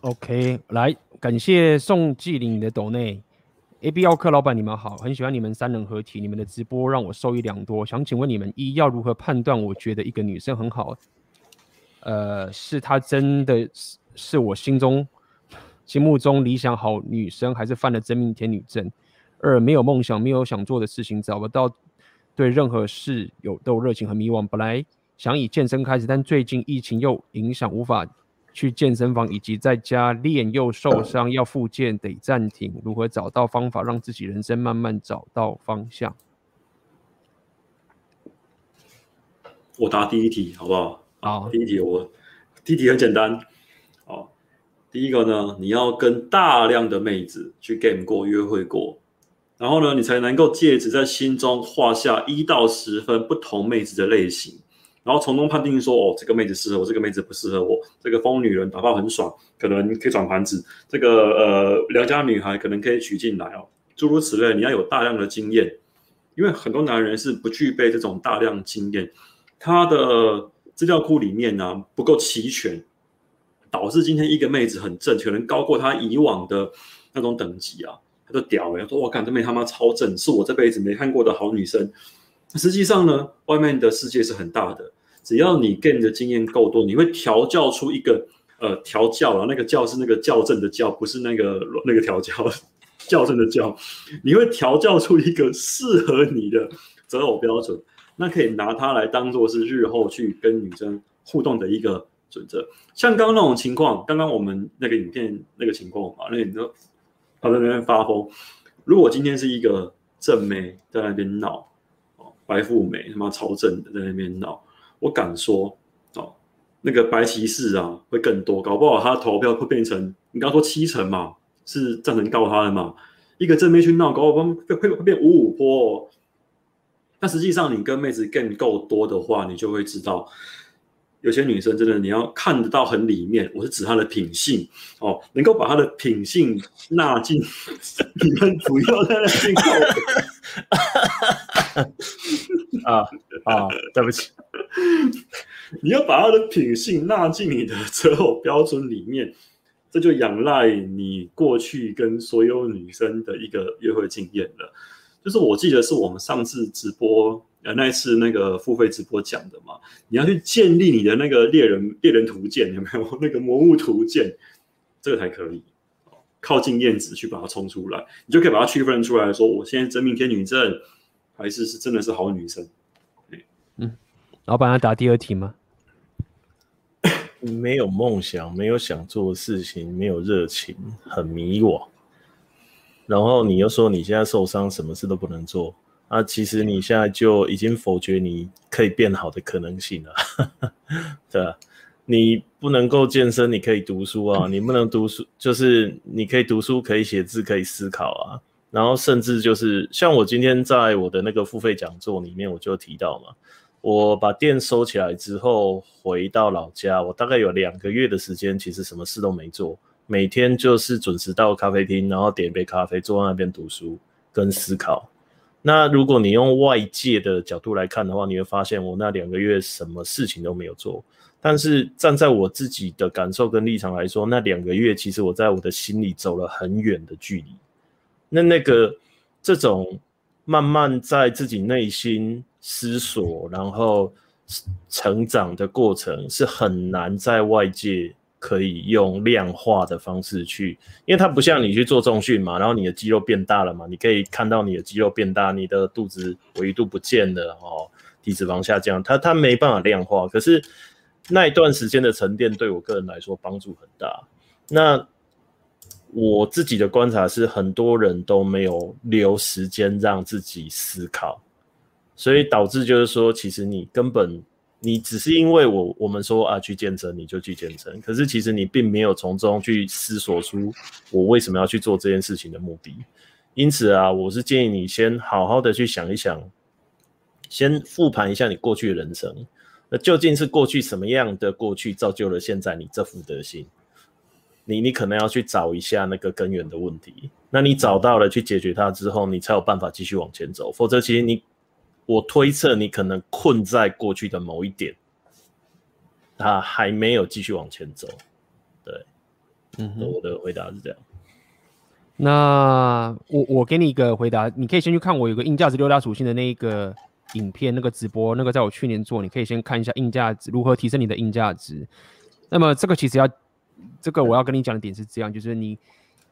OK，来感谢宋继林的抖内。A B 奥客老板，你们好，很喜欢你们三人合体，你们的直播让我受益良多。想请问你们一要如何判断？我觉得一个女生很好，呃，是她真的是是我心中心目中理想好女生，还是犯了真命天女症？二没有梦想，没有想做的事情，找不到对任何事有都有热情和迷惘。本来想以健身开始，但最近疫情又影响，无法。去健身房以及在家练又受伤要复健得暂停，如何找到方法让自己人生慢慢找到方向？我答第一题好不好？好，第一题我第一题很简单。第一个呢，你要跟大量的妹子去 game 过、约会过，然后呢，你才能够借此在心中画下一到十分不同妹子的类型。然后从中判定说，哦，这个妹子适合我，这个妹子不适合我。这个疯女人打炮很爽，可能可以转盘子。这个呃良家女孩可能可以娶进来哦，诸如此类。你要有大量的经验，因为很多男人是不具备这种大量经验，他的资料库里面呢、不够齐全，导致今天一个妹子很正，可能高过她以往的那种等级啊，她就屌哎，说我靠，这妹他妈超正，是我这辈子没看过的好女生。实际上呢，外面的世界是很大的。只要你 game 的经验够多，你会调教出一个呃调教啊，那个教是那个校正的教，不是那个那个调教。校正的教，你会调教出一个适合你的择偶标准，那可以拿它来当做是日后去跟女生互动的一个准则。像刚刚那种情况，刚刚我们那个影片那个情况嘛，那你就他在那边发疯。如果今天是一个正妹在那边闹，哦，白富美他妈超正的在那边闹，我敢说哦。那个白骑士啊，会更多，搞不好他投票会变成你刚刚说七成嘛，是赞成告他的嘛？一个正妹去闹，搞不好会会会变五五波哦。但实际上，你跟妹子更够多的话，你就会知道，有些女生真的你要看得到很里面，我是指她的品性哦，能够把她的品性纳进，[laughs] 你们不要在那边搞。[laughs] 啊啊，对不起。[laughs] 你要把她的品性纳进你的择偶标准里面，这就仰赖你过去跟所有女生的一个约会经验了。就是我记得是我们上次直播呃那一次那个付费直播讲的嘛，你要去建立你的那个猎人猎人图鉴，有没有 [laughs] 那个魔物图鉴？这个才可以靠近燕子去把它冲出来，你就可以把它区分出来说，我现在真命天女症还是是真的是好女生。嗯，老板要答第二题吗？[coughs] 没有梦想，没有想做的事情，没有热情，很迷惘。然后你又说你现在受伤，什么事都不能做啊？其实你现在就已经否决你可以变好的可能性了，[laughs] 对吧？你不能够健身，你可以读书啊。你不能读书，就是你可以读书，可以写字，可以思考啊。然后甚至就是像我今天在我的那个付费讲座里面，我就提到嘛。我把店收起来之后，回到老家，我大概有两个月的时间，其实什么事都没做，每天就是准时到咖啡厅，然后点一杯咖啡，坐在那边读书跟思考。那如果你用外界的角度来看的话，你会发现我那两个月什么事情都没有做。但是站在我自己的感受跟立场来说，那两个月其实我在我的心里走了很远的距离。那那个这种慢慢在自己内心。思索，然后成长的过程是很难在外界可以用量化的方式去，因为它不像你去做重训嘛，然后你的肌肉变大了嘛，你可以看到你的肌肉变大，你的肚子维度不见了哦，体脂肪下降，它它没办法量化。可是那一段时间的沉淀对我个人来说帮助很大。那我自己的观察是，很多人都没有留时间让自己思考。所以导致就是说，其实你根本你只是因为我我们说啊去健身，你就去健身，可是其实你并没有从中去思索出我为什么要去做这件事情的目的。因此啊，我是建议你先好好的去想一想，先复盘一下你过去的人生，那究竟是过去什么样的过去造就了现在你这副德行？你你可能要去找一下那个根源的问题。那你找到了去解决它之后，你才有办法继续往前走，否则其实你。我推测你可能困在过去的某一点，他还没有继续往前走。对，嗯，我的回答是这样。那我我给你一个回答，你可以先去看我有个硬价值六大属性的那一个影片，那个直播，那个在我去年做，你可以先看一下硬价值如何提升你的硬价值。那么这个其实要，这个我要跟你讲的点是这样，就是你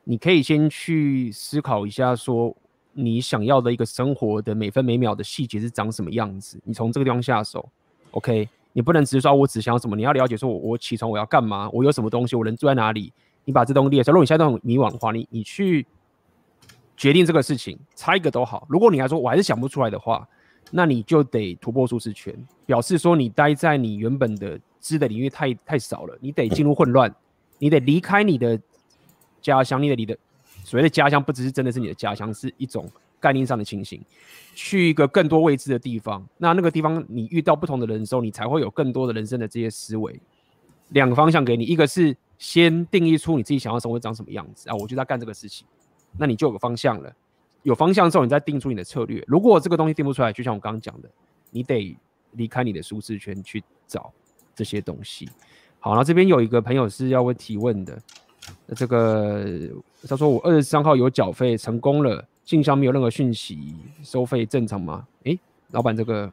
你可以先去思考一下说。你想要的一个生活的每分每秒的细节是长什么样子？你从这个地方下手，OK？你不能只是说我只想要什么，你要了解说我我起床我要干嘛，我有什么东西，我能住在哪里？你把这东西列出来。如果你现在都很迷惘的话，你你去决定这个事情，猜一个都好。如果你还说我还是想不出来的话，那你就得突破舒适圈，表示说你待在你原本的知的领域太太少了，你得进入混乱，你得离开你的家乡，你得离的。所谓的家乡，不只是真的是你的家乡，是一种概念上的情形。去一个更多未知的地方，那那个地方你遇到不同的人的时候，你才会有更多的人生的这些思维。两个方向给你，一个是先定义出你自己想要生活长什么样子啊，我就在干这个事情，那你就有个方向了。有方向之后，你再定出你的策略。如果这个东西定不出来，就像我刚刚讲的，你得离开你的舒适圈去找这些东西。好，那这边有一个朋友是要问提问的。这个他说我二十三号有缴费成功了，信箱没有任何讯息，收费正常吗？诶，老板这个，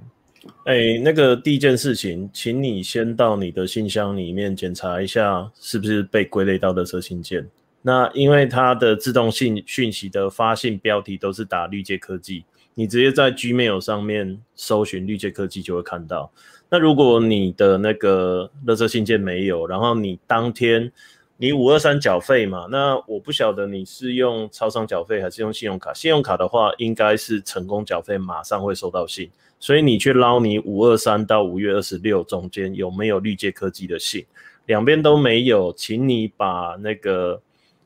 诶，那个第一件事情，请你先到你的信箱里面检查一下，是不是被归类到垃圾信件。那因为它的自动信讯息的发信标题都是打绿界科技，你直接在 Gmail 上面搜寻绿界科技就会看到。那如果你的那个垃圾信件没有，然后你当天你五二三缴费嘛，那我不晓得你是用超商缴费还是用信用卡。信用卡的话，应该是成功缴费，马上会收到信。所以你去捞你五二三到五月二十六中间有没有绿界科技的信，两边都没有，请你把那个。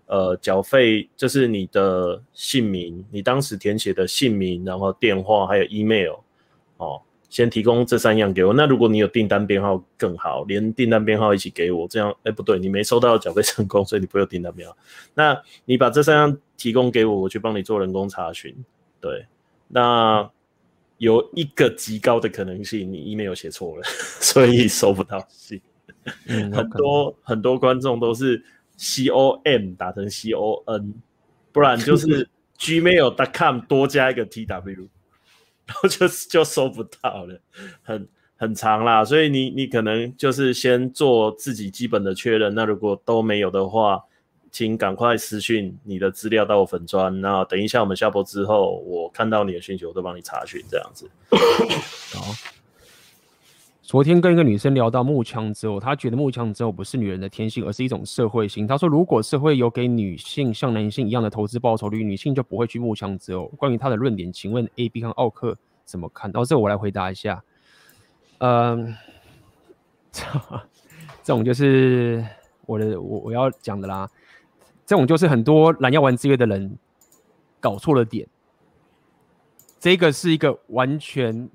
呃，缴费就是你的姓名，你当时填写的姓名，然后电话还有 email，哦，先提供这三样给我。那如果你有订单编号更好，连订单编号一起给我，这样，哎，不对，你没收到缴费成功，[laughs] 所以你不会有订单编号。那你把这三样提供给我，我去帮你做人工查询。对，那有一个极高的可能性，你 email 写错了，[laughs] 所以收不到信。嗯，很多很多观众都是。C O M 打成 C O N，不然就是 [laughs] Gmail.com 多加一个 T W，然后就就收不到了，很很长啦。所以你你可能就是先做自己基本的确认。那如果都没有的话，请赶快私讯你的资料到我粉专。那等一下我们下播之后，我看到你的需求，我都帮你查询这样子。[laughs] 好。昨天跟一个女生聊到慕强择偶，她觉得慕强择偶不是女人的天性，而是一种社会性。她说，如果社会有给女性像男性一样的投资报酬率，女性就不会去慕强择偶。关于她的论点，请问 A、B 和奥克怎么看？然后这我来回答一下。嗯，这种就是我的我我要讲的啦。这种就是很多懒药丸之约的人搞错了点。这个是一个完全。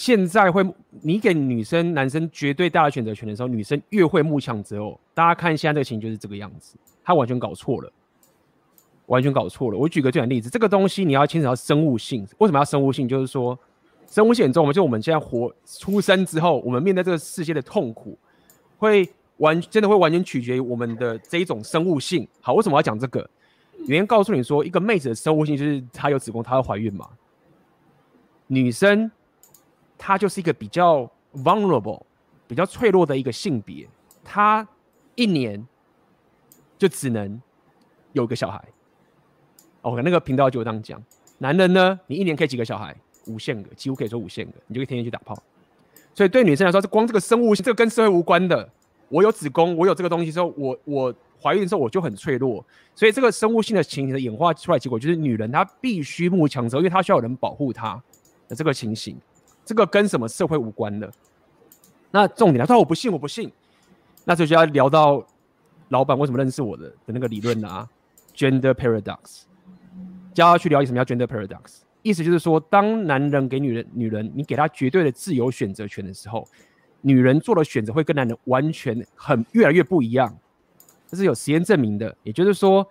现在会，你给女生、男生绝对大的选择权的时候，女生越会慕强择偶。大家看现在这个情形就是这个样子，他完全搞错了，完全搞错了。我举个最简单例子，这个东西你要牵扯到生物性，为什么要生物性？就是说，生物性很重要，就我们现在活出生之后，我们面对这个世界的痛苦，会完真的会完全取决于我们的这一种生物性。好，为什么要讲这个？原因告诉你说，一个妹子的生物性就是她有子宫，她会怀孕嘛。女生。她就是一个比较 vulnerable、比较脆弱的一个性别，她一年就只能有个小孩。OK，那个频道就这样讲。男人呢，你一年可以几个小孩？无限个，几乎可以说无限个，你就可以天天去打炮。所以对女生来说，是光这个生物性，这个跟社会无关的。我有子宫，我有这个东西之后，我我怀孕的时候我就很脆弱。所以这个生物性的情形的演化出来，结果就是女人她必须慕强者，因为她需要有人保护她的这个情形。这个跟什么社会无关的？那重点来说，我不信，我不信。那这就要聊到老板为什么认识我的的那个理论啊，Gender Paradox。就要去了解什么叫 Gender Paradox，意思就是说，当男人给女人，女人你给她绝对的自由选择权的时候，女人做的选择会跟男人完全很越来越不一样。这是有实验证明的。也就是说，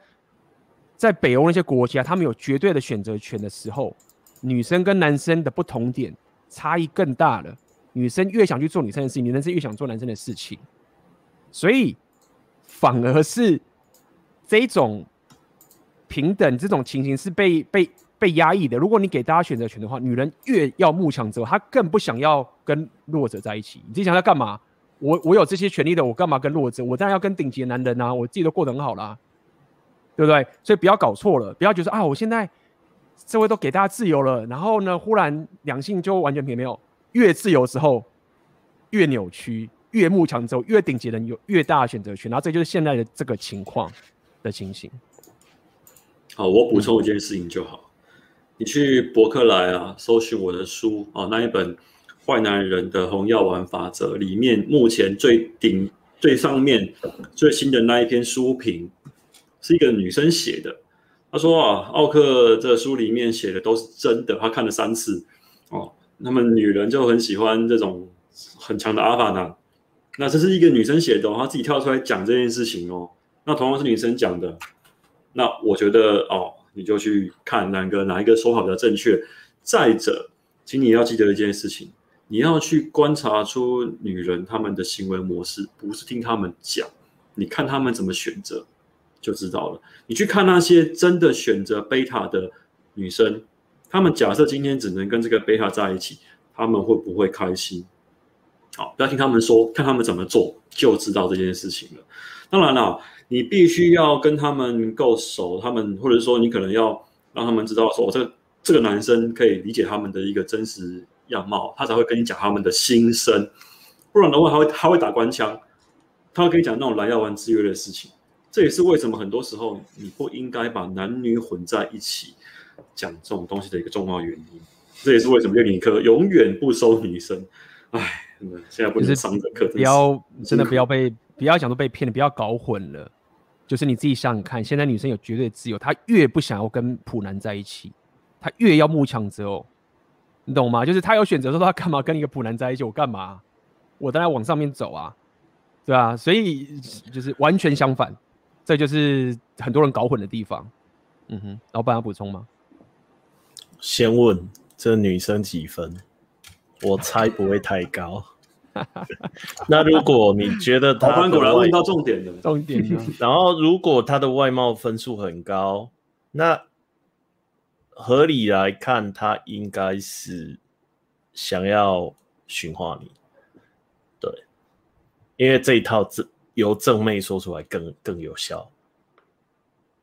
在北欧那些国家，他们有绝对的选择权的时候，女生跟男生的不同点。差异更大了，女生越想去做女生的事情，男生越想做男生的事情，所以反而是这种平等这种情形是被被被压抑的。如果你给大家选择权的话，女人越要慕强者，她更不想要跟弱者在一起。你自己想要干嘛？我我有这些权利的，我干嘛跟弱者？我当然要跟顶级的男人啊！我自己都过得很好啦，对不对？所以不要搞错了，不要觉得啊，我现在。社会都给大家自由了，然后呢，忽然两性就完全没有，越自由之后越扭曲，越慕强之后越顶级人有越大的选择权，然后这就是现在的这个情况的情形。好，我补充一件事情就好，你去博客来啊，搜寻我的书啊，那一本《坏男人的红药丸法则》里面，目前最顶最上面最新的那一篇书评，是一个女生写的。他说啊，奥克这书里面写的都是真的，他看了三次哦。那么女人就很喜欢这种很强的阿法男。那这是一个女生写的，她自己跳出来讲这件事情哦。那同样是女生讲的，那我觉得哦，你就去看哪个哪一个说法比较正确。再者，请你要记得一件事情，你要去观察出女人她们的行为模式，不是听她们讲，你看她们怎么选择。就知道了。你去看那些真的选择贝塔的女生，她们假设今天只能跟这个贝塔在一起，她们会不会开心？好，不要听他们说，看他们怎么做，就知道这件事情了。当然了，你必须要跟他们够熟，他们或者说你可能要让他们知道说，我这个这个男生可以理解他们的一个真实样貌，他才会跟你讲他们的心声。不然的话，他会他会打官腔，他会跟你讲那种来要玩制约的事情。这也是为什么很多时候你不应该把男女混在一起讲这种东西的一个重要原因。这也是为什么练理科永远不收女生。哎，现在不能上的课，不要真的不要被不要讲都被骗了，不要搞混了。就是你自己想想看，现在女生有绝对自由，她越不想要跟普男在一起，她越要慕强择偶，你懂吗？就是她有选择说她干嘛跟一个普男在一起，我干嘛？我当然往上面走啊，对啊，所以就是完全相反。这就是很多人搞混的地方。嗯哼，老板要补充吗？先问这女生几分？我猜不会太高。[laughs] 那如果你觉得她果然问到重点了，重点。[laughs] 然后如果她的外貌分数很高，那合理来看，她应该是想要驯化你。对，因为这一套字。由正妹说出来更更有效。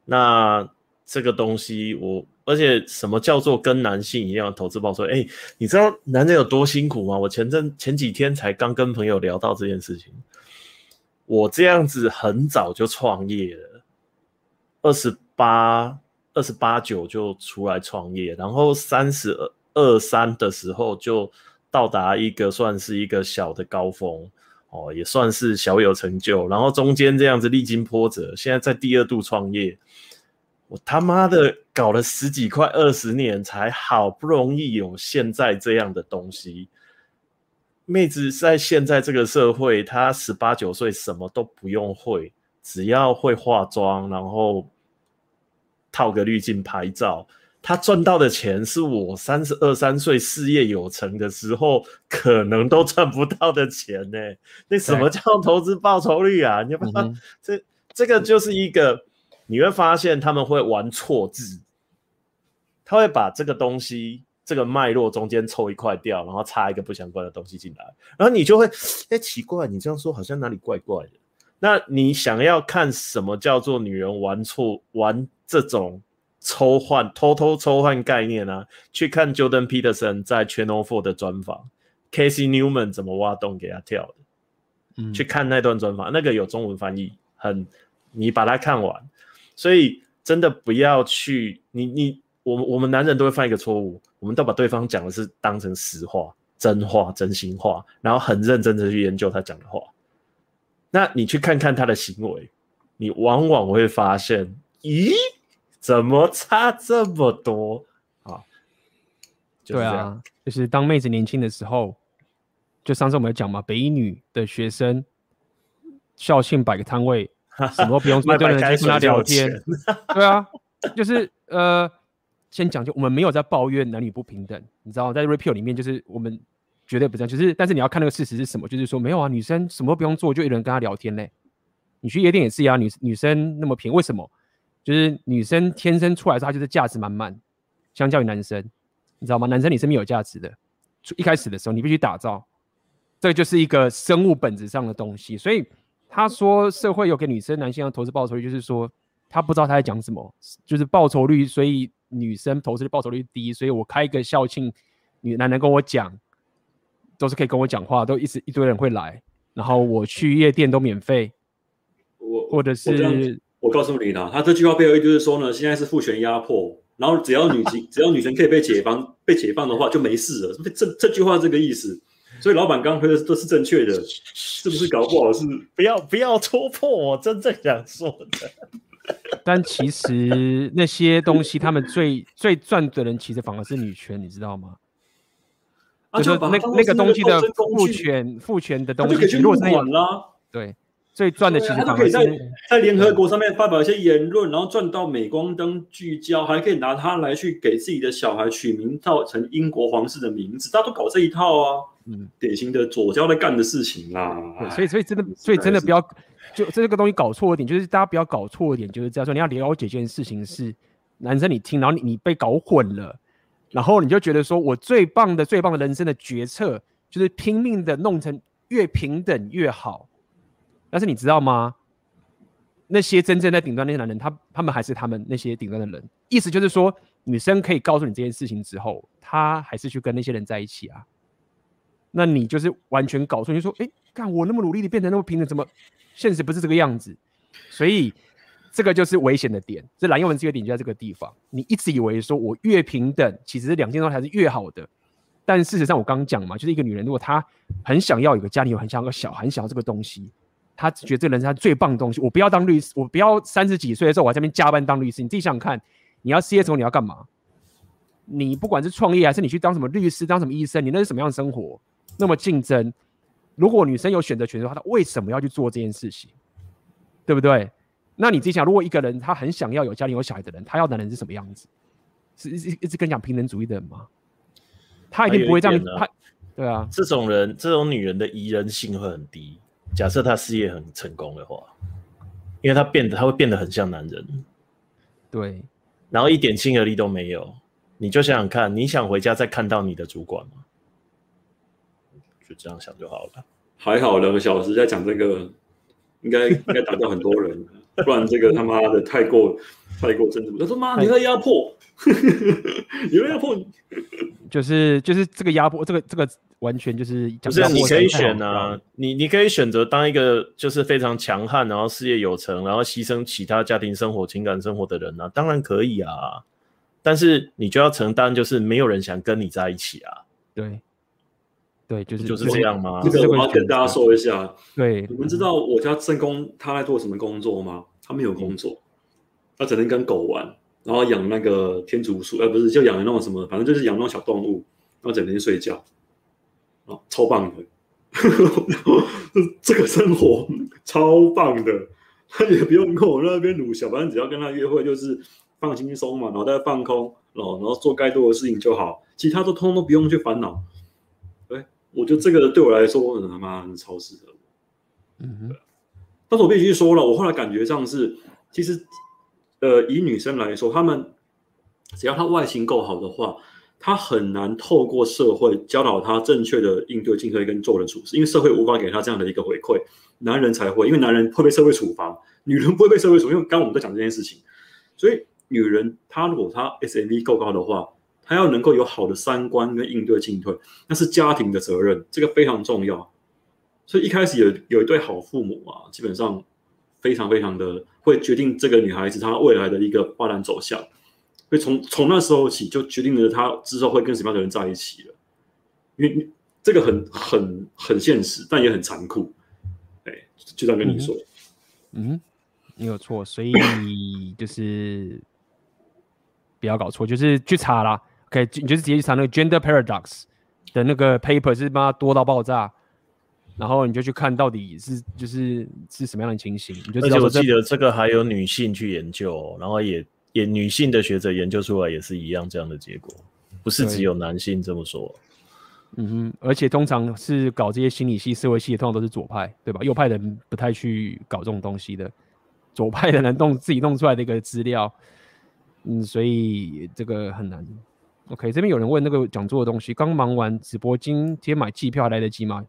那这个东西我，而且什么叫做跟男性一样投资报酬？哎，你知道男人有多辛苦吗？我前阵前几天才刚跟朋友聊到这件事情。我这样子很早就创业了，二十八、二十八九就出来创业，然后三十二、二三的时候就到达一个算是一个小的高峰。哦，也算是小有成就，然后中间这样子历经波折，现在在第二度创业，我他妈的搞了十几块二十年，才好不容易有现在这样的东西。妹子在现在这个社会，她十八九岁什么都不用会，只要会化妆，然后套个滤镜拍照。他赚到的钱是我三十二三岁事业有成的时候可能都赚不到的钱呢、欸。[laughs] 那什么叫投资报酬率啊？你要不要？这这个就是一个，你会发现他们会玩错字，他会把这个东西这个脉络中间抽一块掉，然后插一个不相关的东西进来，然后你就会哎、欸、奇怪，你这样说好像哪里怪怪的。那你想要看什么叫做女人玩错玩这种？抽换，偷偷抽换概念啊！去看 Jordan Peterson 在 Channel Four 的专访，Casey Newman 怎么挖洞给他跳的？嗯，去看那段专访，那个有中文翻译，很，你把它看完。所以真的不要去，你你我我们男人都会犯一个错误，我们都把对方讲的是当成实话、真话、真心话，然后很认真的去研究他讲的话。那你去看看他的行为，你往往会发现，咦？怎么差这么多啊？对啊，就是当妹子年轻的时候，就上次我们有讲嘛，北一女的学生校庆摆个摊位，什么都不用做，就能跟他聊天。[laughs] 对啊，就是呃，先讲就我们没有在抱怨男女不平等，你知道，在 Repeal 里面就是我们绝对不这样，就是但是你要看那个事实是什么，就是说没有啊，女生什么都不用做，就有人跟她聊天嘞。你去夜店也是啊，女女生那么平，为什么？就是女生天生出来的时候，她就是价值满满，相较于男生，你知道吗？男生你是没有价值的，一开始的时候你必须打造，这就是一个生物本质上的东西。所以他说社会有给女生、男性要投资报酬率，就是说他不知道他在讲什么，就是报酬率，所以女生投资的报酬率低，所以我开一个校庆，女男人跟我讲，都是可以跟我讲话，都一直一堆人会来，然后我去夜店都免费，我或者是。我告诉你啦，他这句话背后就是说呢，现在是父权压迫，然后只要女性 [laughs] 只要女生可以被解放被解放的话，就没事了。这这句话这个意思，所以老板刚刚说的都是正确的，是不是？搞不好是不要不要戳破我真正想说的。[laughs] 但其实那些东西，他们最最赚的人，其实反而是女权，你知道吗？啊、就是那那个东西的父权父权的东西，如果是管啦，对。最赚的其实他们可以在在联合国上面发表一些言论，然后赚到镁光灯聚焦，还可以拿它来去给自己的小孩取名造成英国皇室的名字，大家都搞这一套啊，嗯，典型的左交在干的事情啦。所以所以真的，所以真的不要就这个东西搞错一点，就是大家不要搞错一点，就是这样说。你要了解一件事情是男生，你听，然后你你被搞混了，然后你就觉得说我最棒的最棒的人生的决策就是拼命的弄成越平等越好。但是你知道吗？那些真正在顶端那些男人，他他们还是他们那些顶端的人。意思就是说，女生可以告诉你这件事情之后，她还是去跟那些人在一起啊。那你就是完全搞错，你就说，哎，看我那么努力的变成那么平等，怎么现实不是这个样子？所以这个就是危险的点。这蓝又文这个点就在这个地方。你一直以为说我越平等，其实两件事才是越好的。但事实上，我刚刚讲嘛，就是一个女人，如果她很想要有个家庭，有很想要个小孩，很想要这个东西。他觉得这个人是他最棒的东西。我不要当律师，我不要三十几岁的时候我在那边加班当律师。你自己想想看，你要失业之后你要干嘛？你不管是创业还是你去当什么律师、当什么医生，你那是什么样的生活？那么竞争，如果女生有选择权的话，她为什么要去做这件事情？对不对？那你自己想，如果一个人他很想要有家庭有小孩的人，他要的人是什么样子？是一直一直跟讲平等主义的人吗？他一定不会这样。他对啊，这种人，这种女人的宜人性会很低。假设他事业很成功的话，因为他变得他会变得很像男人，对，然后一点亲和力都没有。你就想想看，你想回家再看到你的主管吗？就这样想就好了。还好两个小时在讲这个，应该应该打掉很多人，不然这个他妈的太过太过真实。他说妈，你在压迫，[laughs] 有人压迫，就是就是这个压迫，这个这个。完全就是不是你可以选啊，你你可以选择当一个就是非常强悍，然后事业有成，然后牺牲其他家庭生活、情感生活的人啊，当然可以啊。但是你就要承担，就是没有人想跟你在一起啊。对，对，就是就是这样吗？这个我要跟大家说一下。对，你们知道我家正宫他在做什么工作吗？他没有工作，他整天跟狗玩，然后养那个天竺鼠，呃，不是，就养那种什么，反正就是养那种小动物，然后整天睡觉。哦，超棒的，[laughs] 这个生活超棒的，他也不用跟我那边鲁小，反正只要跟他约会就是放轻松嘛，脑袋放空，然后然后做该做的事情就好，其他都通通都不用去烦恼。哎，我觉得这个对我来说，他妈超适合。嗯哼，但是我必须说了，我后来感觉上是，其实，呃，以女生来说，她们只要她外形够好的话。她很难透过社会教导她正确的应对进退跟做人处事，因为社会无法给她这样的一个回馈，男人才会，因为男人会被社会处罚，女人不会被社会处罚。因为刚刚我们在讲这件事情，所以女人她如果她 SMV 够高的话，她要能够有好的三观跟应对进退，那是家庭的责任，这个非常重要。所以一开始有有一对好父母啊，基本上非常非常的会决定这个女孩子她未来的一个发展走向。所以从从那时候起就决定了她之后会跟什么样的人在一起了，因为这个很很很现实，但也很残酷。哎，就这样跟你说，嗯，嗯，没有错。所以就是不要搞错，就是去查啦。OK，你就是直接去查那个 Gender Paradox 的那个 paper 是把它多到爆炸，然后你就去看到底是就是是什么样的情形。你就而且我记得这个还有女性去研究，然后也。也女性的学者研究出来也是一样这样的结果，不是只有男性这么说。嗯哼，而且通常是搞这些心理系、社会系，通常都是左派，对吧？右派的人不太去搞这种东西的，左派的人弄自己弄出来的一个资料，嗯，所以这个很难。OK，这边有人问那个讲座的东西，刚忙完直播，今天买机票还来得及吗？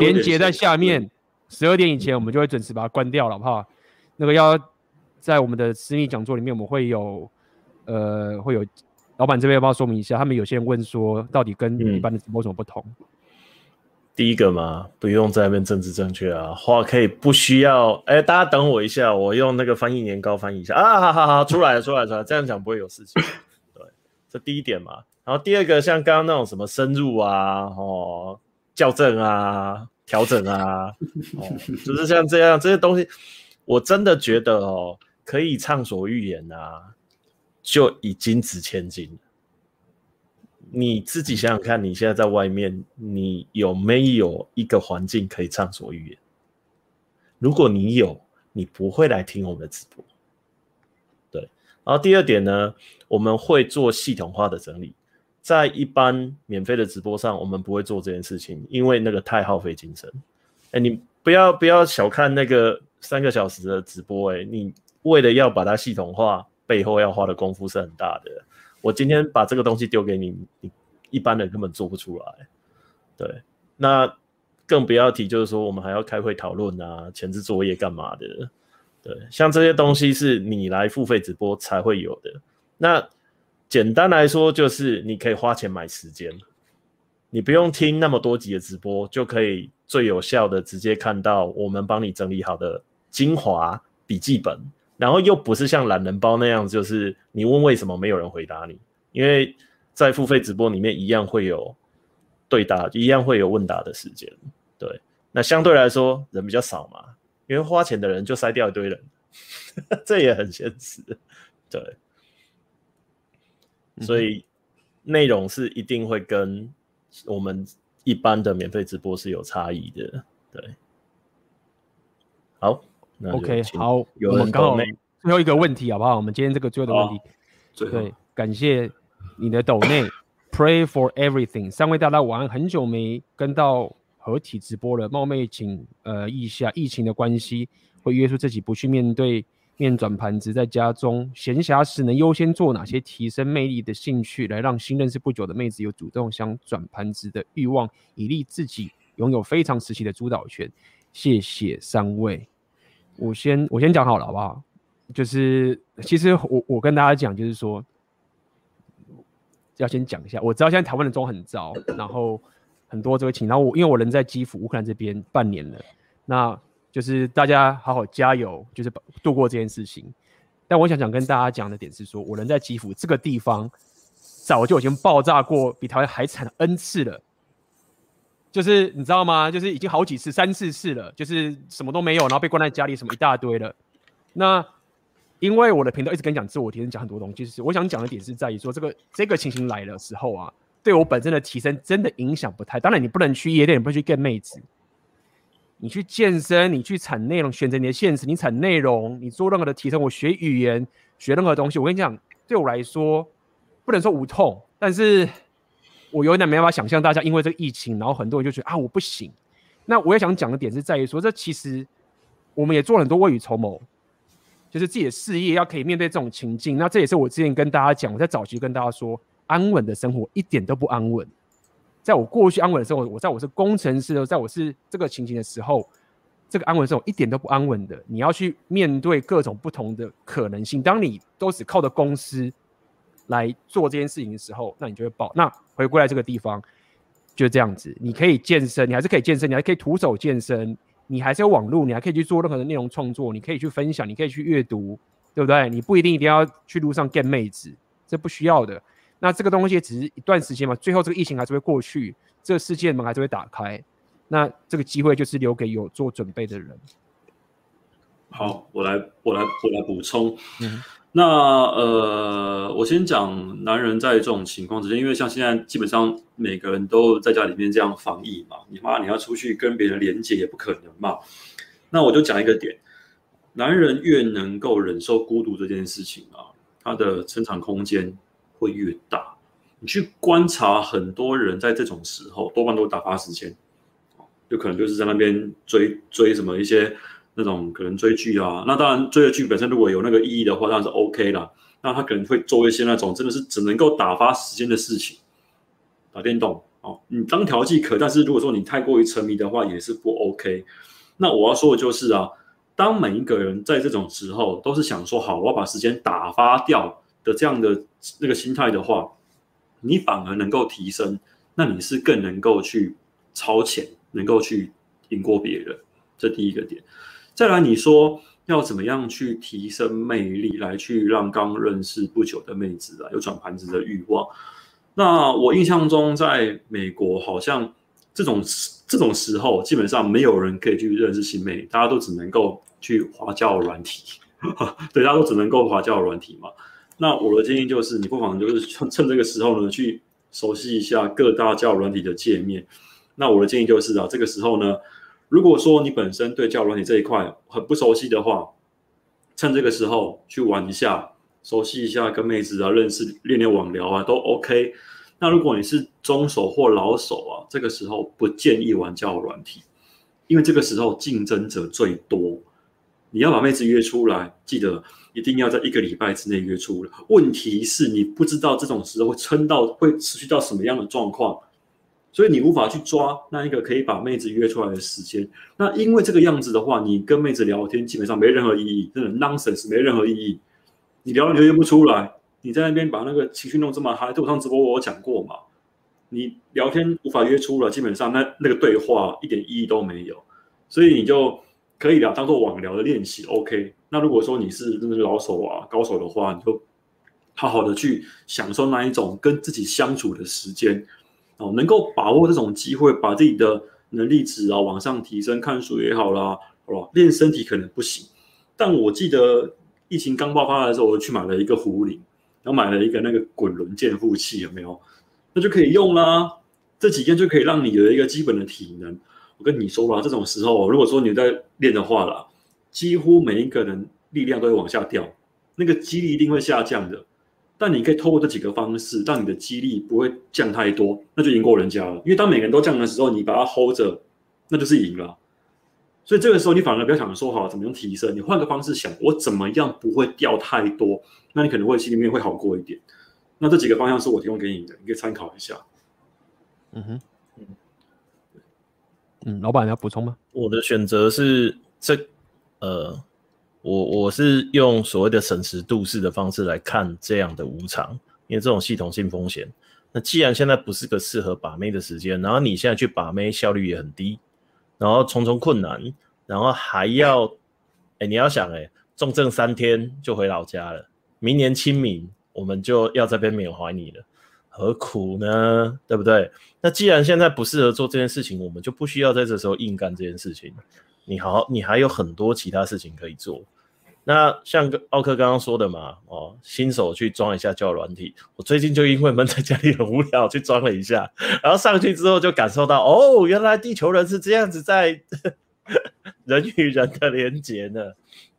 连接在下面，十二点以前我们就会准时把它关掉了，好不好？那个要。在我们的私密讲座里面，我们会有，呃，会有老板这边要不要说明一下？他们有些人问说，到底跟一般的直播有什么不同？嗯、第一个嘛，不用在那边政治正确啊，话可以不需要。哎、欸，大家等我一下，我用那个翻译年糕翻译一下啊，好好好，出来了，出来了，出来了，这样讲不会有事情。对，这第一点嘛。然后第二个，像刚刚那种什么深入啊，哦，校正啊，调整啊，哦，[laughs] 就是像这样这些东西，我真的觉得哦。可以畅所欲言啊，就已经值千金了。你自己想想看，你现在在外面，你有没有一个环境可以畅所欲言？如果你有，你不会来听我们的直播。然后第二点呢，我们会做系统化的整理，在一般免费的直播上，我们不会做这件事情，因为那个太耗费精神。哎，你不要不要小看那个三个小时的直播，哎，你。为了要把它系统化，背后要花的功夫是很大的。我今天把这个东西丢给你，你一般人根本做不出来。对，那更不要提，就是说我们还要开会讨论啊，前置作业干嘛的？对，像这些东西是你来付费直播才会有的。那简单来说，就是你可以花钱买时间，你不用听那么多集的直播，就可以最有效的直接看到我们帮你整理好的精华笔记本，然后又不是像懒人包那样，就是你问为什么没有人回答你，因为在付费直播里面一样会有对答，一样会有问答的时间。对，那相对来说人比较少嘛，因为花钱的人就筛掉一堆人，[laughs] 这也很现实。对。所以内容是一定会跟我们一般的免费直播是有差异的，对。好，OK，好，我们刚好最后一个问题好不好？我们今天这个最后的问题，哦、对，感谢你的抖内，Pray for everything，三位大大晚安，很久没跟到合体直播了，冒昧请呃意下疫情的关系，会约束自己不去面对。面转盘子，在家中闲暇时能优先做哪些提升魅力的兴趣，来让新认识不久的妹子有主动想转盘子的欲望，以利自己拥有非常时期的主导权。谢谢三位，我先我先讲好了，好不好？就是其实我我跟大家讲，就是说要先讲一下，我知道现在台湾的状况很糟，然后很多这个情，然后我因为我人在基辅乌克兰这边半年了，那。就是大家好好加油，就是度过这件事情。但我想想跟大家讲的点是说，我人在基辅这个地方，早就已经爆炸过，比台湾还惨 N 次了。就是你知道吗？就是已经好几次、三四次了，就是什么都没有，然后被关在家里，什么一大堆了。那因为我的频道一直跟你讲自我提升，讲很多东西，就是我想讲的点是在于说，这个这个情形来的时候啊，对我本身的提升真的影响不太。当然，你不能去夜店，你不能去 get 妹子。你去健身，你去产内容，选择你的现实，你产内容，你做任何的提升，我学语言，学任何东西，我跟你讲，对我来说，不能说无痛，但是我有点没办法想象大家因为这个疫情，然后很多人就觉得啊，我不行。那我也想讲的点是在于说，这其实我们也做了很多未雨绸缪，就是自己的事业要可以面对这种情境。那这也是我之前跟大家讲，我在早期跟大家说，安稳的生活一点都不安稳。在我过去安稳的生活，我在我是工程师的，在我是这个情形的时候，这个安稳生活一点都不安稳的。你要去面对各种不同的可能性。当你都只靠着公司来做这件事情的时候，那你就会爆。那回归来这个地方，就这样子。你可以健身，你还是可以健身，你还可以徒手健身，你还是有网络，你还可以去做任何的内容创作，你可以去分享，你可以去阅读，对不对？你不一定一定要去路上见妹子，这不需要的。那这个东西只是一段时间嘛，最后这个疫情还是会过去，这个世界门还是会打开。那这个机会就是留给有做准备的人。好，我来，我来，我来补充。嗯，那呃，我先讲男人在这种情况之下，因为像现在基本上每个人都在家里面这样防疫嘛，你妈你要出去跟别人连接也不可能嘛。那我就讲一个点，男人越能够忍受孤独这件事情啊，他的成长空间。会越大，你去观察很多人在这种时候多半都打发时间，有可能就是在那边追追什么一些那种可能追剧啊。那当然追的剧本身如果有那个意义的话，当然是 OK 啦。那他可能会做一些那种真的是只能够打发时间的事情，打电动哦。你当调剂可，但是如果说你太过于沉迷的话，也是不 OK。那我要说的就是啊，当每一个人在这种时候都是想说好，我要把时间打发掉。的这样的那个心态的话，你反而能够提升，那你是更能够去超前，能够去赢过别人。这第一个点。再来，你说要怎么样去提升魅力，来去让刚认识不久的妹子啊有转盘子的欲望。那我印象中，在美国好像这种这种时候，基本上没有人可以去认识新妹，大家都只能够去滑交友软体，[laughs] 对，大家都只能够滑交友软体嘛。那我的建议就是，你不妨就是趁趁这个时候呢，去熟悉一下各大交友软体的界面。那我的建议就是啊，这个时候呢，如果说你本身对交友软体这一块很不熟悉的话，趁这个时候去玩一下，熟悉一下跟妹子啊认识、练练网聊啊，都 OK。那如果你是中手或老手啊，这个时候不建议玩交友软体，因为这个时候竞争者最多。你要把妹子约出来，记得一定要在一个礼拜之内约出来。问题是你不知道这种时候会撑到会持续到什么样的状况，所以你无法去抓那一个可以把妹子约出来的时间。那因为这个样子的话，你跟妹子聊天基本上没任何意义，真的 nonsense 没任何意义。你聊你就约不出来，你在那边把那个情绪弄这么嗨，对我上直播我有讲过嘛？你聊天无法约出来，基本上那那个对话一点意义都没有。所以你就可以聊当做网聊的练习，OK。那如果说你是真的是老手啊高手的话，你就好好的去享受那一种跟自己相处的时间。哦，能够把握这种机会，把自己的能力值啊往上提升，看书也好啦，好吧，练身体可能不行。但我记得疫情刚爆发的时候，我去买了一个壶铃，然后买了一个那个滚轮健腹器，有没有？那就可以用啦。这几天就可以让你有一个基本的体能。我跟你说吧，这种时候，如果说你在练的话啦，几乎每一个人力量都会往下掉，那个肌力一定会下降的。但你可以透过这几个方式，让你的肌力不会降太多，那就赢过人家了。因为当每个人都降的时候，你把它 hold 着，那就是赢了。所以这个时候你反而不要想说好怎么样提升，你换个方式想，我怎么样不会掉太多，那你可能会心里面会好过一点。那这几个方向是我提供给你的，你可以参考一下。嗯哼，嗯，老板要补充吗？我的选择是这，呃。我我是用所谓的审时度势的方式来看这样的无常，因为这种系统性风险。那既然现在不是个适合把妹的时间，然后你现在去把妹效率也很低，然后重重困难，然后还要，哎、你要想、欸，哎，重症三天就回老家了，明年清明我们就要这边缅怀你了，何苦呢？对不对？那既然现在不适合做这件事情，我们就不需要在这时候硬干这件事情。你好，你还有很多其他事情可以做。那像奥克刚刚说的嘛，哦，新手去装一下交友软体。我最近就因为闷在家里很无聊，去装了一下，然后上去之后就感受到，哦，原来地球人是这样子在 [laughs] 人与人的连接呢。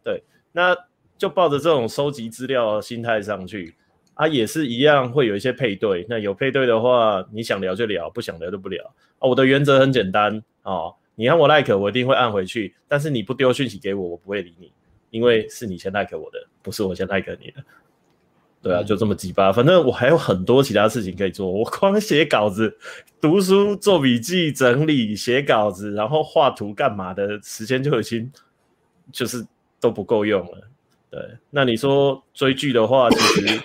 对，那就抱着这种收集资料心态上去，啊，也是一样会有一些配对。那有配对的话，你想聊就聊，不想聊就不聊。哦，我的原则很简单哦，你让我 like，我一定会按回去，但是你不丢讯息给我，我不会理你。因为是你先 like 我的，不是我先 like 你的。对啊，就这么几巴。反正我还有很多其他事情可以做。我光写稿子、读书、做笔记、整理、写稿子，然后画图干嘛的时间就已经就是都不够用了。对，那你说追剧的话，其实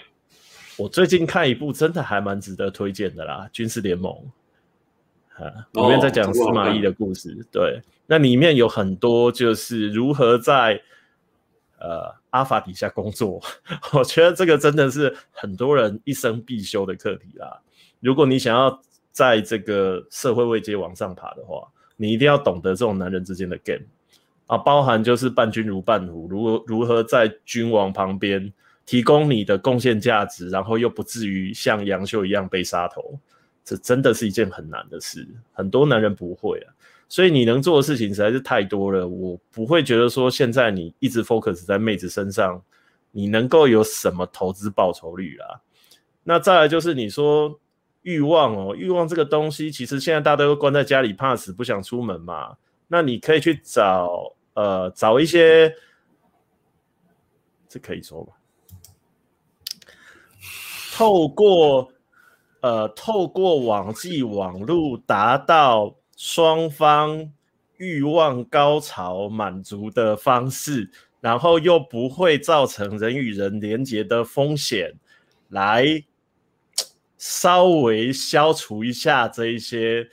我最近看一部真的还蛮值得推荐的啦，《军事联盟》啊，里面在讲司马懿的故事。对，那里面有很多就是如何在呃，阿法底下工作，[laughs] 我觉得这个真的是很多人一生必修的课题啦。如果你想要在这个社会位阶往上爬的话，你一定要懂得这种男人之间的 game 啊，包含就是伴君如伴虎，如如何在君王旁边提供你的贡献价值，然后又不至于像杨秀一样被杀头，这真的是一件很难的事，很多男人不会啊。所以你能做的事情实在是太多了，我不会觉得说现在你一直 focus 在妹子身上，你能够有什么投资报酬率啦？那再来就是你说欲望哦，欲望这个东西，其实现在大家都关在家里，怕死不想出门嘛。那你可以去找呃找一些，这可以说吧？透过呃透过网际网路达到。双方欲望高潮满足的方式，然后又不会造成人与人连结的风险，来稍微消除一下这一些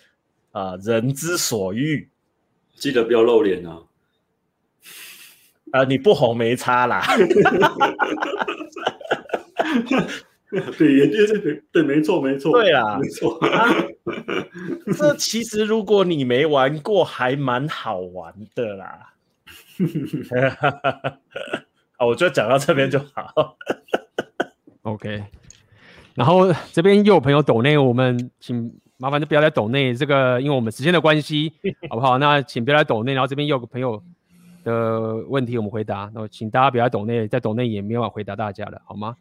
啊、呃、人之所欲。记得不要露脸啊！啊、呃，你不红没差啦。[laughs] [laughs] 对，也就是对，对，没错，没错，对啊，没错。啊、这其实如果你没玩过，还蛮好玩的啦。[laughs] 啊，我就讲到这边就好。OK。然后这边又有朋友抖内，我们请麻烦就不要来抖内这个，因为我们时间的关系，好不好？那请不要来抖内。然后这边又有个朋友的问题，我们回答。那请大家不要抖内，在抖内也没法回答大家了，好吗？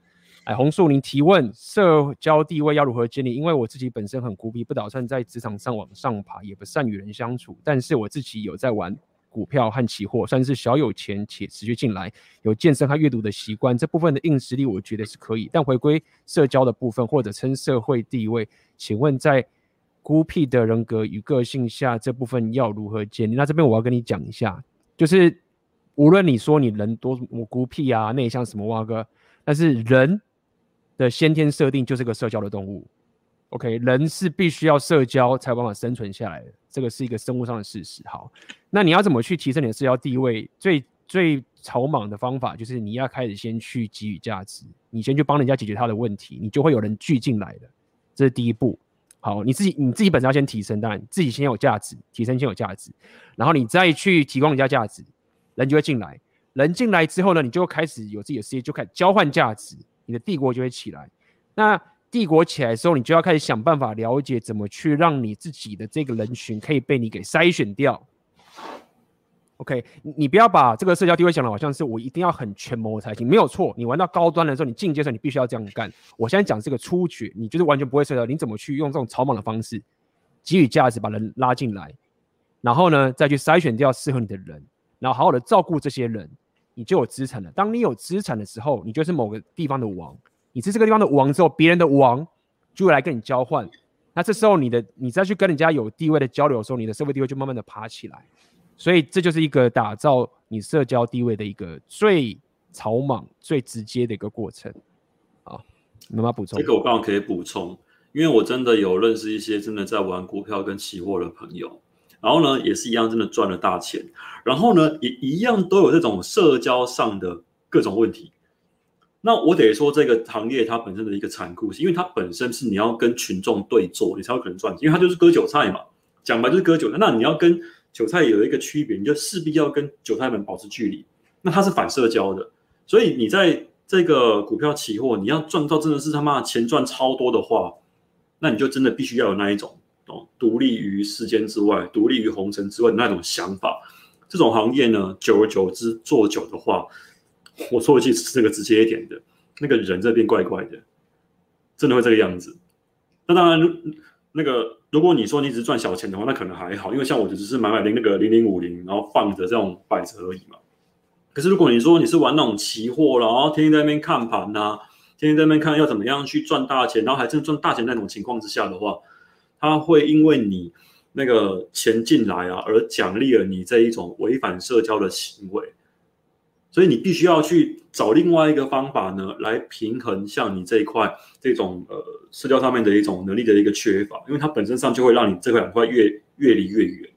哎，红树林提问：社交地位要如何建立？因为我自己本身很孤僻，不打算在职场上往上爬，也不善与人相处。但是我自己有在玩股票和期货，算是小有钱且持续进来，有健身和阅读的习惯。这部分的硬实力，我觉得是可以。但回归社交的部分，或者称社会地位，请问在孤僻的人格与个性下，这部分要如何建立？那这边我要跟你讲一下，就是无论你说你人多么孤僻啊、内向什么哇哥，但是人的先天设定就是个社交的动物。OK，人是必须要社交才有办法生存下来的，这个是一个生物上的事实。好，那你要怎么去提升你的社交地位？最最草莽的方法就是你要开始先去给予价值，你先去帮人家解决他的问题，你就会有人聚进来的，这是第一步。好，你自己你自己本身要先提升，当然自己先有价值，提升先有价值，然后你再去提供人家价值，人就会进来。人进来之后呢，你就会开始有自己的事业，就开始交换价值，你的帝国就会起来。那帝国起来的时候，你就要开始想办法了解怎么去让你自己的这个人群可以被你给筛选掉。OK，你不要把这个社交地位想的好像是我一定要很权谋才行，没有错。你玩到高端的时候，你进阶的时候，你必须要这样干。我现在讲这个初学，你就是完全不会社交，你怎么去用这种草莽的方式给予价值，把人拉进来，然后呢，再去筛选掉适合你的人，然后好好的照顾这些人，你就有资产了。当你有资产的时候，你就是某个地方的王。你是这个地方的王之后，别人的王就会来跟你交换。那这时候你的你再去跟人家有地位的交流的时候，你的社会地位就慢慢的爬起来。所以这就是一个打造你社交地位的一个最草莽、最直接的一个过程。好，有没有补充？这个我刚好可以补充，因为我真的有认识一些真的在玩股票跟期货的朋友，然后呢也是一样真的赚了大钱，然后呢也一样都有这种社交上的各种问题。那我得说这个行业它本身的一个残酷，性因为它本身是你要跟群众对坐，你才有可能赚钱，因为它就是割韭菜嘛，讲白就是割韭菜。那你要跟韭菜有一个区别，你就势必要跟韭菜们保持距离。那它是反社交的，所以你在这个股票期货，你要赚到真的是他妈钱赚超多的话，那你就真的必须要有那一种哦，独立于世间之外，独立于红尘之外的那种想法。这种行业呢，久而久之做久的话，我说一句这个直接一点的，那个人在变怪怪的，真的会这个样子。那当然。那个，如果你说你只是赚小钱的话，那可能还好，因为像我就只是买买零那个零零五零，然后放着这种摆着而已嘛。可是如果你说你是玩那种期货，然后天天在那边看盘呐，天天在那边看要怎么样去赚大钱，然后还真赚大钱那种情况之下的话，他会因为你那个钱进来啊，而奖励了你这一种违反社交的行为。所以你必须要去找另外一个方法呢，来平衡像你这一块这种呃社交上面的一种能力的一个缺乏，因为它本身上就会让你这块两块越越离越远。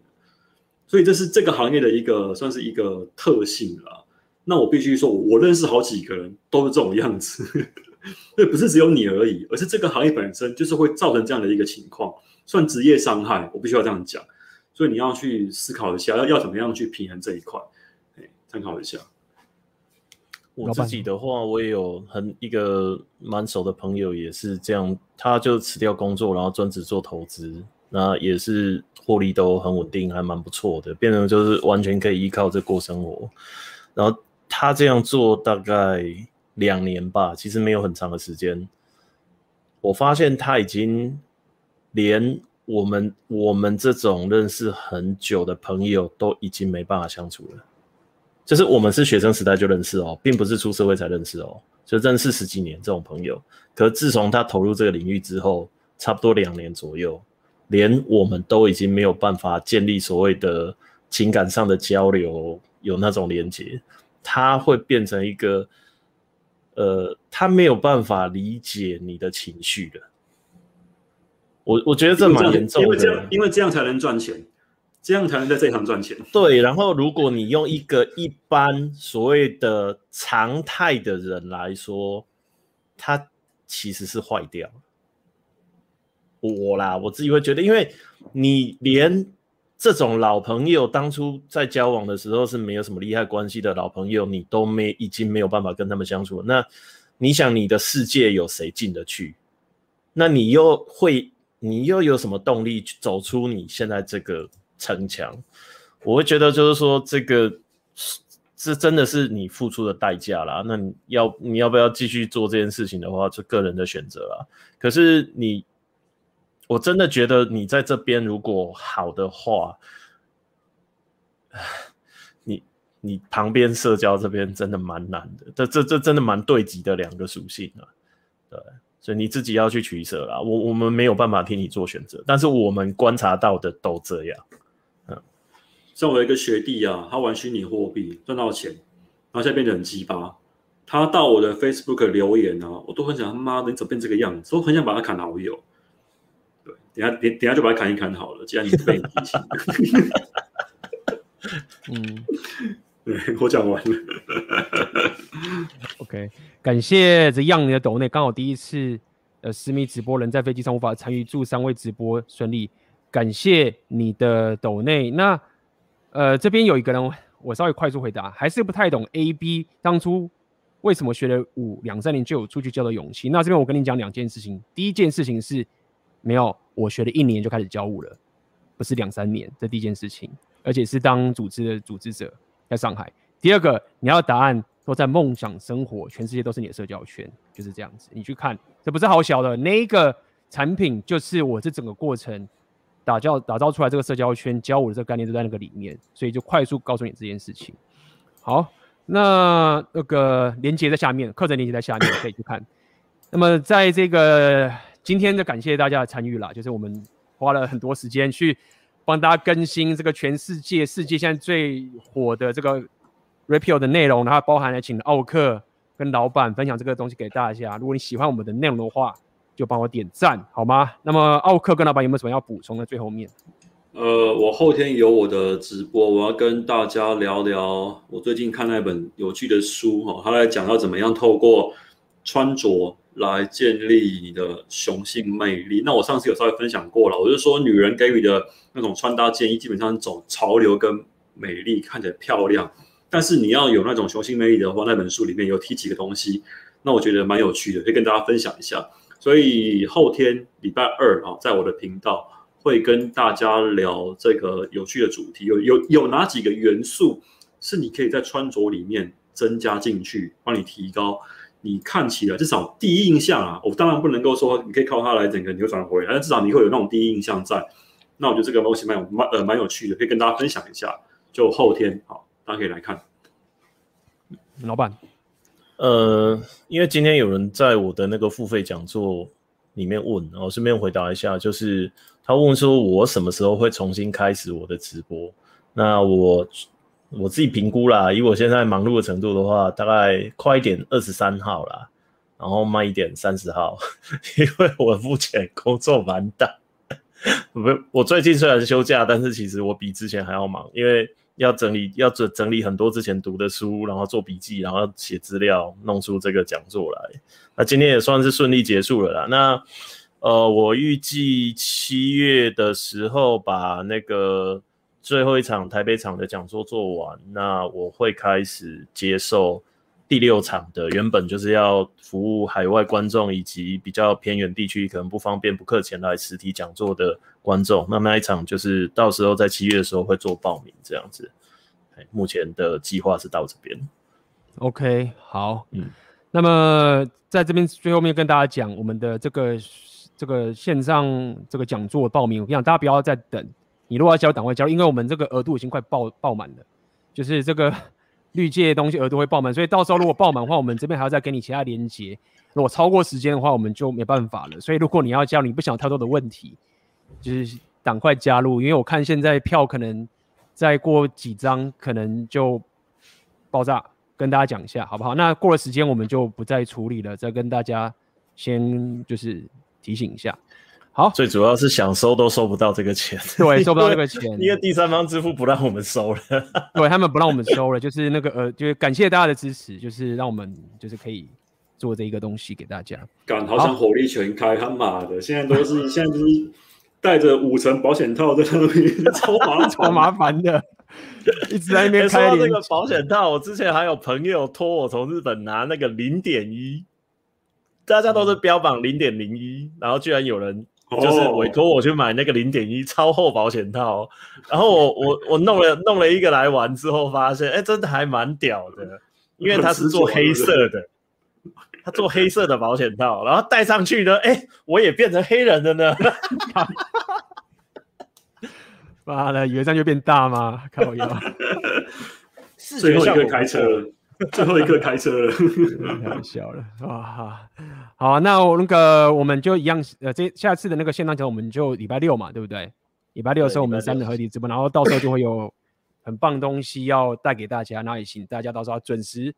所以这是这个行业的一个算是一个特性了。那我必须说，我认识好几个人都是这种样子，[laughs] 对，不是只有你而已，而是这个行业本身就是会造成这样的一个情况，算职业伤害，我必须要这样讲。所以你要去思考一下，要要怎么样去平衡这一块，哎，参考一下。我自己的话，我也有很一个蛮熟的朋友，也是这样，他就辞掉工作，然后专职做投资，那也是获利都很稳定，还蛮不错的，变成就是完全可以依靠这过生活。然后他这样做大概两年吧，其实没有很长的时间，我发现他已经连我们我们这种认识很久的朋友都已经没办法相处了。就是我们是学生时代就认识哦，并不是出社会才认识哦，就认识十几年这种朋友。可自从他投入这个领域之后，差不多两年左右，连我们都已经没有办法建立所谓的情感上的交流，有那种连接。他会变成一个，呃，他没有办法理解你的情绪的。我我觉得这蛮严重的，因为这样，因为这样才能赚钱。这样才能在这一行赚钱。对，然后如果你用一个一般所谓的常态的人来说，他其实是坏掉。我啦，我自己会觉得，因为你连这种老朋友当初在交往的时候是没有什么利害关系的老朋友，你都没已经没有办法跟他们相处了。那你想，你的世界有谁进得去？那你又会，你又有什么动力去走出你现在这个？城墙，我会觉得就是说，这个这真的是你付出的代价啦。那你要你要不要继续做这件事情的话，就个人的选择啦。可是你，我真的觉得你在这边如果好的话，你你旁边社交这边真的蛮难的。这这这真的蛮对极的两个属性啊。对，所以你自己要去取舍啦。我我们没有办法替你做选择，但是我们观察到的都这样。嗯，像我一个学弟啊，他玩虚拟货币赚到钱，然后现在变得很鸡巴。他到我的 Facebook 留言啊，我都很想他妈的你怎么变这个样子，我很想把他砍好友。对，等下等等下就把他砍一砍好了，既然你是被你提醒。[laughs] 嗯，对，[laughs] 我讲完了。[laughs] OK，感谢这样你的抖内，刚好第一次呃私密直播人在飞机上无法参与，祝三位直播顺利。感谢你的抖内。那呃这边有一个人，我稍微快速回答，还是不太懂 AB 当初为什么学了舞两三年就有出去教的勇气。那这边我跟你讲两件事情，第一件事情是没有，我学了一年就开始教舞了，不是两三年，这第一件事情。而且是当组织的组织者，在上海。第二个，你要答案都在梦想生活，全世界都是你的社交圈，就是这样子。你去看，这不是好小的那一个产品，就是我这整个过程打造打造出来这个社交圈，教我的这个概念都在那个里面，所以就快速告诉你这件事情。好，那那个链接在下面，课程链接在下面，可以去看。那么在这个今天的感谢大家的参与啦，就是我们花了很多时间去。帮大家更新这个全世界世界现在最火的这个 Rapio 的内容，然后包含了请奥克跟老板分享这个东西给大家。如果你喜欢我们的内容的话，就帮我点赞好吗？那么奥克跟老板有没有什么要补充的？最后面，呃，我后天有我的直播，我要跟大家聊聊我最近看那本有趣的书哈，他来讲到怎么样透过穿着。来建立你的雄性魅力。那我上次有稍微分享过了，我就说女人给予的那种穿搭建议，基本上走潮流跟美丽，看起来漂亮。但是你要有那种雄性魅力的话，那本书里面有提几个东西，那我觉得蛮有趣的，可以跟大家分享一下。所以后天礼拜二啊，在我的频道会跟大家聊这个有趣的主题，有有有哪几个元素是你可以在穿着里面增加进去，帮你提高。你看起来至少第一印象啊，我当然不能够说你可以靠它来整个扭转回来，但至少你会有那种第一印象在。那我觉得这个东西蛮有蛮呃蛮有趣的，可以跟大家分享一下。就后天好，大家可以来看。老板，呃，因为今天有人在我的那个付费讲座里面问，然后顺便回答一下，就是他问说我什么时候会重新开始我的直播？那我。我自己评估啦，以我现在忙碌的程度的话，大概快一点二十三号啦，然后慢一点三十号，[laughs] 因为我目前工作蛮大。不，我最近虽然休假，但是其实我比之前还要忙，因为要整理要整整理很多之前读的书，然后做笔记，然后写资料，弄出这个讲座来。那今天也算是顺利结束了啦。那呃，我预计七月的时候把那个。最后一场台北场的讲座做完，那我会开始接受第六场的，原本就是要服务海外观众以及比较偏远地区可能不方便不客前来实体讲座的观众。那那一场就是到时候在七月的时候会做报名这样子。目前的计划是到这边。OK，好，嗯，那么在这边最后面跟大家讲我们的这个这个线上这个讲座报名，我跟你讲，大家不要再等。你如果要加入，赶快加入，因为我们这个额度已经快爆爆满了，就是这个 [laughs] 绿界东西额度会爆满，所以到时候如果爆满的话，我们这边还要再给你其他连接。如果超过时间的话，我们就没办法了。所以如果你要加入，你不想太多的问题，就是赶快加入，因为我看现在票可能再过几张可能就爆炸，跟大家讲一下好不好？那过了时间我们就不再处理了，再跟大家先就是提醒一下。好，最主要是想收都收不到这个钱，对，收不到这个钱，因为第三方支付不让我们收了，[laughs] 对，他们不让我们收了，就是那个呃，就是感谢大家的支持，就是让我们就是可以做这一个东西给大家。干，好像火力全开，他妈的，现在都是现在就是带着五层保险套在那边，超麻 [laughs] 超麻烦的，一直在那边开。说到这个保险套，我之前还有朋友托我从日本拿那个零点一，大家都是标榜零点零一，然后居然有人。就是委托我去买那个零点一超厚保险套，然后我我我弄了弄了一个来玩之后，发现哎，真的还蛮屌的，因为它是做黑色的，它做黑色的保险套，然后戴上去呢，哎，我也变成黑人了呢。[laughs] 妈的，以为这样就变大吗？靠腰。[laughs] 最后一个开车了，[laughs] 最后一刻开车了，太好笑了啊！好，那我那个我们就一样，呃，这下次的那个线上节我们就礼拜六嘛，对不对？礼拜六的时候我们三个合体直播，然后到时候就会有很棒东西要带给大家，那也请大家到时候要准时，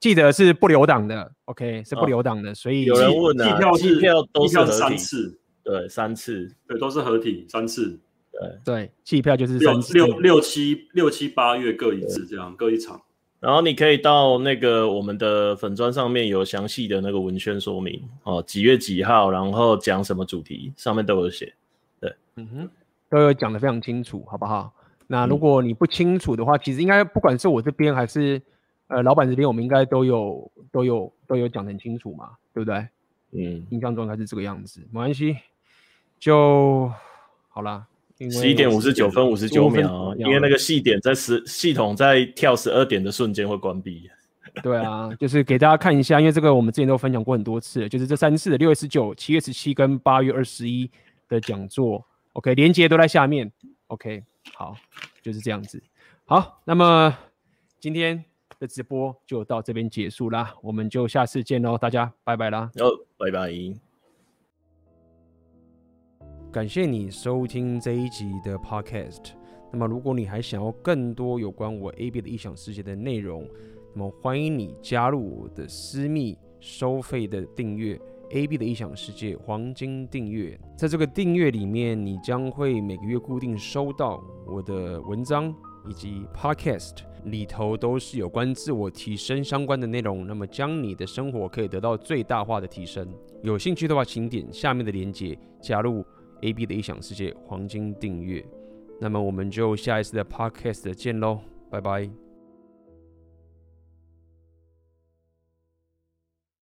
记得是不留档的，OK，是不留档的，所以有人问啊，机票机票都是三次，对，三次，对，都是合体三次。对对，机票就是六六六七六七八月各一次，这样各一场。然后你可以到那个我们的粉砖上面有详细的那个文宣说明哦，几月几号，然后讲什么主题，上面都有写。对，嗯哼，都有讲的非常清楚，好不好？那如果你不清楚的话，嗯、其实应该不管是我这边还是呃老板这边，我们应该都有都有都有讲得很清楚嘛，对不对？嗯，印象中应该是这个样子，没关系，就好了。十一点五十九分五十九秒，因为那个系点在十系统在跳十二点的瞬间会关闭。[laughs] 对啊，就是给大家看一下，因为这个我们之前都分享过很多次，就是这三次的六月十九、七月十七跟八月二十一的讲座，OK，连接都在下面，OK，好，就是这样子。好，那么今天的直播就到这边结束啦，我们就下次见喽，大家拜拜啦，哦，拜拜。感谢你收听这一集的 Podcast。那么，如果你还想要更多有关我 AB 的异想世界的内容，那么欢迎你加入我的私密收费的订阅 AB 的异想世界黄金订阅。在这个订阅里面，你将会每个月固定收到我的文章以及 Podcast 里头都是有关自我提升相关的内容。那么，将你的生活可以得到最大化的提升。有兴趣的话，请点下面的链接加入。AB 的异想世界黄金订阅，那么我们就下一次的 Podcast 见喽，拜拜。